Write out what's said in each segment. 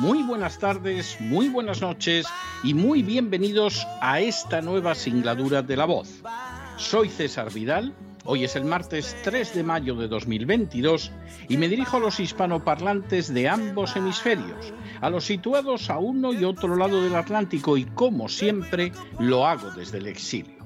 muy buenas tardes, muy buenas noches y muy bienvenidos a esta nueva singladura de la voz. Soy César Vidal, hoy es el martes 3 de mayo de 2022 y me dirijo a los hispanoparlantes de ambos hemisferios, a los situados a uno y otro lado del Atlántico y como siempre lo hago desde el exilio.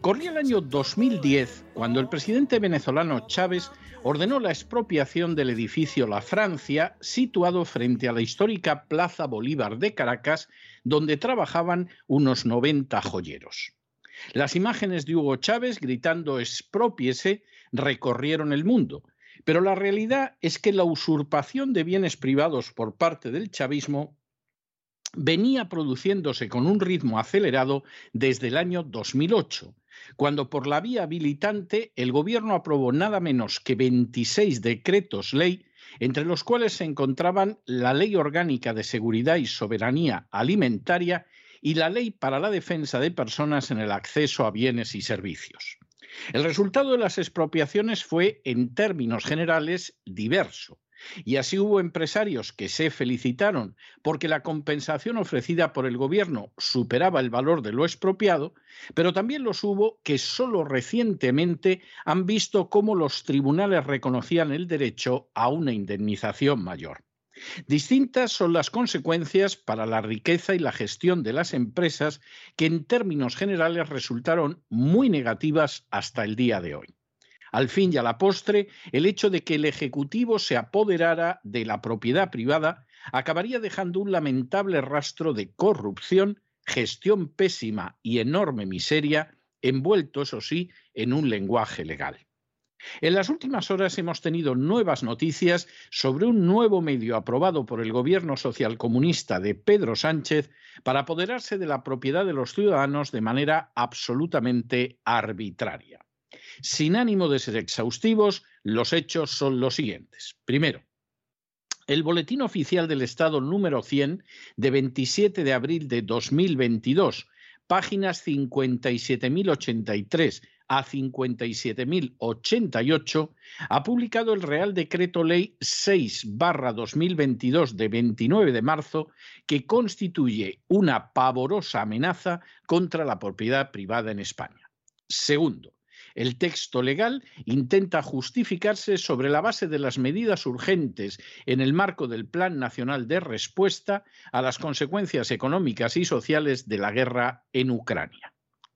Corría el año 2010 cuando el presidente venezolano Chávez ordenó la expropiación del edificio La Francia, situado frente a la histórica Plaza Bolívar de Caracas, donde trabajaban unos 90 joyeros. Las imágenes de Hugo Chávez gritando expropiese recorrieron el mundo, pero la realidad es que la usurpación de bienes privados por parte del chavismo venía produciéndose con un ritmo acelerado desde el año 2008 cuando por la vía habilitante el Gobierno aprobó nada menos que 26 decretos ley, entre los cuales se encontraban la Ley Orgánica de Seguridad y Soberanía Alimentaria y la Ley para la Defensa de Personas en el Acceso a Bienes y Servicios. El resultado de las expropiaciones fue, en términos generales, diverso. Y así hubo empresarios que se felicitaron porque la compensación ofrecida por el gobierno superaba el valor de lo expropiado, pero también los hubo que solo recientemente han visto cómo los tribunales reconocían el derecho a una indemnización mayor. Distintas son las consecuencias para la riqueza y la gestión de las empresas que en términos generales resultaron muy negativas hasta el día de hoy. Al fin y a la postre, el hecho de que el Ejecutivo se apoderara de la propiedad privada acabaría dejando un lamentable rastro de corrupción, gestión pésima y enorme miseria, envuelto, eso sí, en un lenguaje legal. En las últimas horas hemos tenido nuevas noticias sobre un nuevo medio aprobado por el gobierno socialcomunista de Pedro Sánchez para apoderarse de la propiedad de los ciudadanos de manera absolutamente arbitraria. Sin ánimo de ser exhaustivos, los hechos son los siguientes. Primero, el Boletín Oficial del Estado número 100 de 27 de abril de 2022, páginas 57.083 a 57.088, ha publicado el Real Decreto Ley 6-2022 de 29 de marzo que constituye una pavorosa amenaza contra la propiedad privada en España. Segundo, el texto legal intenta justificarse sobre la base de las medidas urgentes en el marco del Plan Nacional de Respuesta a las consecuencias económicas y sociales de la guerra en Ucrania.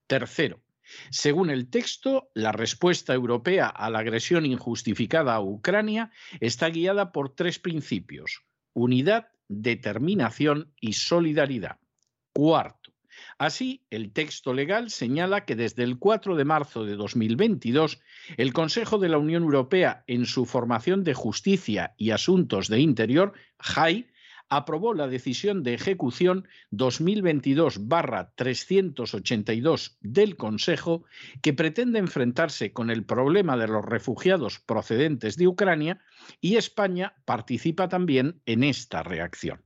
Tercero, según el texto, la respuesta europea a la agresión injustificada a Ucrania está guiada por tres principios, unidad, determinación y solidaridad. Cuarto, Así, el texto legal señala que desde el 4 de marzo de 2022, el Consejo de la Unión Europea, en su formación de justicia y asuntos de interior, JAI, aprobó la decisión de ejecución 2022-382 del Consejo que pretende enfrentarse con el problema de los refugiados procedentes de Ucrania y España participa también en esta reacción.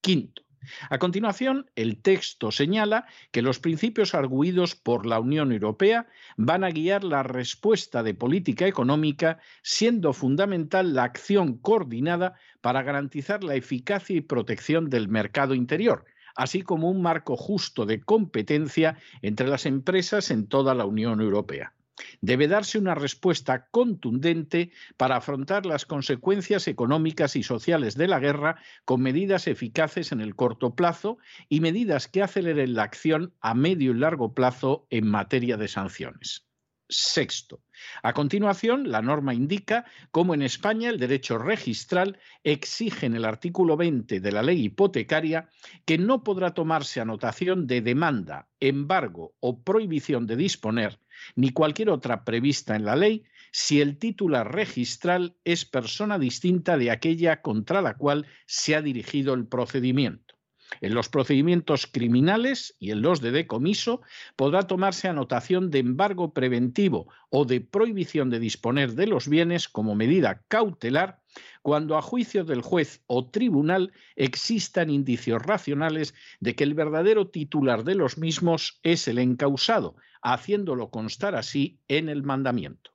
Quinto, a continuación, el texto señala que los principios arguidos por la Unión Europea van a guiar la respuesta de política económica, siendo fundamental la acción coordinada para garantizar la eficacia y protección del mercado interior, así como un marco justo de competencia entre las empresas en toda la Unión Europea. Debe darse una respuesta contundente para afrontar las consecuencias económicas y sociales de la guerra con medidas eficaces en el corto plazo y medidas que aceleren la acción a medio y largo plazo en materia de sanciones. Sexto. A continuación, la norma indica cómo en España el derecho registral exige en el artículo 20 de la ley hipotecaria que no podrá tomarse anotación de demanda, embargo o prohibición de disponer, ni cualquier otra prevista en la ley, si el titular registral es persona distinta de aquella contra la cual se ha dirigido el procedimiento. En los procedimientos criminales y en los de decomiso podrá tomarse anotación de embargo preventivo o de prohibición de disponer de los bienes como medida cautelar cuando a juicio del juez o tribunal existan indicios racionales de que el verdadero titular de los mismos es el encausado, haciéndolo constar así en el mandamiento.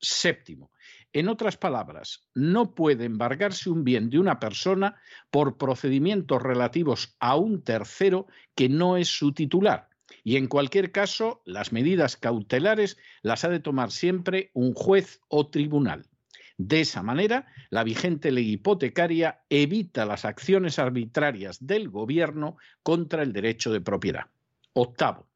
Séptimo, en otras palabras, no puede embargarse un bien de una persona por procedimientos relativos a un tercero que no es su titular. Y en cualquier caso, las medidas cautelares las ha de tomar siempre un juez o tribunal. De esa manera, la vigente ley hipotecaria evita las acciones arbitrarias del Gobierno contra el derecho de propiedad. Octavo,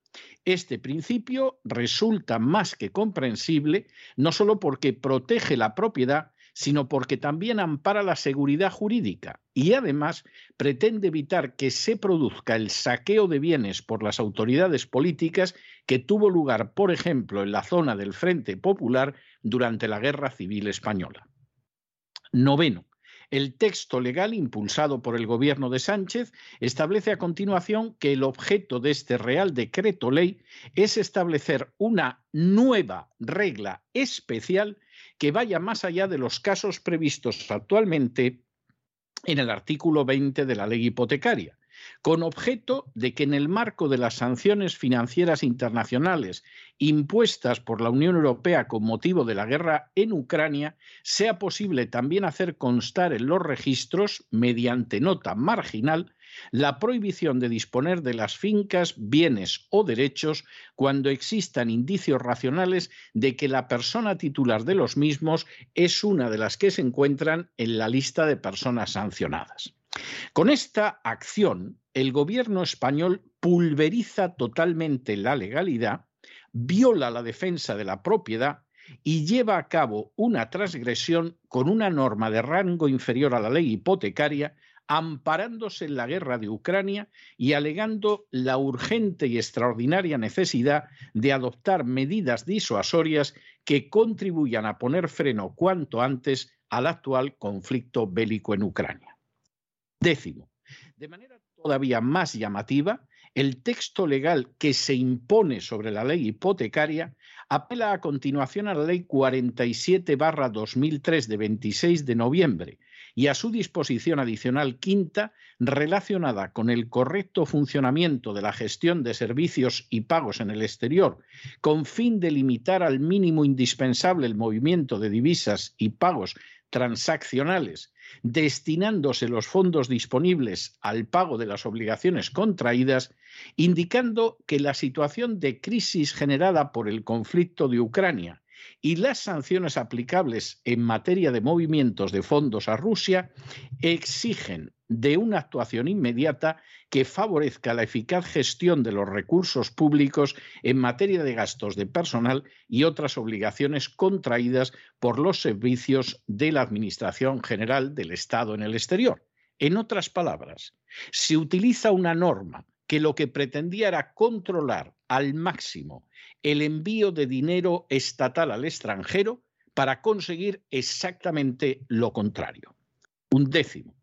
este principio resulta más que comprensible no solo porque protege la propiedad, sino porque también ampara la seguridad jurídica y además pretende evitar que se produzca el saqueo de bienes por las autoridades políticas que tuvo lugar, por ejemplo, en la zona del Frente Popular durante la Guerra Civil Española. Noveno. El texto legal impulsado por el gobierno de Sánchez establece a continuación que el objeto de este Real Decreto Ley es establecer una nueva regla especial que vaya más allá de los casos previstos actualmente en el artículo 20 de la ley hipotecaria con objeto de que en el marco de las sanciones financieras internacionales impuestas por la Unión Europea con motivo de la guerra en Ucrania, sea posible también hacer constar en los registros, mediante nota marginal, la prohibición de disponer de las fincas, bienes o derechos cuando existan indicios racionales de que la persona titular de los mismos es una de las que se encuentran en la lista de personas sancionadas. Con esta acción, el gobierno español pulveriza totalmente la legalidad, viola la defensa de la propiedad y lleva a cabo una transgresión con una norma de rango inferior a la ley hipotecaria, amparándose en la guerra de Ucrania y alegando la urgente y extraordinaria necesidad de adoptar medidas disuasorias que contribuyan a poner freno cuanto antes al actual conflicto bélico en Ucrania. Décimo, de manera todavía más llamativa, el texto legal que se impone sobre la ley hipotecaria apela a continuación a la Ley 47-2003 de 26 de noviembre y a su disposición adicional quinta relacionada con el correcto funcionamiento de la gestión de servicios y pagos en el exterior, con fin de limitar al mínimo indispensable el movimiento de divisas y pagos transaccionales, destinándose los fondos disponibles al pago de las obligaciones contraídas, indicando que la situación de crisis generada por el conflicto de Ucrania y las sanciones aplicables en materia de movimientos de fondos a Rusia exigen de una actuación inmediata que favorezca la eficaz gestión de los recursos públicos en materia de gastos de personal y otras obligaciones contraídas por los servicios de la Administración General del Estado en el exterior. En otras palabras, se utiliza una norma que lo que pretendía era controlar al máximo el envío de dinero estatal al extranjero para conseguir exactamente lo contrario. Un décimo.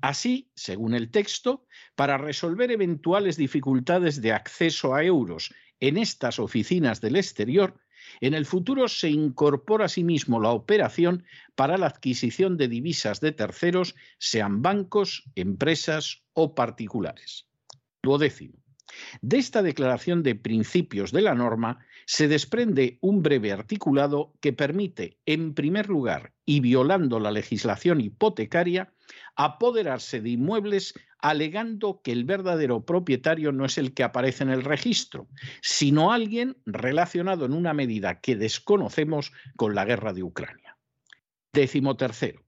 Así, según el texto, para resolver eventuales dificultades de acceso a euros en estas oficinas del exterior, en el futuro se incorpora asimismo la operación para la adquisición de divisas de terceros, sean bancos, empresas o particulares. Duodécimo. De esta declaración de principios de la norma se desprende un breve articulado que permite, en primer lugar, y violando la legislación hipotecaria, apoderarse de inmuebles alegando que el verdadero propietario no es el que aparece en el registro, sino alguien relacionado en una medida que desconocemos con la guerra de Ucrania. Décimo tercero.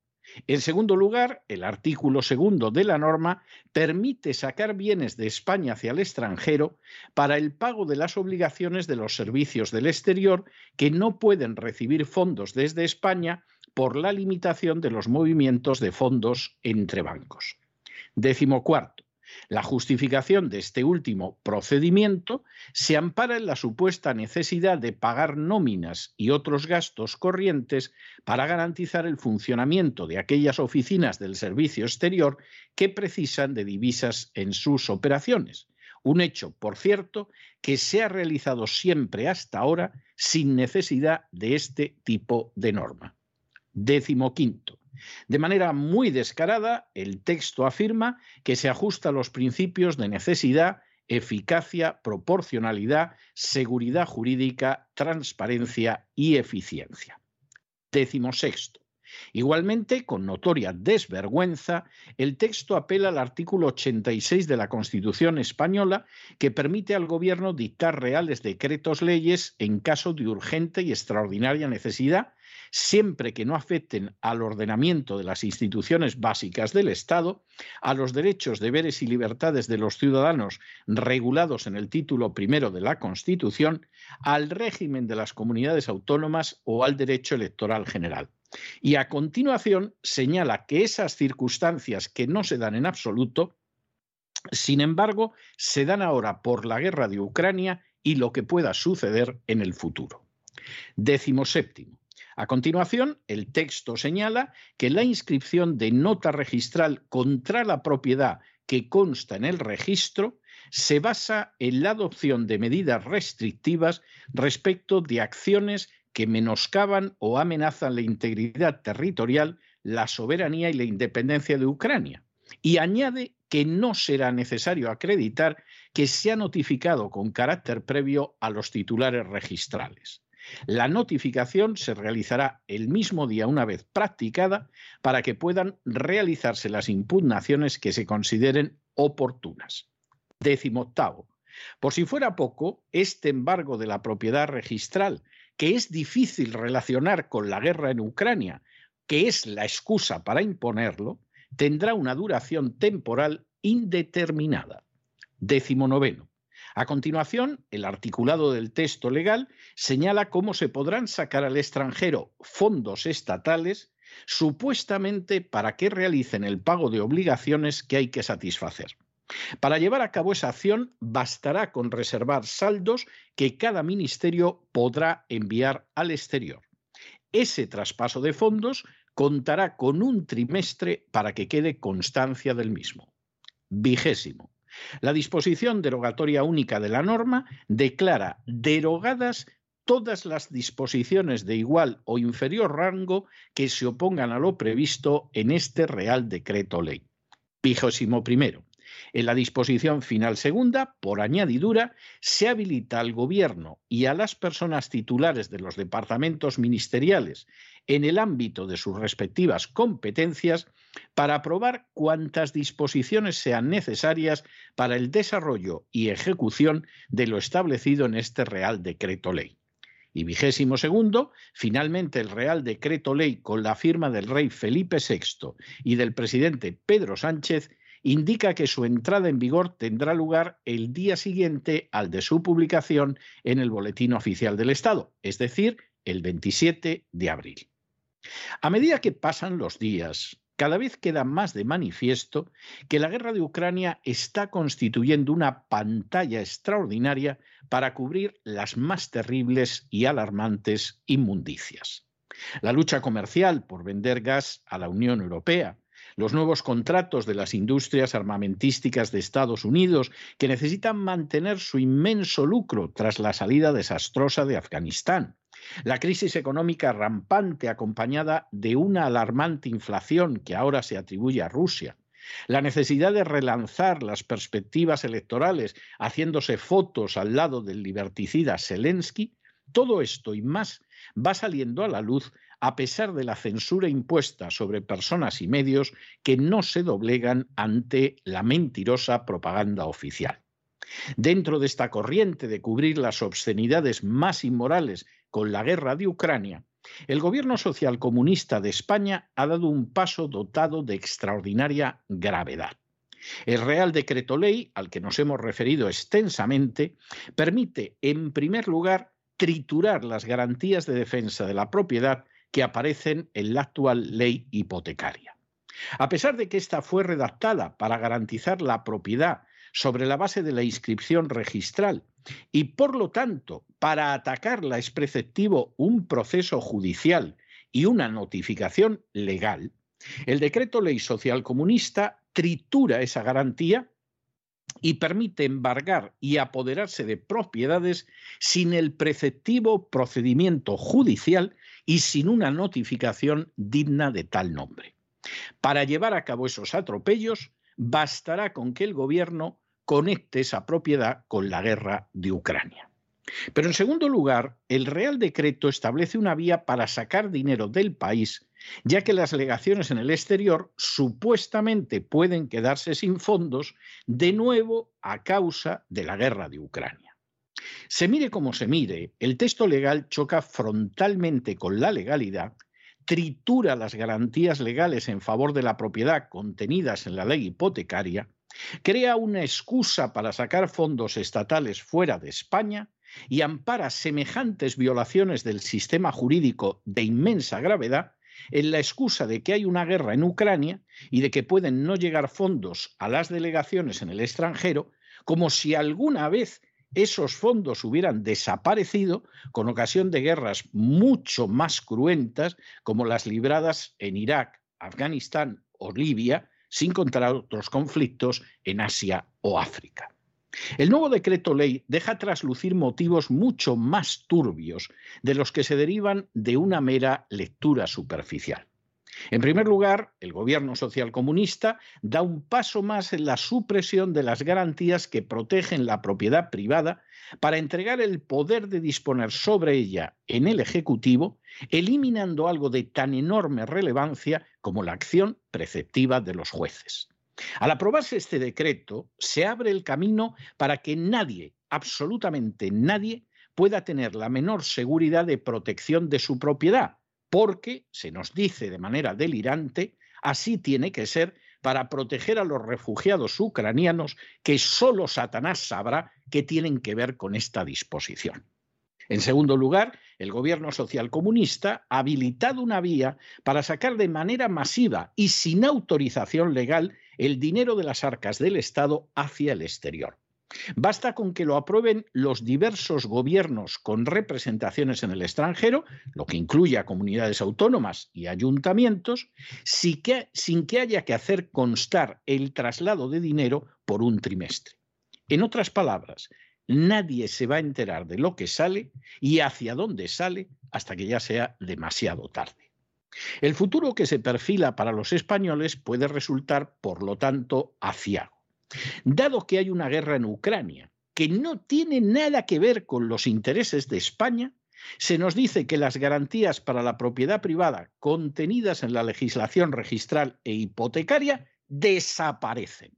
En segundo lugar, el artículo segundo de la norma permite sacar bienes de España hacia el extranjero para el pago de las obligaciones de los servicios del exterior que no pueden recibir fondos desde España por la limitación de los movimientos de fondos entre bancos. Décimo cuarto. La justificación de este último procedimiento se ampara en la supuesta necesidad de pagar nóminas y otros gastos corrientes para garantizar el funcionamiento de aquellas oficinas del servicio exterior que precisan de divisas en sus operaciones. Un hecho, por cierto, que se ha realizado siempre hasta ahora sin necesidad de este tipo de norma. Décimo quinto. De manera muy descarada, el texto afirma que se ajusta a los principios de necesidad, eficacia, proporcionalidad, seguridad jurídica, transparencia y eficiencia. Décimo sexto. Igualmente, con notoria desvergüenza, el texto apela al artículo 86 de la Constitución española que permite al Gobierno dictar reales decretos leyes en caso de urgente y extraordinaria necesidad siempre que no afecten al ordenamiento de las instituciones básicas del Estado, a los derechos, deberes y libertades de los ciudadanos regulados en el título primero de la Constitución, al régimen de las comunidades autónomas o al derecho electoral general. Y a continuación señala que esas circunstancias que no se dan en absoluto, sin embargo, se dan ahora por la guerra de Ucrania y lo que pueda suceder en el futuro. Décimo séptimo. A continuación, el texto señala que la inscripción de nota registral contra la propiedad que consta en el registro se basa en la adopción de medidas restrictivas respecto de acciones que menoscaban o amenazan la integridad territorial, la soberanía y la independencia de Ucrania. Y añade que no será necesario acreditar que se ha notificado con carácter previo a los titulares registrales. La notificación se realizará el mismo día una vez practicada para que puedan realizarse las impugnaciones que se consideren oportunas. Décimo octavo. Por si fuera poco, este embargo de la propiedad registral, que es difícil relacionar con la guerra en Ucrania, que es la excusa para imponerlo, tendrá una duración temporal indeterminada. Décimo noveno. A continuación, el articulado del texto legal señala cómo se podrán sacar al extranjero fondos estatales supuestamente para que realicen el pago de obligaciones que hay que satisfacer. Para llevar a cabo esa acción bastará con reservar saldos que cada ministerio podrá enviar al exterior. Ese traspaso de fondos contará con un trimestre para que quede constancia del mismo. Vigésimo. La disposición derogatoria única de la norma declara derogadas todas las disposiciones de igual o inferior rango que se opongan a lo previsto en este Real Decreto Ley. Vigésimo primero. En la disposición final segunda, por añadidura, se habilita al Gobierno y a las personas titulares de los departamentos ministeriales en el ámbito de sus respectivas competencias para aprobar cuantas disposiciones sean necesarias para el desarrollo y ejecución de lo establecido en este Real Decreto Ley. Y vigésimo segundo, finalmente el Real Decreto Ley con la firma del rey Felipe VI y del presidente Pedro Sánchez indica que su entrada en vigor tendrá lugar el día siguiente al de su publicación en el Boletín Oficial del Estado, es decir, el 27 de abril. A medida que pasan los días, cada vez queda más de manifiesto que la guerra de Ucrania está constituyendo una pantalla extraordinaria para cubrir las más terribles y alarmantes inmundicias. La lucha comercial por vender gas a la Unión Europea, los nuevos contratos de las industrias armamentísticas de Estados Unidos, que necesitan mantener su inmenso lucro tras la salida desastrosa de Afganistán, la crisis económica rampante acompañada de una alarmante inflación que ahora se atribuye a Rusia, la necesidad de relanzar las perspectivas electorales haciéndose fotos al lado del liberticida Zelensky, todo esto y más va saliendo a la luz a pesar de la censura impuesta sobre personas y medios que no se doblegan ante la mentirosa propaganda oficial. Dentro de esta corriente de cubrir las obscenidades más inmorales con la guerra de Ucrania, el gobierno social comunista de España ha dado un paso dotado de extraordinaria gravedad. El Real Decreto Ley, al que nos hemos referido extensamente, permite, en primer lugar, triturar las garantías de defensa de la propiedad que aparecen en la actual ley hipotecaria. A pesar de que esta fue redactada para garantizar la propiedad sobre la base de la inscripción registral y, por lo tanto, para atacarla es preceptivo un proceso judicial y una notificación legal, el decreto ley social comunista tritura esa garantía y permite embargar y apoderarse de propiedades sin el preceptivo procedimiento judicial y sin una notificación digna de tal nombre. Para llevar a cabo esos atropellos, bastará con que el gobierno conecte esa propiedad con la guerra de Ucrania. Pero en segundo lugar, el Real Decreto establece una vía para sacar dinero del país, ya que las legaciones en el exterior supuestamente pueden quedarse sin fondos de nuevo a causa de la guerra de Ucrania. Se mire como se mire, el texto legal choca frontalmente con la legalidad, tritura las garantías legales en favor de la propiedad contenidas en la ley hipotecaria, crea una excusa para sacar fondos estatales fuera de España y ampara semejantes violaciones del sistema jurídico de inmensa gravedad en la excusa de que hay una guerra en Ucrania y de que pueden no llegar fondos a las delegaciones en el extranjero, como si alguna vez esos fondos hubieran desaparecido con ocasión de guerras mucho más cruentas como las libradas en Irak, Afganistán o Libia, sin contar otros conflictos en Asia o África. El nuevo decreto ley deja traslucir motivos mucho más turbios de los que se derivan de una mera lectura superficial. En primer lugar, el gobierno social comunista da un paso más en la supresión de las garantías que protegen la propiedad privada para entregar el poder de disponer sobre ella en el Ejecutivo, eliminando algo de tan enorme relevancia como la acción preceptiva de los jueces. Al aprobarse este decreto, se abre el camino para que nadie, absolutamente nadie, pueda tener la menor seguridad de protección de su propiedad, porque, se nos dice de manera delirante, así tiene que ser para proteger a los refugiados ucranianos que solo Satanás sabrá qué tienen que ver con esta disposición. En segundo lugar, el gobierno social comunista ha habilitado una vía para sacar de manera masiva y sin autorización legal el dinero de las arcas del Estado hacia el exterior. Basta con que lo aprueben los diversos gobiernos con representaciones en el extranjero, lo que incluye a comunidades autónomas y ayuntamientos, sin que, haya que hacer constar el traslado de dinero por un trimestre. En otras palabras, nadie se va a enterar de lo que sale y hacia dónde sale hasta que ya sea demasiado tarde. El futuro que se perfila para los españoles puede resultar, por lo tanto, aciago. Dado que hay una guerra en Ucrania que no tiene nada que ver con los intereses de España, se nos dice que las garantías para la propiedad privada contenidas en la legislación registral e hipotecaria desaparecen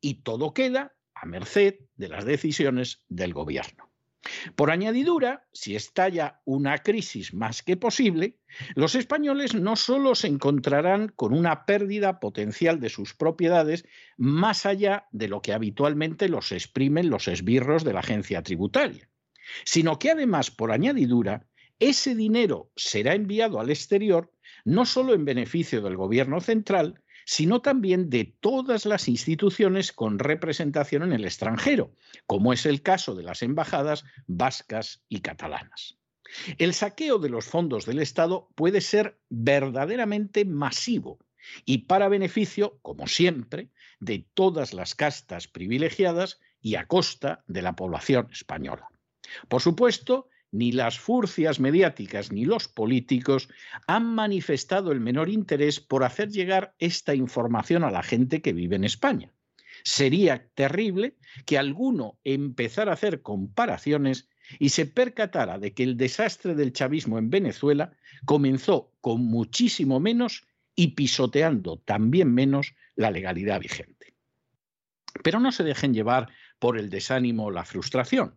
y todo queda a merced de las decisiones del gobierno. Por añadidura, si estalla una crisis más que posible, los españoles no solo se encontrarán con una pérdida potencial de sus propiedades más allá de lo que habitualmente los exprimen los esbirros de la agencia tributaria, sino que además, por añadidura, ese dinero será enviado al exterior no solo en beneficio del gobierno central, sino también de todas las instituciones con representación en el extranjero, como es el caso de las embajadas vascas y catalanas. El saqueo de los fondos del Estado puede ser verdaderamente masivo y para beneficio, como siempre, de todas las castas privilegiadas y a costa de la población española. Por supuesto, ni las furcias mediáticas ni los políticos han manifestado el menor interés por hacer llegar esta información a la gente que vive en España. Sería terrible que alguno empezara a hacer comparaciones y se percatara de que el desastre del chavismo en Venezuela comenzó con muchísimo menos y pisoteando también menos la legalidad vigente. Pero no se dejen llevar por el desánimo o la frustración.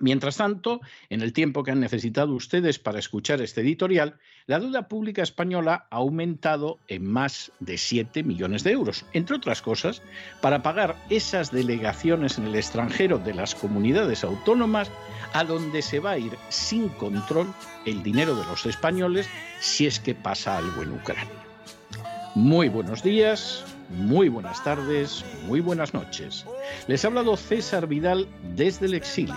Mientras tanto, en el tiempo que han necesitado ustedes para escuchar este editorial, la deuda pública española ha aumentado en más de 7 millones de euros, entre otras cosas, para pagar esas delegaciones en el extranjero de las comunidades autónomas a donde se va a ir sin control el dinero de los españoles si es que pasa algo en Ucrania. Muy buenos días, muy buenas tardes, muy buenas noches. Les ha hablado César Vidal desde el exilio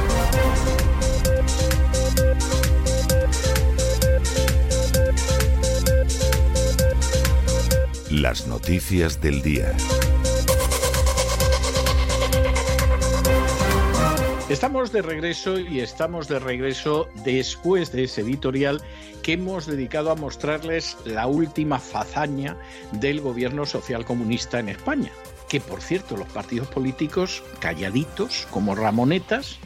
Las noticias del día. Estamos de regreso y estamos de regreso después de ese editorial que hemos dedicado a mostrarles la última fazaña del gobierno social comunista en España. Que por cierto, los partidos políticos calladitos, como Ramonetas,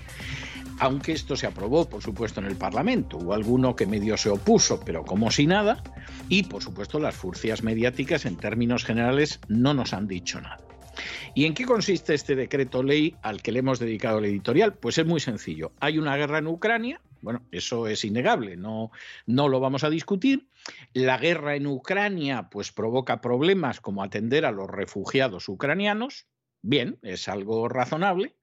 aunque esto se aprobó, por supuesto, en el Parlamento. Hubo alguno que medio se opuso, pero como si nada. Y, por supuesto, las furcias mediáticas, en términos generales, no nos han dicho nada. ¿Y en qué consiste este decreto ley al que le hemos dedicado el editorial? Pues es muy sencillo. Hay una guerra en Ucrania, bueno, eso es innegable, no, no lo vamos a discutir. La guerra en Ucrania pues provoca problemas como atender a los refugiados ucranianos. Bien, es algo razonable.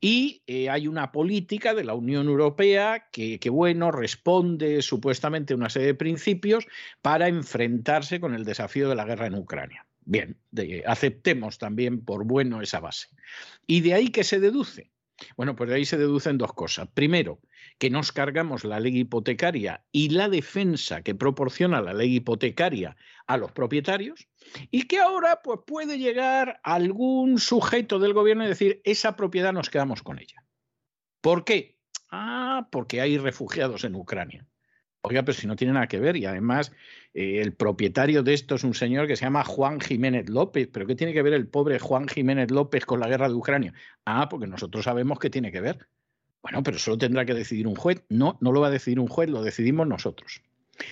Y eh, hay una política de la Unión Europea que, bueno, responde supuestamente a una serie de principios para enfrentarse con el desafío de la guerra en Ucrania. Bien, aceptemos también por bueno esa base. ¿Y de ahí qué se deduce? Bueno, pues de ahí se deducen dos cosas. Primero, que nos cargamos la ley hipotecaria y la defensa que proporciona la ley hipotecaria a los propietarios y que ahora pues, puede llegar algún sujeto del gobierno y decir, esa propiedad nos quedamos con ella. ¿Por qué? Ah, porque hay refugiados en Ucrania. Oiga, pero si no tiene nada que ver y además eh, el propietario de esto es un señor que se llama Juan Jiménez López. ¿Pero qué tiene que ver el pobre Juan Jiménez López con la guerra de Ucrania? Ah, porque nosotros sabemos que tiene que ver. Bueno, pero solo tendrá que decidir un juez. No, no lo va a decidir un juez, lo decidimos nosotros.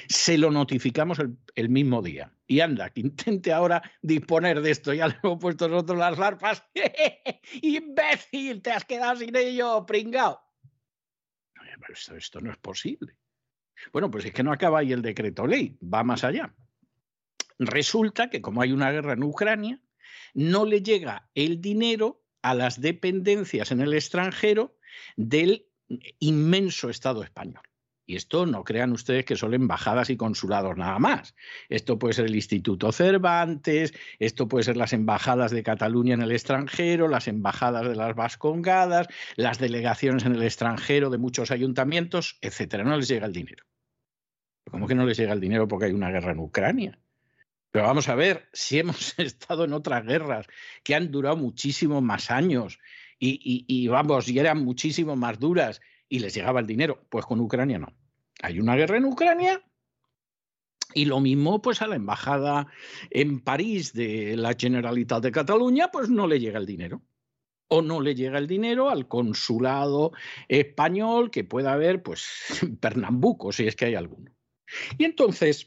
Se lo notificamos el, mismo día. Y anda, que intente ahora disponer de esto. Ya le hemos puesto nosotros las larpas. ¡Imbécil! Te has quedado sin ello, pringao. Esto, esto no es posible. Bueno, pues es que no acaba ahí el decreto ley, va más allá. Resulta que como hay una guerra en Ucrania, no le llega el dinero a las dependencias en el extranjero del inmenso Estado español. Y esto no crean ustedes que son embajadas y consulados nada más. Esto puede ser el Instituto Cervantes, esto puede ser las embajadas de Cataluña en el extranjero, las embajadas de las Vascongadas, las delegaciones en el extranjero de muchos ayuntamientos, etcétera. No les llega el dinero. ¿Cómo que no les llega el dinero porque hay una guerra en Ucrania? Pero vamos a ver, si hemos estado en otras guerras que han durado muchísimo más años y, y, vamos, y eran muchísimo más duras y les llegaba el dinero, pues con Ucrania no. Hay una guerra en Ucrania y lo mismo, pues a la embajada en París de la Generalitat de Cataluña, pues no le llega el dinero. O no le llega el dinero al consulado español que pueda haber, pues, Pernambuco, si es que hay alguno. Y entonces,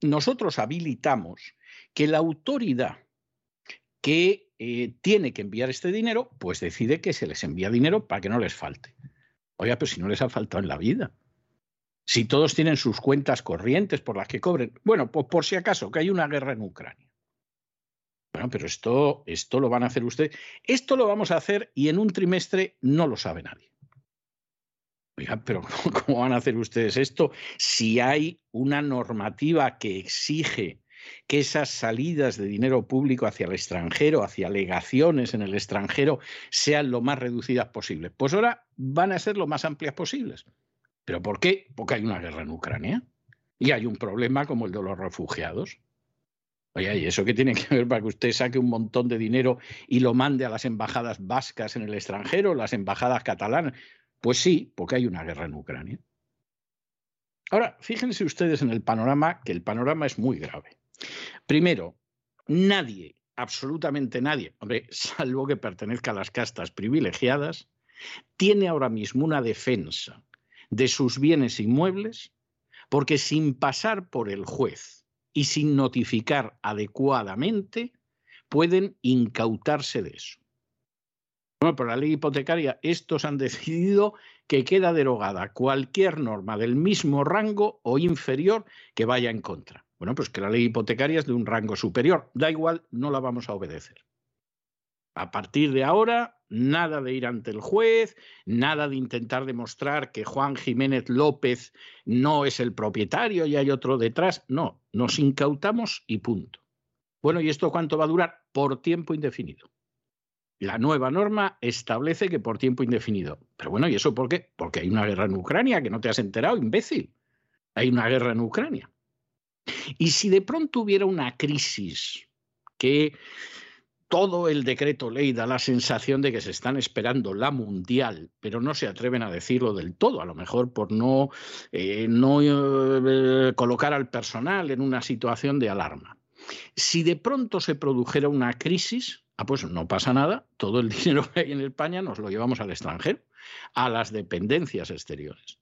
nosotros habilitamos que la autoridad que eh, tiene que enviar este dinero, pues decide que se les envía dinero para que no les falte. Oiga, pero si no les ha faltado en la vida. Si todos tienen sus cuentas corrientes por las que cobren. Bueno, pues por si acaso, que hay una guerra en Ucrania. Bueno, pero esto, esto lo van a hacer ustedes. Esto lo vamos a hacer y en un trimestre no lo sabe nadie. Oiga, pero ¿cómo van a hacer ustedes esto si hay una normativa que exige que esas salidas de dinero público hacia el extranjero, hacia legaciones en el extranjero, sean lo más reducidas posibles. Pues ahora van a ser lo más amplias posibles. ¿Pero por qué? Porque hay una guerra en Ucrania y hay un problema como el de los refugiados. Oye, ¿y eso qué tiene que ver para que usted saque un montón de dinero y lo mande a las embajadas vascas en el extranjero, las embajadas catalanas? Pues sí, porque hay una guerra en Ucrania. Ahora, fíjense ustedes en el panorama, que el panorama es muy grave. Primero, nadie, absolutamente nadie, hombre, salvo que pertenezca a las castas privilegiadas, tiene ahora mismo una defensa de sus bienes inmuebles porque sin pasar por el juez y sin notificar adecuadamente, pueden incautarse de eso. Bueno, por la ley hipotecaria, estos han decidido que queda derogada cualquier norma del mismo rango o inferior que vaya en contra. Bueno, pues que la ley hipotecaria es de un rango superior. Da igual, no la vamos a obedecer. A partir de ahora, nada de ir ante el juez, nada de intentar demostrar que Juan Jiménez López no es el propietario y hay otro detrás. No, nos incautamos y punto. Bueno, ¿y esto cuánto va a durar? Por tiempo indefinido. La nueva norma establece que por tiempo indefinido. Pero bueno, ¿y eso por qué? Porque hay una guerra en Ucrania, que no te has enterado, imbécil. Hay una guerra en Ucrania. Y si de pronto hubiera una crisis que todo el decreto ley da la sensación de que se están esperando la mundial, pero no se atreven a decirlo del todo, a lo mejor por no, eh, no eh, colocar al personal en una situación de alarma. Si de pronto se produjera una crisis, Ah, pues no pasa nada, todo el dinero que hay en España nos lo llevamos al extranjero, a las dependencias exteriores.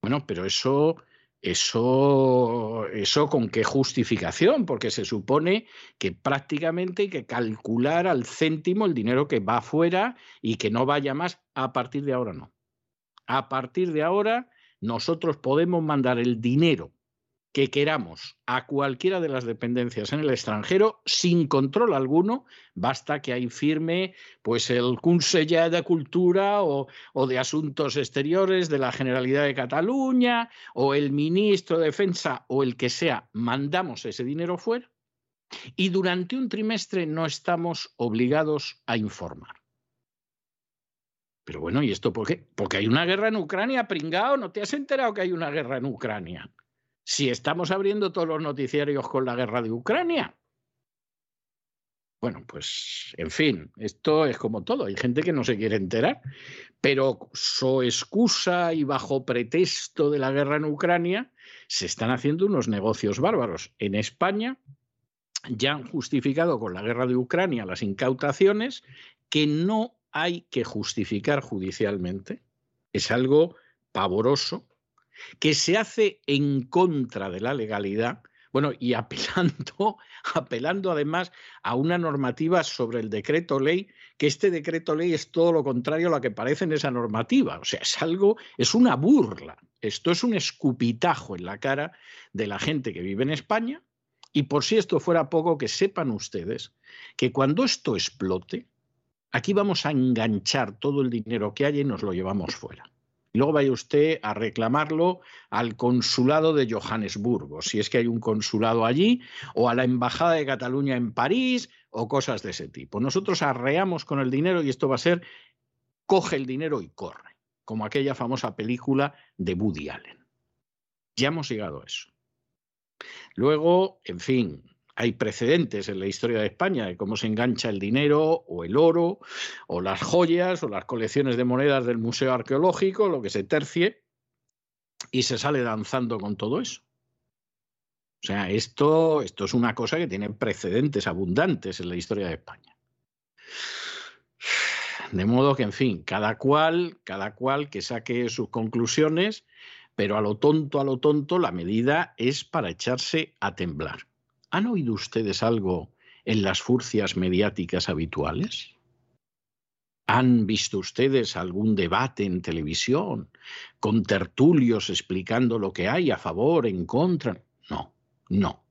Bueno, pero eso, eso, eso con qué justificación, porque se supone que prácticamente hay que calcular al céntimo el dinero que va afuera y que no vaya más. A partir de ahora no. A partir de ahora nosotros podemos mandar el dinero que queramos a cualquiera de las dependencias en el extranjero sin control alguno, basta que ahí firme pues el Conseller de Cultura o, o, de Asuntos Exteriores de la Generalidad de Cataluña o el ministro de Defensa o el que sea, mandamos ese dinero fuera y durante un trimestre no estamos obligados a informar. Pero bueno, ¿y esto por qué? Porque hay una guerra en Ucrania, pringao, ¿no te has enterado que hay una guerra en Ucrania? Si estamos abriendo todos los noticiarios con la guerra de Ucrania. Bueno, pues, en fin, esto es como todo. Hay gente que no se quiere enterar, pero su excusa y bajo pretexto de la guerra en Ucrania se están haciendo unos negocios bárbaros. En España ya han justificado con la guerra de Ucrania las incautaciones que no hay que justificar judicialmente. Es algo pavoroso que se hace en contra de la legalidad, bueno, y apelando, apelando además a una normativa sobre el decreto ley, que este decreto ley es todo lo contrario a lo que parece en esa normativa. O sea, es algo, es una burla. Esto es un escupitajo en la cara de la gente que vive en España. Y por si esto fuera poco, que sepan ustedes que cuando esto explote, aquí vamos a enganchar todo el dinero que hay y nos lo llevamos fuera luego vaya usted a reclamarlo al consulado de Johannesburgo, si es que hay un consulado allí, o a la Embajada de Cataluña en París, o cosas de ese tipo. Nosotros arreamos con el dinero y esto va a ser, coge el dinero y corre, como aquella famosa película de Woody Allen. Ya hemos llegado a eso. Luego, en fin, hay precedentes en la historia de España de cómo se engancha el dinero o el oro o las joyas o las colecciones de monedas del Museo Arqueológico, lo que se tercie, y se sale danzando con todo eso. O sea, esto, esto es una cosa que tiene precedentes abundantes en la historia de España. De modo que, en fin, cada cual, cada cual que saque sus conclusiones, pero a lo tonto, a lo tonto, la medida es para echarse a temblar. ¿Han oído ustedes algo en las furcias mediáticas habituales? ¿Han visto ustedes algún debate en televisión con tertulios explicando lo que hay a favor, en contra? No, no.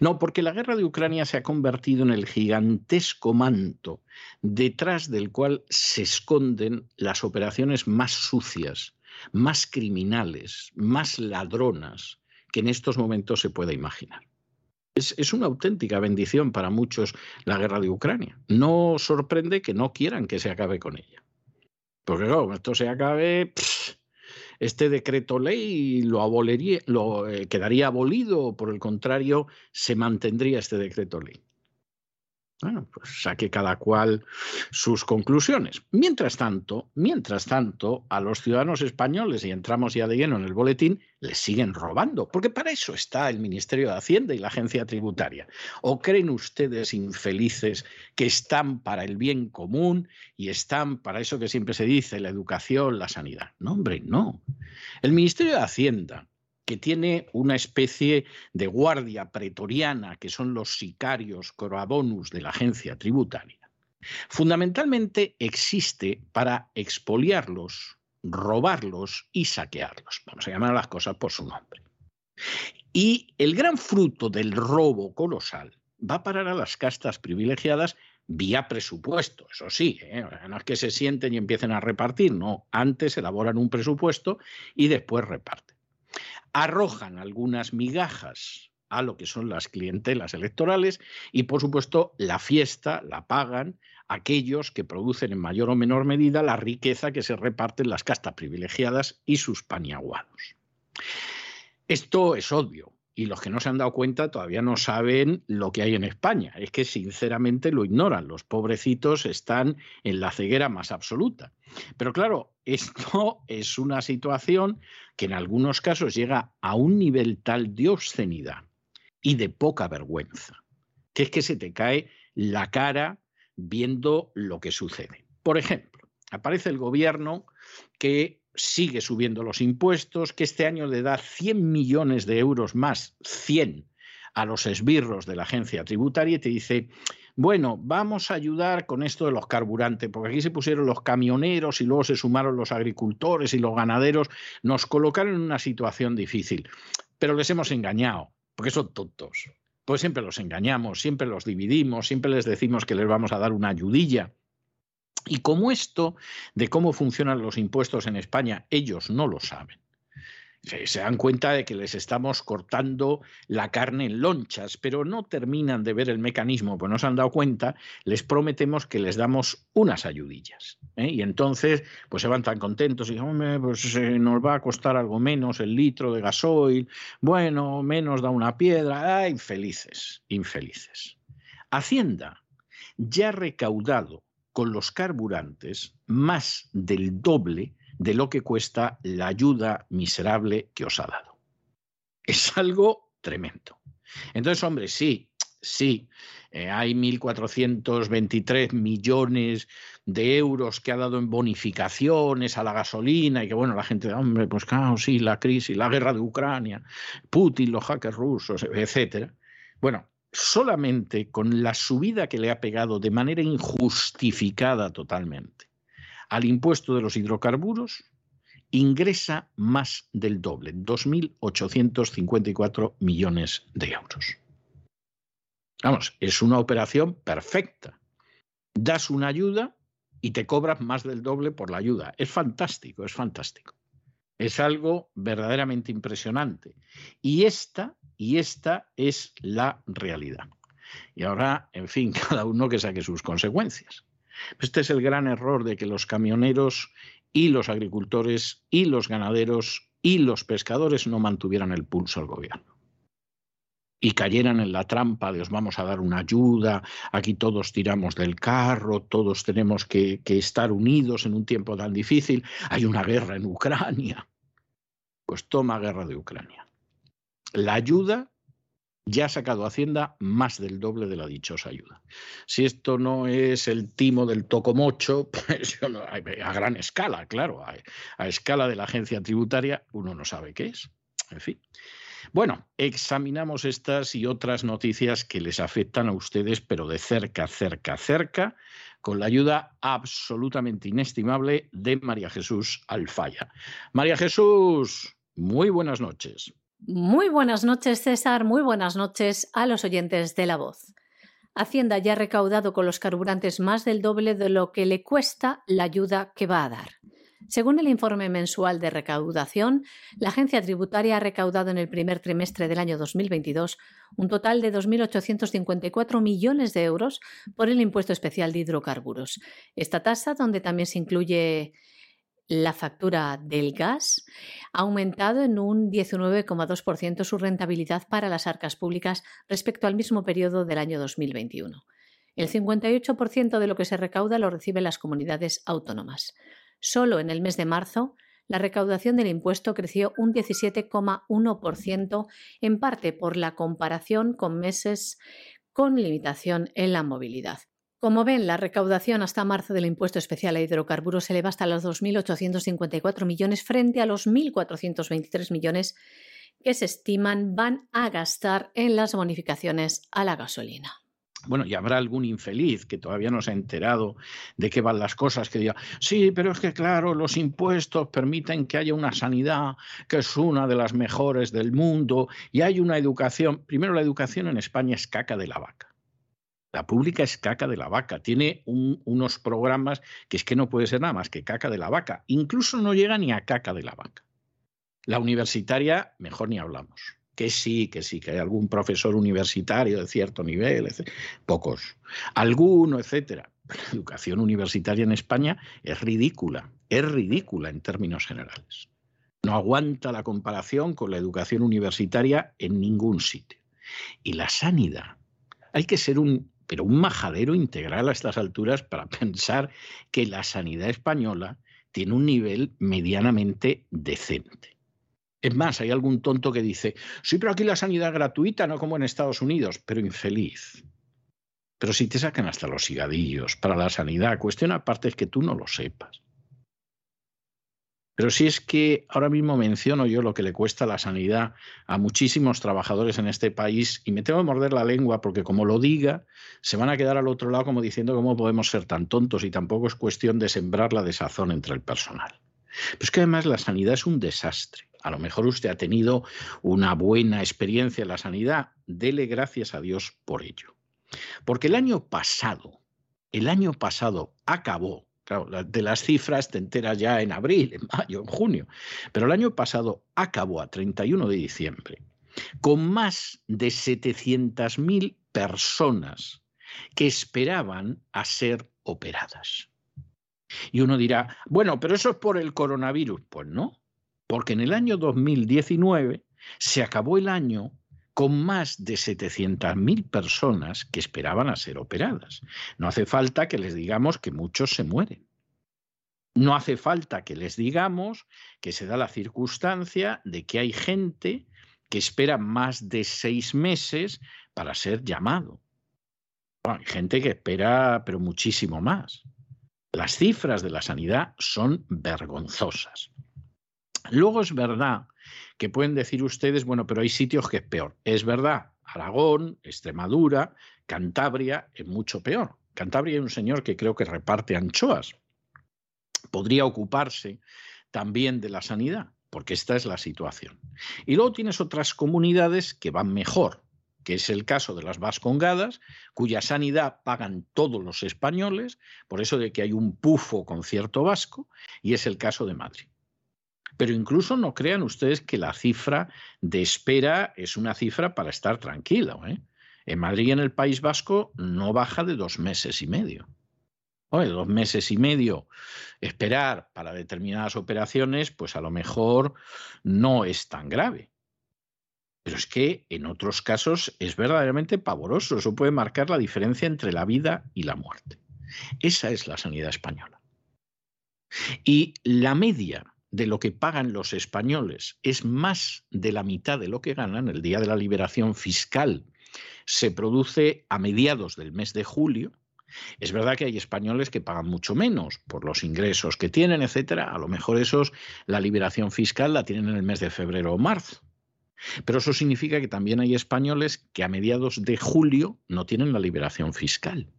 No, porque la guerra de Ucrania se ha convertido en el gigantesco manto detrás del cual se esconden las operaciones más sucias, más criminales, más ladronas que en estos momentos se pueda imaginar. Es, una auténtica bendición para muchos la guerra de Ucrania. No sorprende que no quieran que se acabe con ella. Porque claro, esto se acabe, este decreto ley lo, abolería, lo eh, quedaría abolido, por el contrario, se mantendría este decreto ley. Bueno, pues saque cada cual sus conclusiones. Mientras tanto, mientras tanto, a los ciudadanos españoles, y entramos ya de lleno en el boletín, les siguen robando, porque para eso está el Ministerio de Hacienda y la Agencia Tributaria. ¿O creen ustedes infelices que están para el bien común y están para eso que siempre se dice, la educación, la sanidad? No, hombre, no. El Ministerio de Hacienda que tiene una especie de guardia pretoriana, que son los sicarios corabonus de la agencia tributaria, fundamentalmente existe para expoliarlos, robarlos y saquearlos. Vamos a llamar a las cosas por su nombre. Y el gran fruto del robo colosal va a parar a las castas privilegiadas vía presupuesto, eso sí, ¿eh? no es que se sienten y empiecen a repartir, no, antes elaboran un presupuesto y después reparten arrojan algunas migajas a lo que son las clientelas electorales y, por supuesto, la fiesta la pagan aquellos que producen en mayor o menor medida la riqueza que se reparten las castas privilegiadas y sus paniaguados. Esto es obvio, y los que no se han dado cuenta todavía no saben lo que hay en España. Es que sinceramente lo ignoran. Los pobrecitos están en la ceguera más absoluta. Pero claro, esto es una situación que en algunos casos llega a un nivel tal de obscenidad y de poca vergüenza, que es que se te cae la cara viendo lo que sucede. Por ejemplo, aparece el gobierno que sigue subiendo los impuestos, que este año le da 100 millones de euros más, 100, a los esbirros de la agencia tributaria y te dice, bueno, vamos a ayudar con esto de los carburantes, porque aquí se pusieron los camioneros y luego se sumaron los agricultores y los ganaderos, nos colocaron en una situación difícil, pero les hemos engañado, porque son tontos. Pues siempre los engañamos, siempre los dividimos, siempre les decimos que les vamos a dar una ayudilla. Y como esto de cómo funcionan los impuestos en España, ellos no lo saben. Se, dan cuenta de que les estamos cortando la carne en lonchas, pero no terminan de ver el mecanismo, pues no se han dado cuenta, les prometemos que les damos unas ayudillas. ¿eh? Y entonces, pues se van tan contentos y dicen, hombre, pues eh, nos va a costar algo menos el litro de gasoil, bueno, menos da una piedra, ¡ay, infelices, infelices! Hacienda ya ha recaudado con los carburantes más del doble de lo que cuesta la ayuda miserable que os ha dado. Es algo tremendo. Entonces, hombre, sí, sí, eh, hay 1.423 millones de euros que ha dado en bonificaciones a la gasolina y que, bueno, la gente, hombre, pues claro, sí, la crisis, la guerra de Ucrania, Putin, los hackers rusos, etcétera. Bueno, solamente con la subida que le ha pegado de manera injustificada totalmente al impuesto de los hidrocarburos, ingresa más del doble, 2.854 millones de euros. Vamos, es una operación perfecta. Das una ayuda y te cobras más del doble por la ayuda. Es fantástico, es fantástico. Es algo verdaderamente impresionante. Y esta y esta es la realidad. Y ahora, en fin, cada uno que saque sus consecuencias. Este es el gran error de que los camioneros y los agricultores y los ganaderos y los pescadores no mantuvieran el pulso al gobierno y cayeran en la trampa de os vamos a dar una ayuda, aquí todos tiramos del carro, todos tenemos que, estar unidos en un tiempo tan difícil, hay una guerra en Ucrania. Pues toma guerra de Ucrania la ayuda ya ha sacado Hacienda más del doble de la dichosa ayuda. Si esto no es el timo del tocomocho, pues a gran escala, claro, a, escala de la agencia tributaria, uno no sabe qué es. En fin. Bueno, examinamos estas y otras noticias que les afectan a ustedes, pero de cerca, cerca, cerca, con la ayuda absolutamente inestimable de María Jesús Alfaya. María Jesús, muy buenas noches. Muy buenas noches, César. Muy buenas noches a los oyentes de La Voz. Hacienda ya ha recaudado con los carburantes más del doble de lo que le cuesta la ayuda que va a dar. Según el informe mensual de recaudación, la agencia tributaria ha recaudado en el primer trimestre del año 2022 un total de 2.854 millones de euros por el impuesto especial de hidrocarburos. Esta tasa, donde también se incluye la factura del gas ha aumentado en un 19,2% su rentabilidad para las arcas públicas respecto al mismo periodo del año 2021. El 58% de lo que se recauda lo reciben las comunidades autónomas. Solo en el mes de marzo, la recaudación del impuesto creció un 17,1%, en parte por la comparación con meses con limitación en la movilidad. Como ven, la recaudación hasta marzo del impuesto especial a hidrocarburos se eleva hasta los 2.854 millones frente a los 1.423 millones que se estiman van a gastar en las bonificaciones a la gasolina. Bueno, y habrá algún infeliz que todavía no se ha enterado de qué van las cosas, que diga, sí, pero es que claro, los impuestos permiten que haya una sanidad que es una de las mejores del mundo y hay una educación. Primero, la educación en España es caca de la vaca. La pública es caca de la vaca. Tiene unos programas que es que no puede ser nada más que caca de la vaca. Incluso no llega ni a caca de la vaca. La universitaria, mejor ni hablamos. Que sí, que sí, que hay algún profesor universitario de cierto nivel, pocos. Alguno, etcétera. la educación universitaria en España es ridícula, es ridícula en términos generales. No aguanta la comparación con la educación universitaria en ningún sitio. Y la sanidad, hay que ser un pero un majadero integral a estas alturas para pensar que la sanidad española tiene un nivel medianamente decente. Es más, hay algún tonto que dice, sí, pero aquí la sanidad gratuita, no como en Estados Unidos, pero infeliz. Pero si te sacan hasta los higadillos para la sanidad, cuestión aparte es que tú no lo sepas. Pero si es que ahora mismo menciono yo lo que le cuesta la sanidad a muchísimos trabajadores en este país y me tengo que morder la lengua porque como lo diga, se van a quedar al otro lado como diciendo cómo podemos ser tan tontos y tampoco es cuestión de sembrar la desazón entre el personal. Pero es que además la sanidad es un desastre. A lo mejor usted ha tenido una buena experiencia en la sanidad, dele gracias a Dios por ello. Porque el año pasado, el año pasado acabó de las cifras te enteras ya en abril, en mayo, en junio. Pero el año pasado acabó a 31 de diciembre con más de 700.000 personas que esperaban a ser operadas. Y uno dirá, bueno, pero eso es por el coronavirus. Pues no, porque en el año 2019 se acabó el año con más de 700.000 personas que esperaban a ser operadas. No hace falta que les digamos que muchos se mueren. No hace falta que les digamos que se da la circunstancia de que hay gente que espera más de seis meses para ser llamado. hay gente que espera, pero muchísimo más. Las cifras de la sanidad son vergonzosas. Luego es verdad que pueden decir ustedes, bueno, pero hay sitios que es peor. Es verdad, Aragón, Extremadura, Cantabria es mucho peor. Cantabria hay un señor que creo que reparte anchoas. Podría ocuparse también de la sanidad, porque esta es la situación. Y luego tienes otras comunidades que van mejor, que es el caso de las Vascongadas, cuya sanidad pagan todos los españoles, por eso de que hay un pufo con cierto vasco, y es el caso de Madrid. Pero incluso no crean ustedes que la cifra de espera es una cifra para estar tranquilo. ¿eh? En Madrid y en el País Vasco no baja de dos meses y medio. Oye, dos meses y medio esperar para determinadas operaciones, pues a lo mejor no es tan grave. Pero es que en otros casos es verdaderamente pavoroso. Eso puede marcar la diferencia entre la vida y la muerte. Esa es la sanidad española. Y la media de lo que pagan los españoles es más de la mitad de lo que ganan, el día de la liberación fiscal se produce a mediados del mes de julio. Es verdad que hay españoles que pagan mucho menos por los ingresos que tienen, etcétera. A lo mejor esos la liberación fiscal la tienen en el mes de febrero o marzo. Pero eso significa que también hay españoles que a mediados de julio no tienen la liberación fiscal.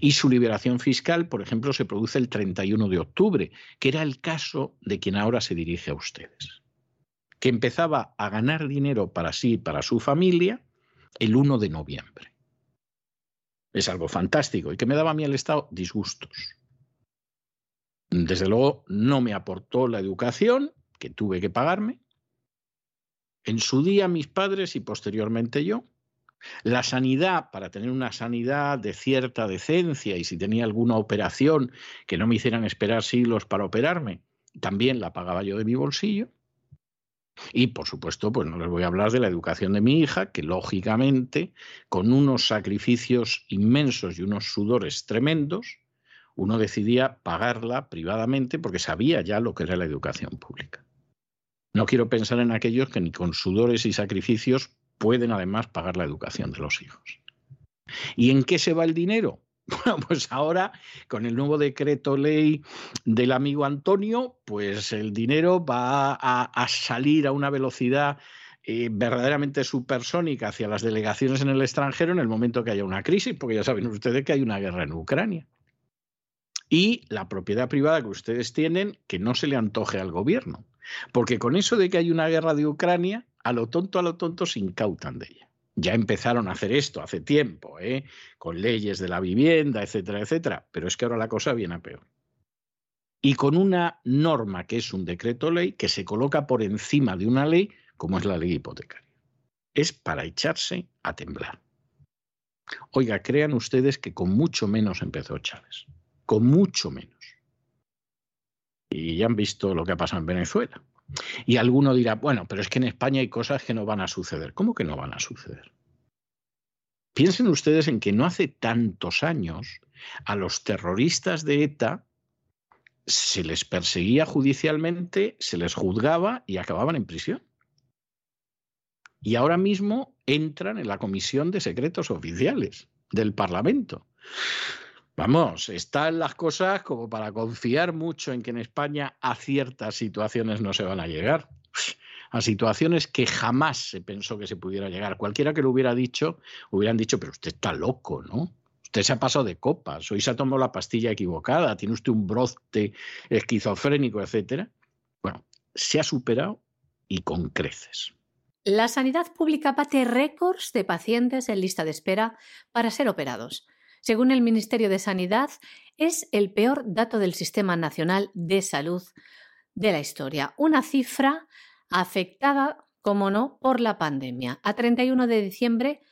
Y su liberación fiscal, por ejemplo, se produce el 31 de octubre, que era el caso de quien ahora se dirige a ustedes, que empezaba a ganar dinero para sí y para su familia el 1 de noviembre. Es algo fantástico y que me daba a mí el Estado disgustos. Desde luego no me aportó la educación que tuve que pagarme. En su día mis padres y posteriormente yo. La sanidad, para tener una sanidad de cierta decencia y si tenía alguna operación que no me hicieran esperar siglos para operarme, también la pagaba yo de mi bolsillo. Y por supuesto, pues no les voy a hablar de la educación de mi hija, que lógicamente, con unos sacrificios inmensos y unos sudores tremendos, uno decidía pagarla privadamente porque sabía ya lo que era la educación pública. No quiero pensar en aquellos que ni con sudores y sacrificios pueden además pagar la educación de los hijos. ¿Y en qué se va el dinero? Bueno, pues ahora con el nuevo decreto ley del amigo Antonio, pues el dinero va a, salir a una velocidad eh, verdaderamente supersónica hacia las delegaciones en el extranjero en el momento que haya una crisis, porque ya saben ustedes que hay una guerra en Ucrania. Y la propiedad privada que ustedes tienen, que no se le antoje al gobierno. Porque con eso de que hay una guerra de Ucrania, a lo tonto, a lo tonto se incautan de ella ya empezaron a hacer esto hace tiempo, ¿eh? con leyes de la vivienda, etcétera, etcétera, pero es que ahora la cosa viene a peor. Y con una norma que es un decreto ley que se coloca por encima de una ley como es la ley hipotecaria. Es para echarse a temblar. Oiga, crean ustedes que con mucho menos empezó Chávez, con mucho menos. Y ya han visto lo que ha pasado en Venezuela. Y alguno dirá, bueno, pero es que en España hay cosas que no van a suceder. ¿Cómo que no van a suceder? Piensen ustedes en que no hace tantos años a los terroristas de ETA se les perseguía judicialmente, se les juzgaba y acababan en prisión. Y ahora mismo entran en la Comisión de Secretos Oficiales del Parlamento. Vamos, están las cosas como para confiar mucho en que en España a ciertas situaciones no se van a llegar. A situaciones que jamás se pensó que se pudiera llegar. Cualquiera que lo hubiera dicho, hubieran dicho, pero usted está loco, ¿no? Usted se ha pasado de copas, hoy se ha tomado la pastilla equivocada, tiene usted un brote esquizofrénico, etcétera. Bueno, se ha superado y con creces. La sanidad pública bate récords de pacientes en lista de espera para ser operados. Según el Ministerio de Sanidad, es el peor dato del Sistema Nacional de Salud de la historia. Una cifra afectada, como no, por la pandemia. A 31 de diciembre,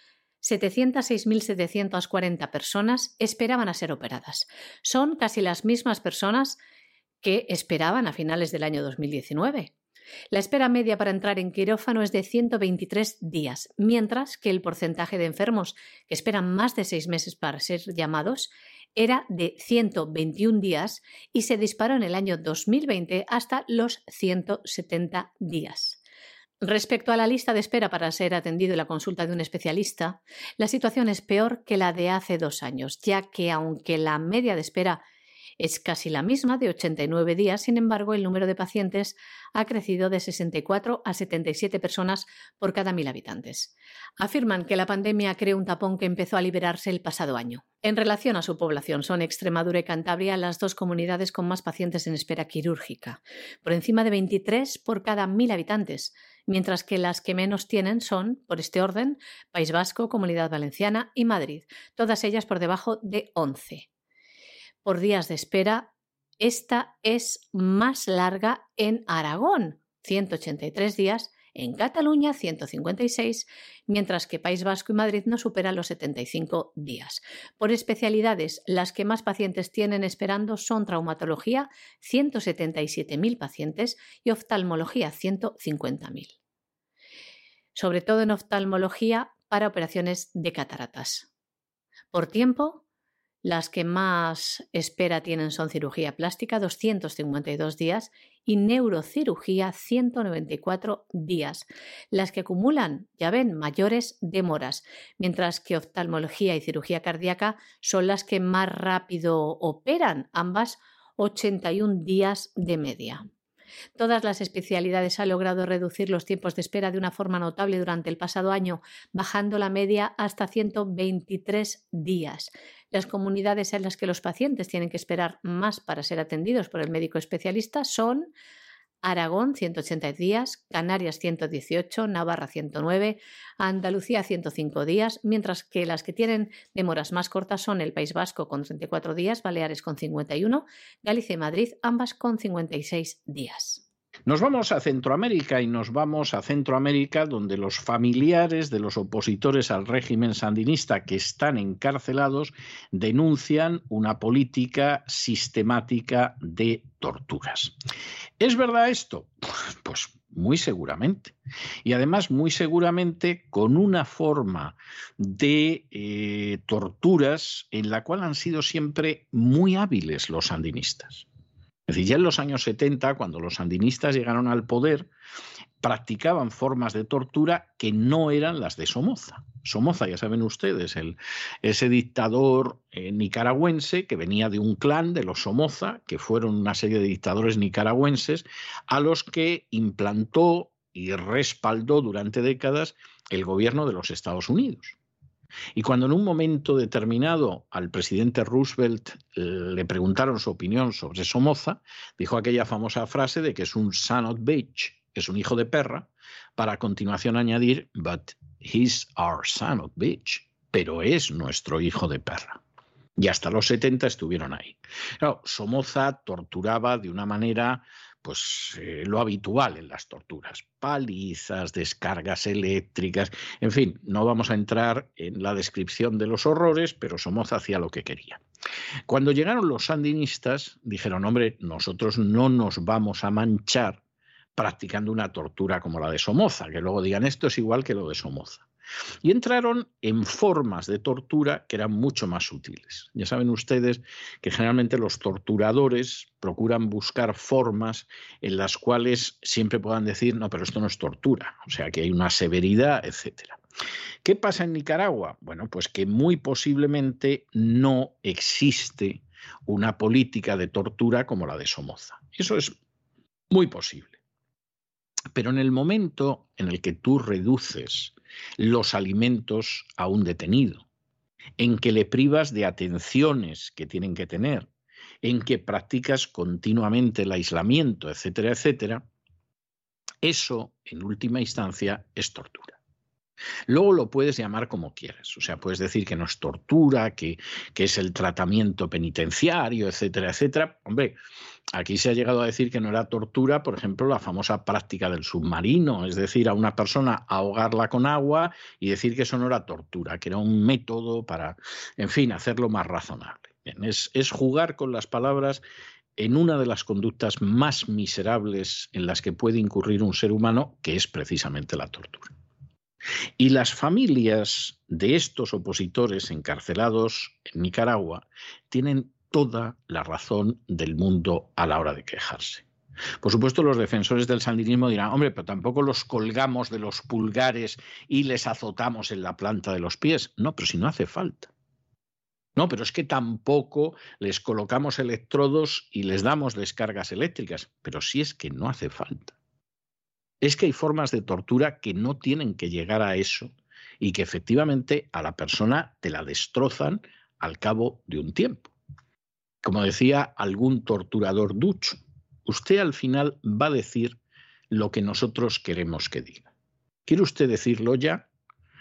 706.740 personas esperaban a ser operadas. Son casi las mismas personas que esperaban a finales del año 2019. La espera media para entrar en quirófano es de 123 días, mientras que el porcentaje de enfermos que esperan más de seis meses para ser llamados era de 121 días y se disparó en el año 2020 hasta los 170 días. Respecto a la lista de espera para ser atendido en la consulta de un especialista, la situación es peor que la de hace dos años, ya que aunque la media de espera es casi la misma, de 89 días, sin embargo, el número de pacientes ha crecido de 64 a 77 personas por cada mil habitantes. Afirman que la pandemia creó un tapón que empezó a liberarse el pasado año. En relación a su población, son Extremadura y Cantabria las dos comunidades con más pacientes en espera quirúrgica, por encima de 23 por cada mil habitantes, mientras que las que menos tienen son, por este orden, País Vasco, Comunidad Valenciana y Madrid, todas ellas por debajo de 11 por días de espera. Esta es más larga en Aragón, 183 días, en Cataluña 156, mientras que País Vasco y Madrid no superan los 75 días. Por especialidades, las que más pacientes tienen esperando son traumatología, 177.000 pacientes, y oftalmología, 150.000. Sobre todo en oftalmología para operaciones de cataratas. Por tiempo, las que más espera tienen son cirugía plástica, 252 días, y neurocirugía, 194 días. Las que acumulan, ya ven, mayores demoras, mientras que oftalmología y cirugía cardíaca son las que más rápido operan, ambas 81 días de media. Todas las especialidades han logrado reducir los tiempos de espera de una forma notable durante el pasado año, bajando la media hasta 123 días. Las comunidades en las que los pacientes tienen que esperar más para ser atendidos por el médico especialista son Aragón 180 días, Canarias 118, Navarra 109, Andalucía 105 días, mientras que las que tienen demoras más cortas son el País Vasco con 34 días, Baleares con 51, Galicia y Madrid ambas con 56 días. Nos vamos a Centroamérica y nos vamos a Centroamérica donde los familiares de los opositores al régimen sandinista que están encarcelados denuncian una política sistemática de torturas. ¿Es verdad esto? Pues muy seguramente. Y además, muy seguramente con una forma de eh, torturas en la cual han sido siempre muy hábiles los sandinistas. Es decir, ya en los años 70, cuando los sandinistas llegaron al poder, practicaban formas de tortura que no eran las de Somoza. Somoza, ya saben ustedes, el, ese dictador eh, nicaragüense que venía de un clan de los Somoza, que fueron una serie de dictadores nicaragüenses, a los que implantó y respaldó durante décadas el gobierno de los Estados Unidos. Y cuando en un momento determinado al presidente Roosevelt eh, le preguntaron su opinión sobre Somoza, dijo aquella famosa frase de que es un son of bitch, es un hijo de perra, para a continuación añadir, but he's our son of bitch, pero es nuestro hijo de perra. Y hasta los 70 estuvieron ahí. Somoza torturaba de una manera pues eh, lo habitual en las torturas, palizas, descargas eléctricas, en fin, no vamos a entrar en la descripción de los horrores, pero Somoza hacía lo que quería. Cuando llegaron los sandinistas, dijeron, hombre, nosotros no nos vamos a manchar practicando una tortura como la de Somoza, que luego digan esto es igual que lo de Somoza. Y entraron en formas de tortura que eran mucho más sutiles. Ya saben ustedes que generalmente los torturadores procuran buscar formas en las cuales siempre puedan decir, no, pero esto no es tortura, o sea, que hay una severidad, etcétera. ¿Qué pasa en Nicaragua? Bueno, pues que muy posiblemente no existe una política de tortura como la de Somoza. Eso es muy posible. Pero en el momento en el que tú reduces los alimentos a un detenido, en que le privas de atenciones que tienen que tener, en que practicas continuamente el aislamiento, etcétera, etcétera, eso, en última instancia, es tortura. Luego lo puedes llamar como quieras, o sea, puedes decir que no es tortura, que, que, es el tratamiento penitenciario, etcétera, etcétera. Hombre, aquí se ha llegado a decir que no era tortura, por ejemplo, la famosa práctica del submarino, es decir, a una persona ahogarla con agua y decir que eso no era tortura, que era un método para, en fin, hacerlo más razonable. es, es jugar con las palabras en una de las conductas más miserables en las que puede incurrir un ser humano, que es precisamente la tortura. Y las familias de estos opositores encarcelados en Nicaragua tienen toda la razón del mundo a la hora de quejarse. Por supuesto, los defensores del sandinismo dirán, hombre, pero tampoco los colgamos de los pulgares y les azotamos en la planta de los pies. No, pero si no hace falta. No, pero es que tampoco les colocamos electrodos y les damos descargas eléctricas. Pero si es que no hace falta es que hay formas de tortura que no tienen que llegar a eso y que efectivamente a la persona te la destrozan al cabo de un tiempo. Como decía algún torturador ducho, usted al final va a decir lo que nosotros queremos que diga. ¿Quiere usted decirlo ya?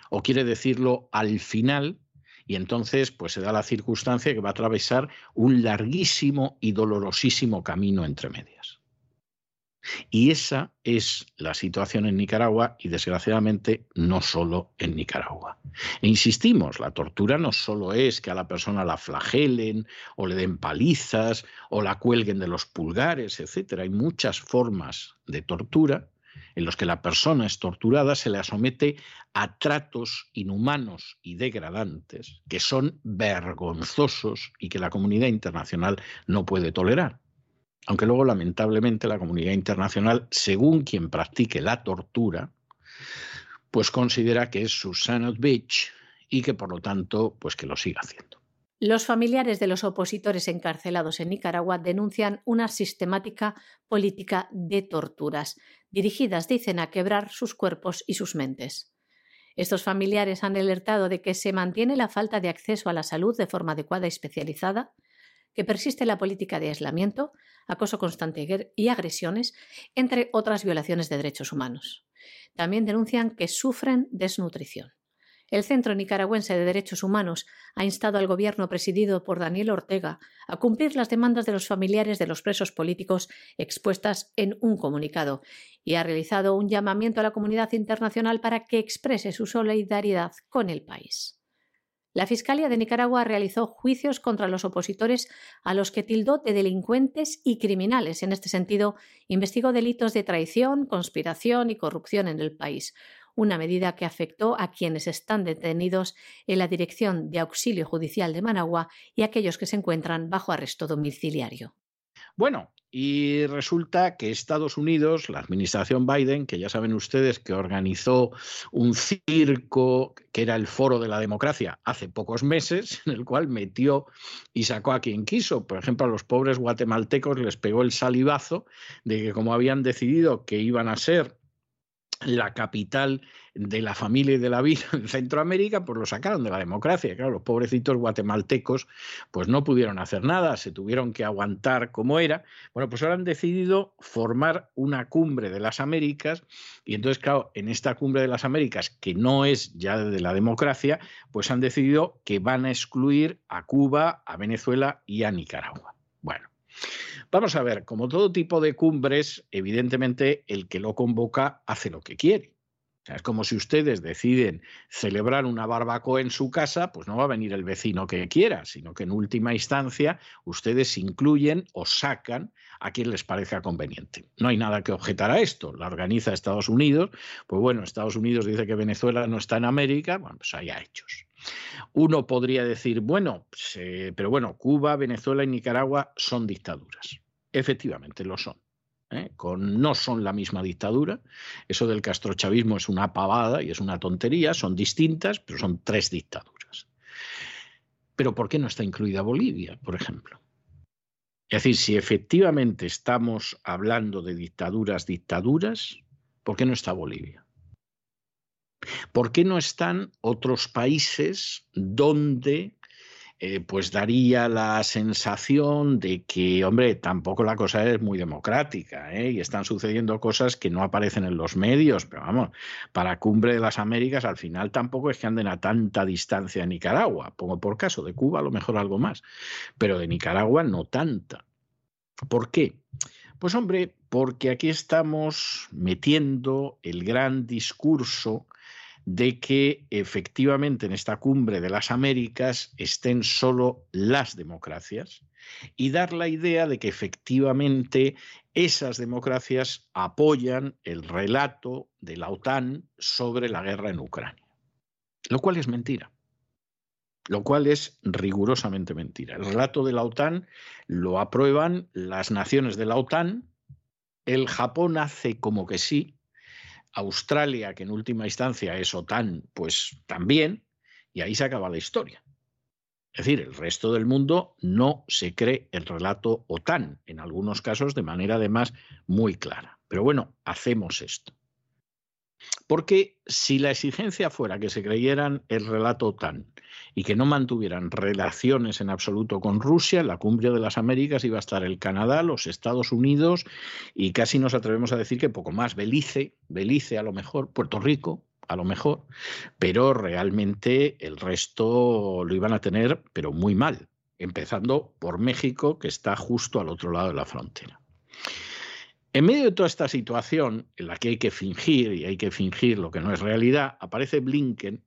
¿O quiere decirlo al final? Y entonces, pues se da la circunstancia que va a atravesar un larguísimo y dolorosísimo camino entre medias. Y esa es la situación en Nicaragua y desgraciadamente no solo en Nicaragua. E insistimos, la tortura no solo es que a la persona la flagelen o le den palizas o la cuelguen de los pulgares, etc. Hay muchas formas de tortura en los que la persona es torturada, se le somete a tratos inhumanos y degradantes que son vergonzosos y que la comunidad internacional no puede tolerar aunque luego lamentablemente la comunidad internacional, según quien practique la tortura, pues considera que es su son bitch y que por lo tanto, pues que lo siga haciendo. Los familiares de los opositores encarcelados en Nicaragua denuncian una sistemática política de torturas, dirigidas, dicen, a quebrar sus cuerpos y sus mentes. Estos familiares han alertado de que se mantiene la falta de acceso a la salud de forma adecuada y especializada, que persiste la política de aislamiento, acoso constante y agresiones, entre otras violaciones de derechos humanos. También denuncian que sufren desnutrición. El Centro Nicaragüense de Derechos Humanos ha instado al gobierno presidido por Daniel Ortega a cumplir las demandas de los familiares de los presos políticos expuestas en un comunicado y ha realizado un llamamiento a la comunidad internacional para que exprese su solidaridad con el país. La Fiscalía de Nicaragua realizó juicios contra los opositores a los que tildó de delincuentes y criminales. En este sentido, investigó delitos de traición, conspiración y corrupción en el país, una medida que afectó a quienes están detenidos en la Dirección de Auxilio Judicial de Managua y a aquellos que se encuentran bajo arresto domiciliario. Bueno, y resulta que Estados Unidos, la administración Biden, que ya saben ustedes que organizó un circo que era el foro de la democracia hace pocos meses, en el cual metió y sacó a quien quiso. Por ejemplo, a los pobres guatemaltecos les pegó el salivazo de que como habían decidido que iban a ser la capital de la familia y de la vida en Centroamérica, pues lo sacaron de la democracia. Claro, los pobrecitos guatemaltecos pues no pudieron hacer nada, se tuvieron que aguantar como era. Bueno, pues ahora han decidido formar una cumbre de las Américas y entonces, claro, en esta cumbre de las Américas, que no es ya de la democracia, pues han decidido que van a excluir a Cuba, a Venezuela y a Nicaragua. Bueno. Vamos a ver, como todo tipo de cumbres, evidentemente el que lo convoca hace lo que quiere. es como si ustedes deciden celebrar una barbacoa en su casa, pues no va a venir el vecino que quiera, sino que en última instancia ustedes incluyen o sacan a quien les parezca conveniente. No hay nada que objetar a esto. La organiza Estados Unidos. Pues bueno, Estados Unidos dice que Venezuela no está en América. Bueno, pues haya hechos. Uno podría decir, bueno, pues, pero bueno, Cuba, Venezuela y Nicaragua son dictaduras efectivamente lo son. ¿eh? No son la misma dictadura. Eso del castrochavismo es una pavada y es una tontería. Son distintas, pero son tres dictaduras. Pero ¿por qué no está incluida Bolivia, por ejemplo? Es decir, si efectivamente estamos hablando de dictaduras, dictaduras, ¿por qué no está Bolivia? ¿Por qué no están otros países donde eh, pues daría la sensación de que, hombre, tampoco la cosa es muy democrática ¿eh? y están sucediendo cosas que no aparecen en los medios, pero vamos, para Cumbre de las Américas al final tampoco es que anden a tanta distancia de Nicaragua, pongo por caso, de Cuba a lo mejor algo más, pero de Nicaragua no tanta. ¿Por qué? Pues hombre, porque aquí estamos metiendo el gran discurso de que efectivamente en esta cumbre de las Américas estén solo las democracias y dar la idea de que efectivamente esas democracias apoyan el relato de la OTAN sobre la guerra en Ucrania. Lo cual es mentira. Lo cual es rigurosamente mentira. El relato de la OTAN lo aprueban las naciones de la OTAN. El Japón hace como que sí, Australia, que en última instancia es OTAN, pues también, y ahí se acaba la historia. Es decir, el resto del mundo no se cree el relato OTAN, en algunos casos de manera además muy clara. Pero bueno, hacemos esto. Porque si la exigencia fuera que se creyeran el relato OTAN y que no mantuvieran relaciones en absoluto con Rusia, en la cumbre de las Américas iba a estar el Canadá, los Estados Unidos y casi nos atrevemos a decir que poco más, Belice, Belice a lo mejor, Puerto Rico, a lo mejor, pero realmente el resto lo iban a tener, pero muy mal, empezando por México, que está justo al otro lado de la frontera. En medio de toda esta situación en la que hay que fingir y hay que fingir lo que no es realidad, aparece Blinken,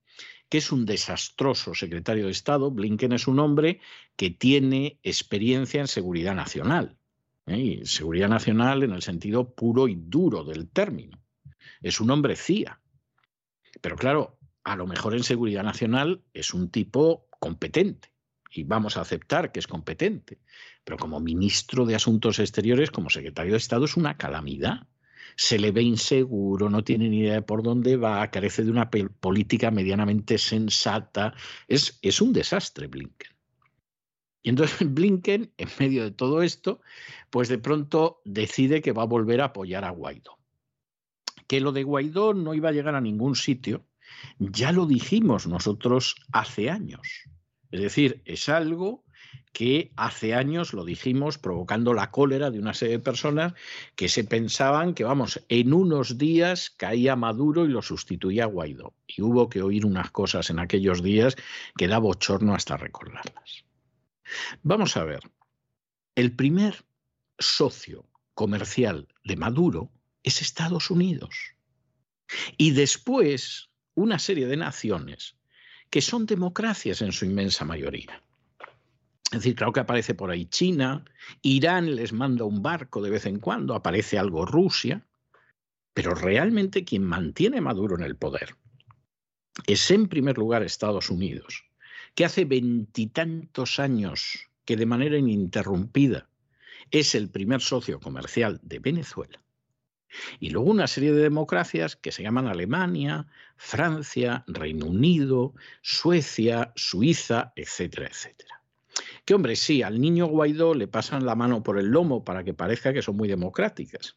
que es un desastroso secretario de Estado. Blinken es un hombre que tiene experiencia en seguridad nacional. ¿eh? seguridad nacional en el sentido puro y duro del término. Es un hombre CIA. Pero claro, a lo mejor en seguridad nacional es un tipo competente y vamos a aceptar que es competente. Pero como ministro de Asuntos Exteriores, como secretario de Estado, es una calamidad. Se le ve inseguro, no tiene ni idea de por dónde va, carece de una política medianamente sensata. Es, es un desastre Blinken. Y entonces Blinken, en medio de todo esto, pues de pronto decide que va a volver a apoyar a Guaidó. Que lo de Guaidó no iba a llegar a ningún sitio, ya lo dijimos nosotros hace años. Es decir, es algo que hace años lo dijimos provocando la cólera de una serie de personas que se pensaban que, vamos, en unos días caía Maduro y lo sustituía Guaidó. Y hubo que oír unas cosas en aquellos días que da bochorno hasta recordarlas. Vamos a ver, el primer socio comercial de Maduro es Estados Unidos. Y después una serie de naciones que son democracias en su inmensa mayoría. Es decir, claro que aparece por ahí China, Irán les manda un barco de vez en cuando, aparece algo Rusia, pero realmente quien mantiene a Maduro en el poder es en primer lugar Estados Unidos, que hace veintitantos años que de manera ininterrumpida es el primer socio comercial de Venezuela. Y luego una serie de democracias que se llaman Alemania, Francia, Reino Unido, Suecia, Suiza, etcétera, etcétera. Que hombre, sí, al niño Guaidó le pasan la mano por el lomo para que parezca que son muy democráticas,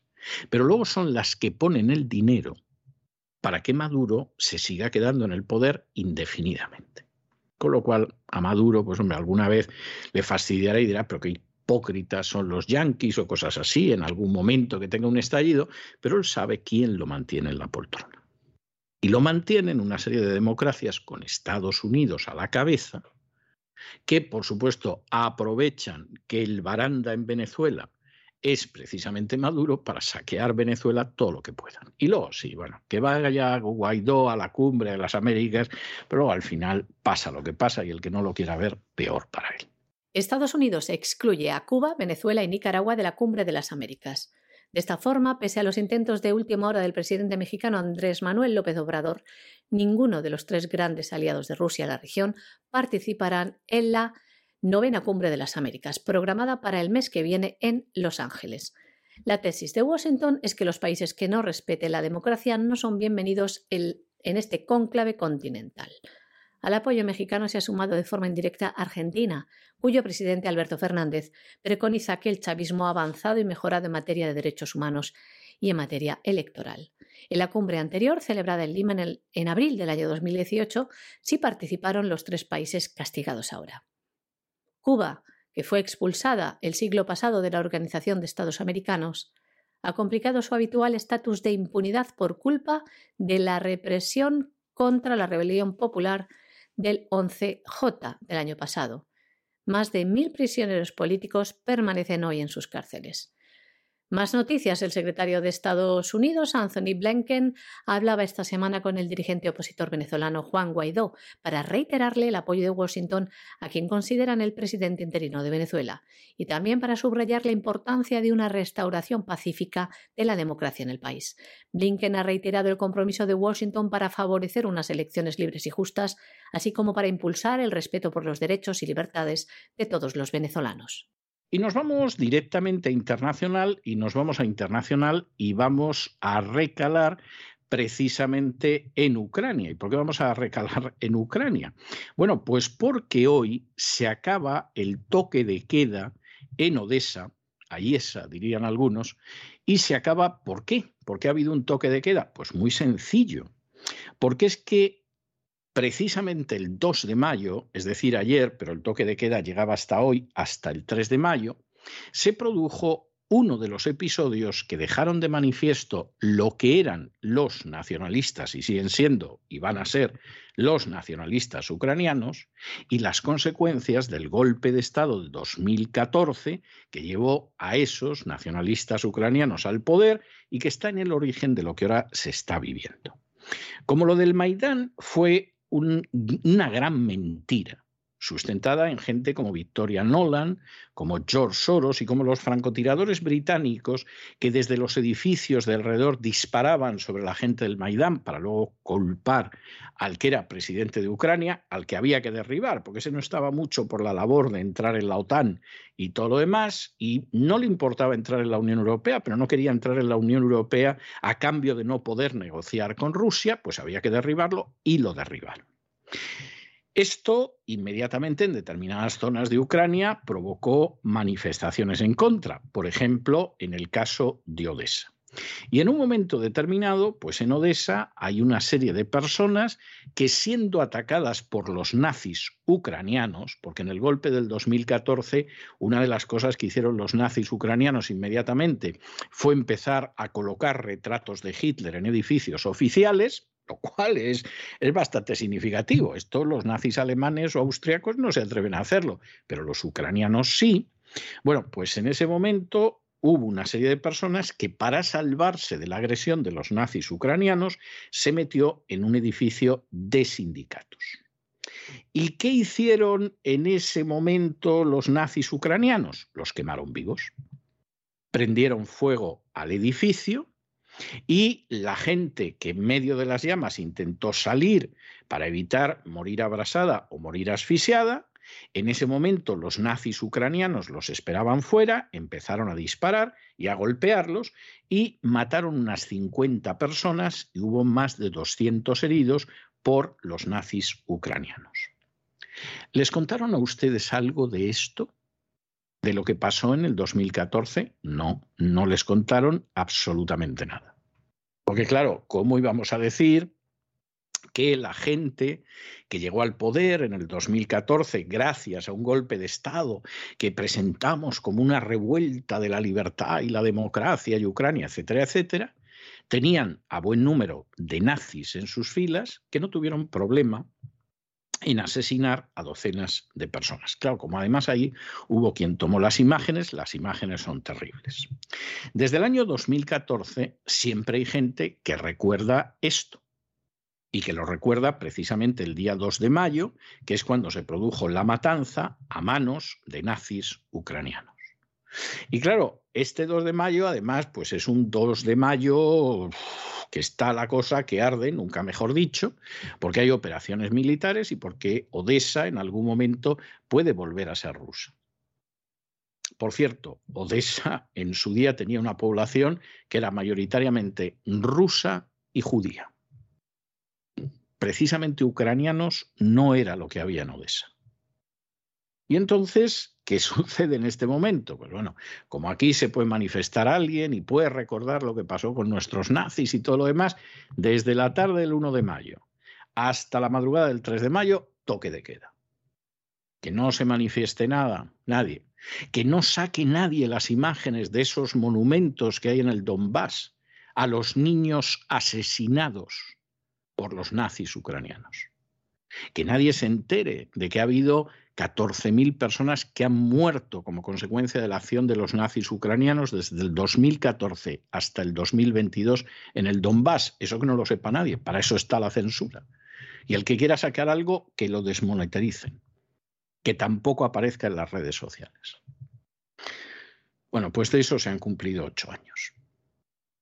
pero luego son las que ponen el dinero para que Maduro se siga quedando en el poder indefinidamente. Con lo cual, a Maduro, pues hombre, alguna vez le fastidiará y dirá, pero qué hipócritas son los yanquis o cosas así, en algún momento que tenga un estallido, pero él sabe quién lo mantiene en la poltrona. Y lo mantiene en una serie de democracias con Estados Unidos a la cabeza, que por supuesto aprovechan que el baranda en Venezuela es precisamente Maduro para saquear Venezuela todo lo que puedan. Y luego, sí, bueno, que vaya Guaidó a la cumbre de las Américas, pero al final pasa lo que pasa y el que no lo quiera ver, peor para él. Estados Unidos excluye a Cuba, Venezuela y Nicaragua de la cumbre de las Américas. De esta forma, pese a los intentos de última hora del presidente mexicano Andrés Manuel López Obrador, ninguno de los tres grandes aliados de Rusia en la región participarán en la novena cumbre de las Américas, programada para el mes que viene en Los Ángeles. La tesis de Washington es que los países que no respeten la democracia no son bienvenidos en este cónclave continental. Al apoyo mexicano se ha sumado de forma indirecta Argentina, cuyo presidente Alberto Fernández preconiza que el chavismo ha avanzado y mejorado en materia de derechos humanos y en materia electoral. En la cumbre anterior, celebrada en Lima en, en abril del año 2018, sí participaron los tres países castigados ahora. Cuba, que fue expulsada el siglo pasado de la Organización de Estados Americanos, ha complicado su habitual estatus de impunidad por culpa de la represión contra la rebelión popular del 11J del año pasado. Más de mil prisioneros políticos permanecen hoy en sus cárceles. Más noticias. El secretario de Estados Unidos, Anthony Blinken, hablaba esta semana con el dirigente opositor venezolano Juan Guaidó para reiterarle el apoyo de Washington a quien consideran el presidente interino de Venezuela y también para subrayar la importancia de una restauración pacífica de la democracia en el país. Blinken ha reiterado el compromiso de Washington para favorecer unas elecciones libres y justas, así como para impulsar el respeto por los derechos y libertades de todos los venezolanos. Y nos vamos directamente a internacional y nos vamos a internacional y vamos a recalar precisamente en Ucrania. ¿Y por qué vamos a recalar en Ucrania? Bueno, pues porque hoy se acaba el toque de queda en Odessa, ahí esa dirían algunos, y se acaba, ¿por qué? ¿Por qué ha habido un toque de queda? Pues muy sencillo, porque es que precisamente el 2 de mayo, es decir, ayer, pero el toque de queda llegaba hasta hoy, hasta el 3 de mayo, se produjo uno de los episodios que dejaron de manifiesto lo que eran los nacionalistas y siguen siendo y van a ser los nacionalistas ucranianos y las consecuencias del golpe de Estado de 2014 que llevó a esos nacionalistas ucranianos al poder y que está en el origen de lo que ahora se está viviendo. Como lo del Maidán fue una gran mentira, sustentada en gente como Victoria Nolan, como George Soros y como los francotiradores británicos que desde los edificios de alrededor disparaban sobre la gente del Maidán para luego culpar al que era presidente de Ucrania, al que había que derribar, porque ese no estaba mucho por la labor de entrar en la OTAN y todo lo demás, y no le importaba entrar en la Unión Europea, pero no quería entrar en la Unión Europea a cambio de no poder negociar con Rusia, pues había que derribarlo y lo derribaron. Esto inmediatamente en determinadas zonas de Ucrania provocó manifestaciones en contra, por ejemplo, en el caso de Odessa. Y en un momento determinado, pues en Odessa hay una serie de personas que siendo atacadas por los nazis ucranianos, porque en el golpe del 2014 una de las cosas que hicieron los nazis ucranianos inmediatamente fue empezar a colocar retratos de Hitler en edificios oficiales, lo cual es, es, bastante significativo. Esto los nazis alemanes o austriacos no se atreven a hacerlo, pero los ucranianos sí. Bueno, pues en ese momento hubo una serie de personas que para salvarse de la agresión de los nazis ucranianos se metió en un edificio de sindicatos. ¿Y qué hicieron en ese momento los nazis ucranianos? Los quemaron vivos. Prendieron fuego al edificio y la gente que en medio de las llamas intentó salir para evitar morir abrasada o morir asfixiada, en ese momento los nazis ucranianos los esperaban fuera, empezaron a disparar y a golpearlos y mataron unas 50 personas y hubo más de 200 heridos por los nazis ucranianos. ¿Les contaron a ustedes algo de esto? ¿De lo que pasó en el 2014? No, no les contaron absolutamente nada. Porque claro, ¿cómo íbamos a decir que la gente que llegó al poder en el 2014 gracias a un golpe de Estado que presentamos como una revuelta de la libertad y la democracia y Ucrania, etcétera, etcétera, tenían a buen número de nazis en sus filas que no tuvieron problema en asesinar a docenas de personas. Claro, como además ahí hubo quien tomó las imágenes, las imágenes son terribles. Desde el año 2014 siempre hay gente que recuerda esto y que lo recuerda precisamente el día 2 de mayo, que es cuando se produjo la matanza a manos de nazis ucranianos. Y claro, este 2 de mayo además pues es un 2 de mayo que está la cosa que arde, nunca mejor dicho, porque hay operaciones militares y porque Odessa en algún momento puede volver a ser rusa. Por cierto, Odessa en su día tenía una población que era mayoritariamente rusa y judía precisamente ucranianos no era lo que había en Odessa. Y entonces, ¿qué sucede en este momento? Pues bueno, como aquí se puede manifestar alguien y puede recordar lo que pasó con nuestros nazis y todo lo demás, desde la tarde del 1 de mayo hasta la madrugada del 3 de mayo, toque de queda. Que no se manifieste nada, nadie. Que no saque nadie las imágenes de esos monumentos que hay en el Donbass a los niños asesinados por los nazis ucranianos. Que nadie se entere de que ha habido 14.000 personas que han muerto como consecuencia de la acción de los nazis ucranianos desde el 2014 hasta el 2022 en el Donbass. Eso que no lo sepa nadie, para eso está la censura. Y el que quiera sacar algo, que lo desmonetaricen, que tampoco aparezca en las redes sociales. Bueno, pues de eso se han cumplido ocho años.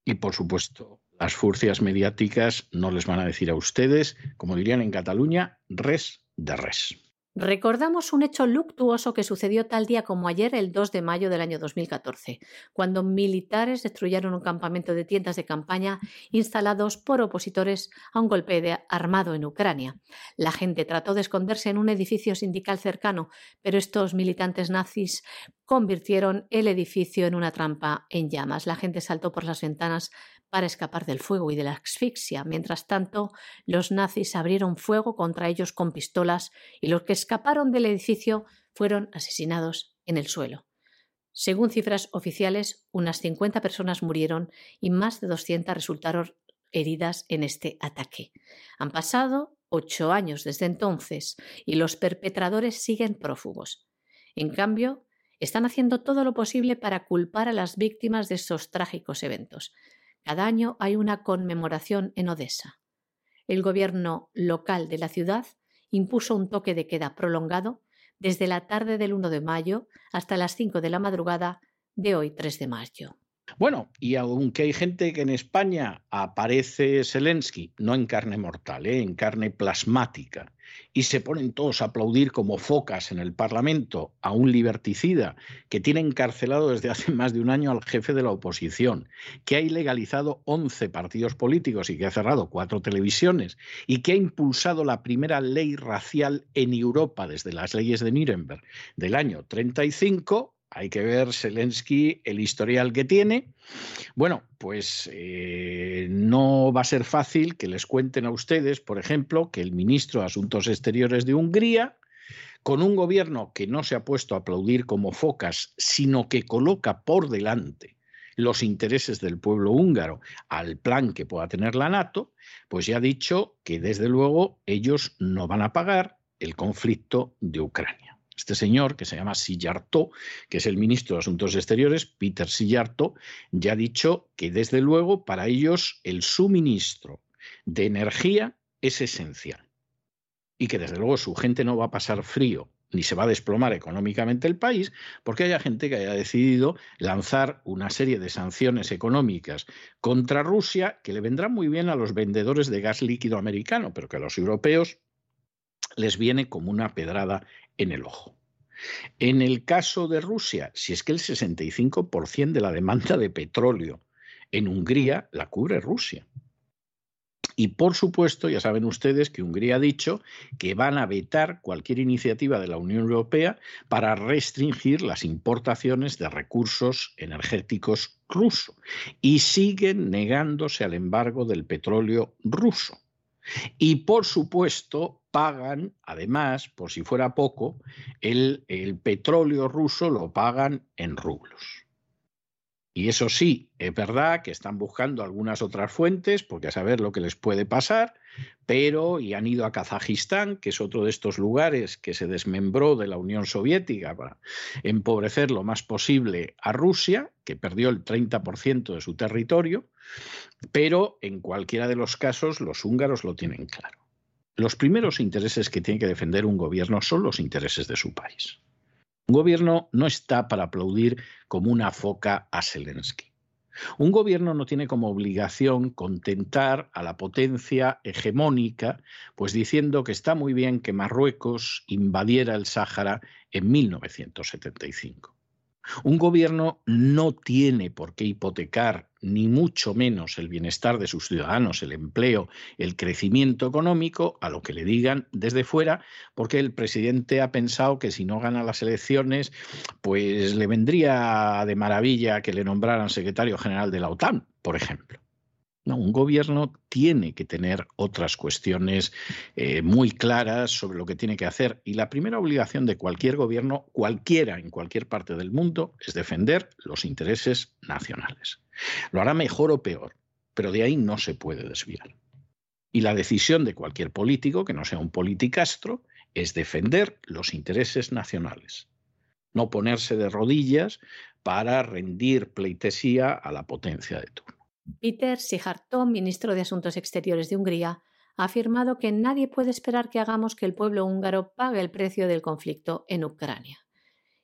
Y por supuesto, las furcias mediáticas no les van a decir a ustedes, como dirían en Cataluña, res de res. Recordamos un hecho luctuoso que sucedió tal día como ayer, el 2 de mayo del año 2014, cuando militares destruyeron un campamento de tiendas de campaña instalados por opositores a un golpe armado en Ucrania. La gente trató de esconderse en un edificio sindical cercano, pero estos militantes nazis convirtieron el edificio en una trampa en llamas. La gente saltó por las ventanas para escapar del fuego y de la asfixia. Mientras tanto, los nazis abrieron fuego contra ellos con pistolas y los que escaparon del edificio fueron asesinados en el suelo. Según cifras oficiales, unas 50 personas murieron y más de 200 resultaron heridas en este ataque. Han pasado ocho años desde entonces y los perpetradores siguen prófugos. En cambio, están haciendo todo lo posible para culpar a las víctimas de estos trágicos eventos. Cada año hay una conmemoración en Odessa. El gobierno local de la ciudad impuso un toque de queda prolongado desde la tarde del 1 de mayo hasta las 5 de la madrugada de hoy 3 de mayo. Bueno, y aunque hay gente que en España aparece Zelensky, no en carne mortal, ¿eh? en carne plasmática, y se ponen todos a aplaudir como focas en el Parlamento a un liberticida que tiene encarcelado desde hace más de un año al jefe de la oposición, que ha ilegalizado 11 partidos políticos y que ha cerrado cuatro televisiones, y que ha impulsado la primera ley racial en Europa desde las leyes de Nuremberg del año 35, hay que ver Zelensky el historial que tiene. Bueno, pues eh, no va a ser fácil que les cuenten a ustedes, por ejemplo, que el ministro de Asuntos Exteriores de Hungría, con un gobierno que no se ha puesto a aplaudir como focas, sino que coloca por delante los intereses del pueblo húngaro al plan que pueda tener la NATO, pues ya ha dicho que desde luego ellos no van a pagar el conflicto de Ucrania. Este señor, que se llama Sillarto, que es el ministro de Asuntos Exteriores, Peter Sillarto, ya ha dicho que desde luego para ellos el suministro de energía es esencial y que desde luego su gente no va a pasar frío ni se va a desplomar económicamente el país, porque haya gente que haya decidido lanzar una serie de sanciones económicas contra Rusia que le vendrán muy bien a los vendedores de gas líquido americano, pero que a los europeos les viene como una pedrada en el ojo. En el caso de Rusia, si es que el 65% de la demanda de petróleo en Hungría la cubre Rusia. Y por supuesto, ya saben ustedes que Hungría ha dicho que van a vetar cualquier iniciativa de la Unión Europea para restringir las importaciones de recursos energéticos rusos y siguen negándose al embargo del petróleo ruso. Y por supuesto, pagan, además, por si fuera poco, el, el petróleo ruso lo pagan en rublos. Y eso sí, es verdad que están buscando algunas otras fuentes, porque a saber lo que les puede pasar, pero y han ido a Kazajistán, que es otro de estos lugares que se desmembró de la Unión Soviética para empobrecer lo más posible a Rusia, que perdió el 30% de su territorio, pero en cualquiera de los casos los húngaros lo tienen claro. Los primeros intereses que tiene que defender un gobierno son los intereses de su país. Un gobierno no está para aplaudir como una foca a Zelensky. Un gobierno no tiene como obligación contentar a la potencia hegemónica, pues diciendo que está muy bien que Marruecos invadiera el Sáhara en 1975. Un gobierno no tiene por qué hipotecar ni mucho menos el bienestar de sus ciudadanos, el empleo, el crecimiento económico, a lo que le digan desde fuera, porque el presidente ha pensado que si no gana las elecciones, pues le vendría de maravilla que le nombraran secretario general de la OTAN, por ejemplo. No, un gobierno tiene que tener otras cuestiones eh, muy claras sobre lo que tiene que hacer. Y la primera obligación de cualquier gobierno, cualquiera en cualquier parte del mundo, es defender los intereses nacionales. Lo hará mejor o peor, pero de ahí no se puede desviar. Y la decisión de cualquier político, que no sea un politicastro, es defender los intereses nacionales. No ponerse de rodillas para rendir pleitesía a la potencia de turno. Peter Sijarto, ministro de Asuntos Exteriores de Hungría, ha afirmado que nadie puede esperar que hagamos que el pueblo húngaro pague el precio del conflicto en Ucrania.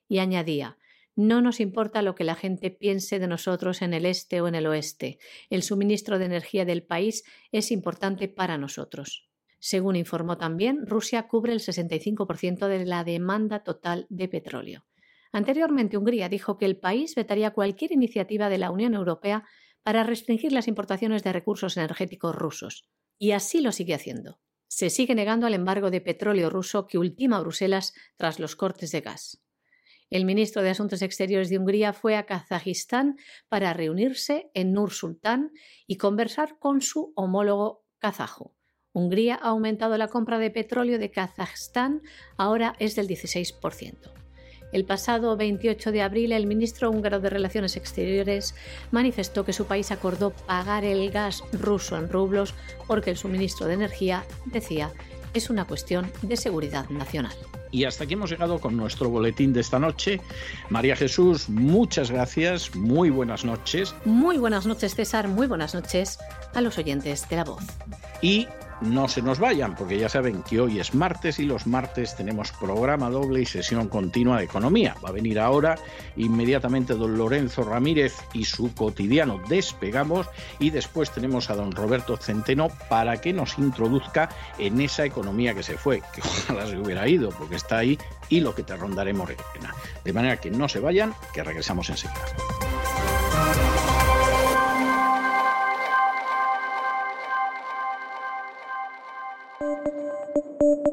Y añadía, no nos importa lo que la gente piense de nosotros en el este o en el oeste. El suministro de energía del país es importante para nosotros. Según informó también, Rusia cubre el 65% de la demanda total de petróleo. Anteriormente, Hungría dijo que el país vetaría cualquier iniciativa de la Unión Europea para restringir las importaciones de recursos energéticos rusos. Y así lo sigue haciendo. Se sigue negando al embargo de petróleo ruso que ultima Bruselas tras los cortes de gas. El ministro de Asuntos Exteriores de Hungría fue a Kazajistán para reunirse en Nur Sultán y conversar con su homólogo kazajo. Hungría ha aumentado la compra de petróleo de Kazajistán, ahora es del 16%. El pasado 28 de abril, el ministro húngaro de Relaciones Exteriores manifestó que su país acordó pagar el gas ruso en rublos porque el suministro de energía, decía, es una cuestión de seguridad nacional. Y hasta aquí hemos llegado con nuestro boletín de esta noche. María Jesús, muchas gracias, muy buenas noches. Muy buenas noches, César, muy buenas noches a los oyentes de la voz. Y no se nos vayan, porque ya saben que hoy es martes y los martes tenemos programa doble y sesión continua de economía. Va a venir ahora inmediatamente don Lorenzo Ramírez y su cotidiano Despegamos y después tenemos a don Roberto Centeno para que nos introduzca en esa economía que se fue, que ojalá se hubiera ido, porque está ahí y lo que te rondaré morena. De manera que no se vayan, que regresamos enseguida. Despegamos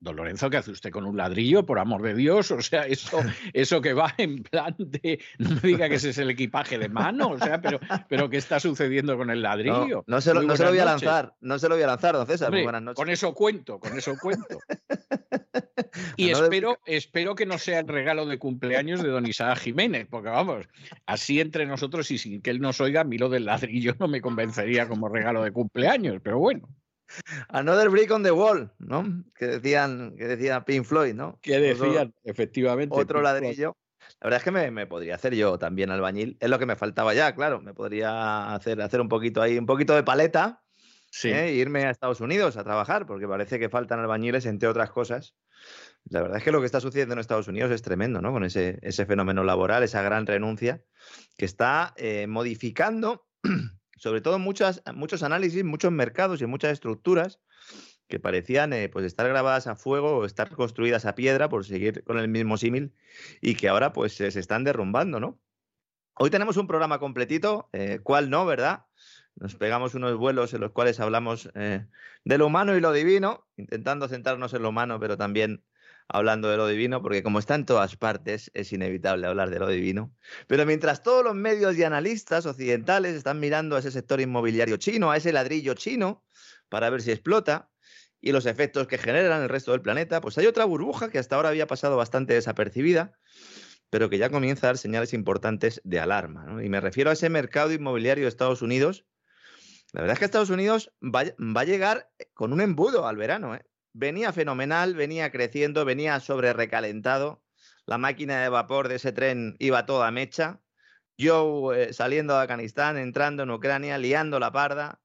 Don Lorenzo, ¿qué hace usted con un ladrillo, por amor de Dios? O sea, eso, eso que va en plan de. No me diga que ese es el equipaje de mano, o sea, pero, pero ¿qué está sucediendo con el ladrillo? No, se, lo, no se, lo, voy a lanzar, no se lo voy a lanzar, don César. buenas noches. Con eso cuento, con eso cuento. Y espero, espero que no sea el regalo de cumpleaños de don Isaac Jiménez, porque vamos, así entre nosotros y sin que él nos oiga, a mí lo del ladrillo no me convencería como regalo de cumpleaños, pero bueno. Another Brick on the Wall, ¿no? Que decían, que decía Pink Floyd, ¿no? Que decían, efectivamente. Otro ladrillo. La verdad es que me, podría hacer yo también albañil. Es lo que me faltaba ya, claro. Me podría hacer, hacer un poquito ahí, un poquito de paleta. Sí. ¿eh? E irme a Estados Unidos a trabajar, porque parece que faltan albañiles, entre otras cosas. La verdad es que lo que está sucediendo en Estados Unidos es tremendo, ¿no? Con ese, ese fenómeno laboral, esa gran renuncia, que está eh, modificando sobre todo muchas, muchos análisis, muchos mercados y muchas estructuras que parecían eh, pues estar grabadas a fuego o estar construidas a piedra, por seguir con el mismo símil, y que ahora pues se están derrumbando, ¿no? Hoy tenemos un programa completito, eh, ¿cuál no, verdad? Nos pegamos unos vuelos en los cuales hablamos eh, de lo humano y lo divino, intentando centrarnos en lo humano, pero también hablando de lo divino, porque como está en todas partes, es inevitable hablar de lo divino. Pero mientras todos los medios y analistas occidentales están mirando a ese sector inmobiliario chino, a ese ladrillo chino, para ver si explota, y los efectos que generan el resto del planeta, pues hay otra burbuja que hasta ahora había pasado bastante desapercibida, pero que ya comienza a dar señales importantes de alarma. Y me refiero a ese mercado inmobiliario de Estados Unidos. La verdad es que Estados Unidos va, va a llegar con un embudo al verano. ¿eh? Venía fenomenal, venía creciendo, venía sobre recalentado. La máquina de vapor de ese tren iba toda mecha. Yo eh, saliendo de Afganistán, entrando en Ucrania, liando la parda.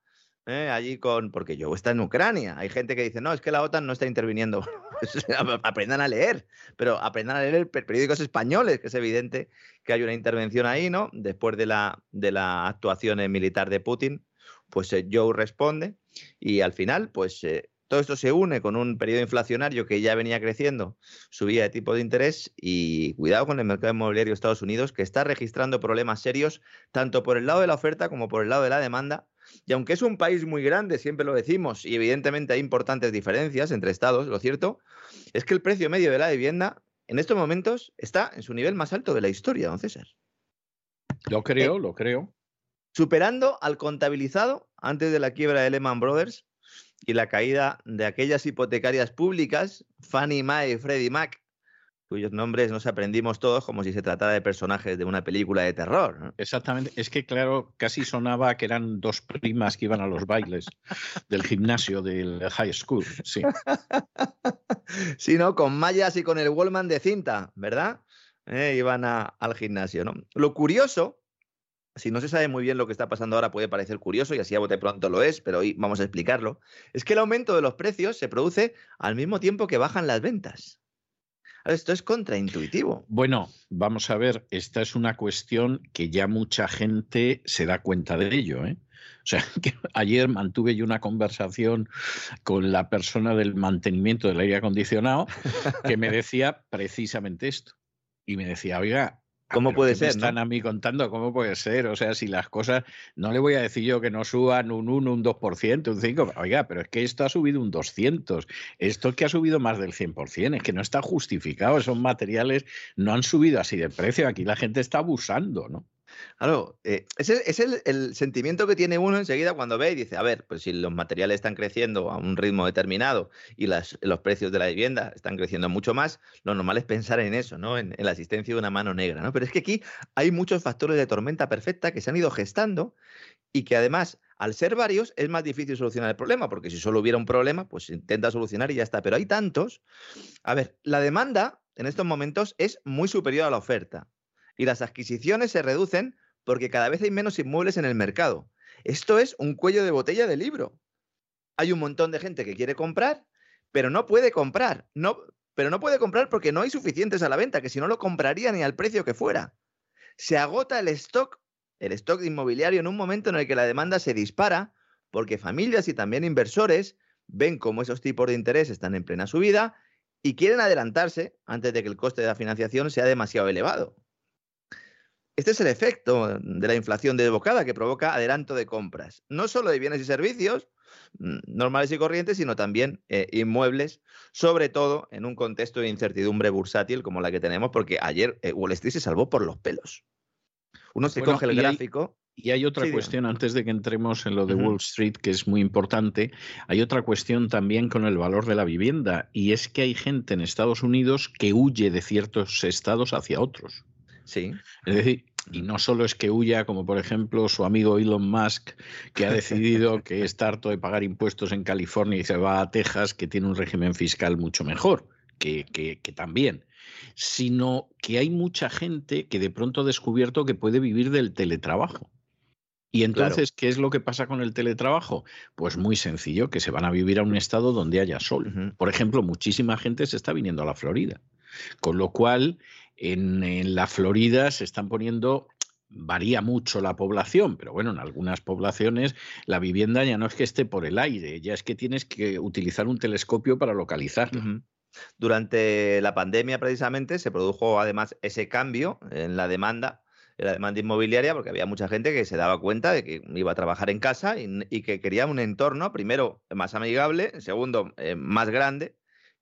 Eh, allí con. Porque yo está en Ucrania. Hay gente que dice, no, es que la OTAN no está interviniendo. aprendan a leer, pero aprendan a leer periódicos españoles, que es evidente que hay una intervención ahí, ¿no? Después de la, de la actuación militar de Putin, pues eh, Joe responde y al final, pues todo esto se une con un periodo inflacionario que ya venía creciendo, subía de tipo de interés y cuidado con el mercado inmobiliario de Estados Unidos que está registrando problemas serios tanto por el lado de la oferta como por el lado de la demanda. Y aunque es un país muy grande, siempre lo decimos, y evidentemente hay importantes diferencias entre estados, lo cierto es que el precio medio de la vivienda en estos momentos está en su nivel más alto de la historia, don César. Lo creo, lo creo. Superando al contabilizado antes de la quiebra de Lehman Brothers y la caída de aquellas hipotecarias públicas, Fannie Mae y Freddie Mac, cuyos nombres nos aprendimos todos como si se tratara de personajes de una película de terror. Exactamente, es que claro, casi sonaba que eran dos primas que iban a los bailes del gimnasio del high school, sí. sí, ¿no? Con mallas y con el Wallman de cinta, ¿verdad? Eh, iban al gimnasio, ¿no? Lo curioso si no se sabe muy bien lo que está pasando ahora, puede parecer curioso y así a bote pronto lo es, pero hoy vamos a explicarlo. Es que el aumento de los precios se produce al mismo tiempo que bajan las ventas. Esto es contraintuitivo. Bueno, vamos a ver, esta es una cuestión que ya mucha gente se da cuenta de ello. ¿eh? O sea, que ayer mantuve yo una conversación con la persona del mantenimiento del aire acondicionado que me decía precisamente esto. Y me decía, oiga, ¿Cómo puede ser? están a mí contando cómo puede ser. O sea, si las cosas, no le voy a decir yo que no suban un 1, un 2%, un 5%. Oiga, pero es que esto ha subido un 200%. Esto es que ha subido más del 100%. Es que no está justificado. Esos materiales no han subido así de precio. Aquí la gente está abusando, ¿no? Claro, eh, ese es el, sentimiento que tiene uno enseguida cuando ve y dice, a ver, pues si los materiales están creciendo a un ritmo determinado y los precios de la vivienda están creciendo mucho más, lo normal es pensar en eso, ¿no? En, la existencia de una mano negra, ¿no? Pero es que aquí hay muchos factores de tormenta perfecta que se han ido gestando y que además, al ser varios, es más difícil solucionar el problema, porque si solo hubiera un problema, pues se intenta solucionar y ya está. Pero hay tantos. A ver, la demanda en estos momentos es muy superior a la oferta y las adquisiciones se reducen porque cada vez hay menos inmuebles en el mercado. Esto es un cuello de botella de libro. Hay un montón de gente que quiere comprar, pero no puede comprar. No, pero no puede comprar porque no hay suficientes a la venta, que si no lo compraría ni al precio que fuera. Se agota el stock, el stock inmobiliario en un momento en el que la demanda se dispara, porque familias y también inversores ven cómo esos tipos de interés están en plena subida y quieren adelantarse antes de que el coste de la financiación sea demasiado elevado. Este es el efecto de la inflación desbocada que provoca adelanto de compras, no solo de bienes y servicios mm, normales y corrientes, sino también eh, inmuebles, sobre todo en un contexto de incertidumbre bursátil como la que tenemos, porque ayer eh, Wall Street se salvó por los pelos. Uno se coge el gráfico. y hay otra cuestión, antes de que entremos en lo de Wall Street, que es muy importante, hay otra cuestión también con el valor de la vivienda, y es que hay gente en Estados Unidos que huye de ciertos estados hacia otros. Sí. Es decir, y no solo es que huya, como por ejemplo su amigo Elon Musk, que ha decidido que está harto de pagar impuestos en California y se va a Texas, que tiene un régimen fiscal mucho mejor, que, que, también, sino que hay mucha gente que de pronto ha descubierto que puede vivir del teletrabajo. Y entonces, ¿qué es lo que pasa con el teletrabajo? Pues muy sencillo, que se van a vivir a un estado donde haya sol. Por ejemplo, muchísima gente se está viniendo a la Florida. Con lo cual, en, la Florida se están poniendo varía mucho la población, pero bueno, en algunas poblaciones la vivienda ya no es que esté por el aire, ya es que tienes que utilizar un telescopio para localizarla. Durante la pandemia, precisamente, se produjo además ese cambio en la demanda, en la demanda inmobiliaria, porque había mucha gente que se daba cuenta de que iba a trabajar en casa y, que quería un entorno, primero, más amigable, segundo, eh, más grande,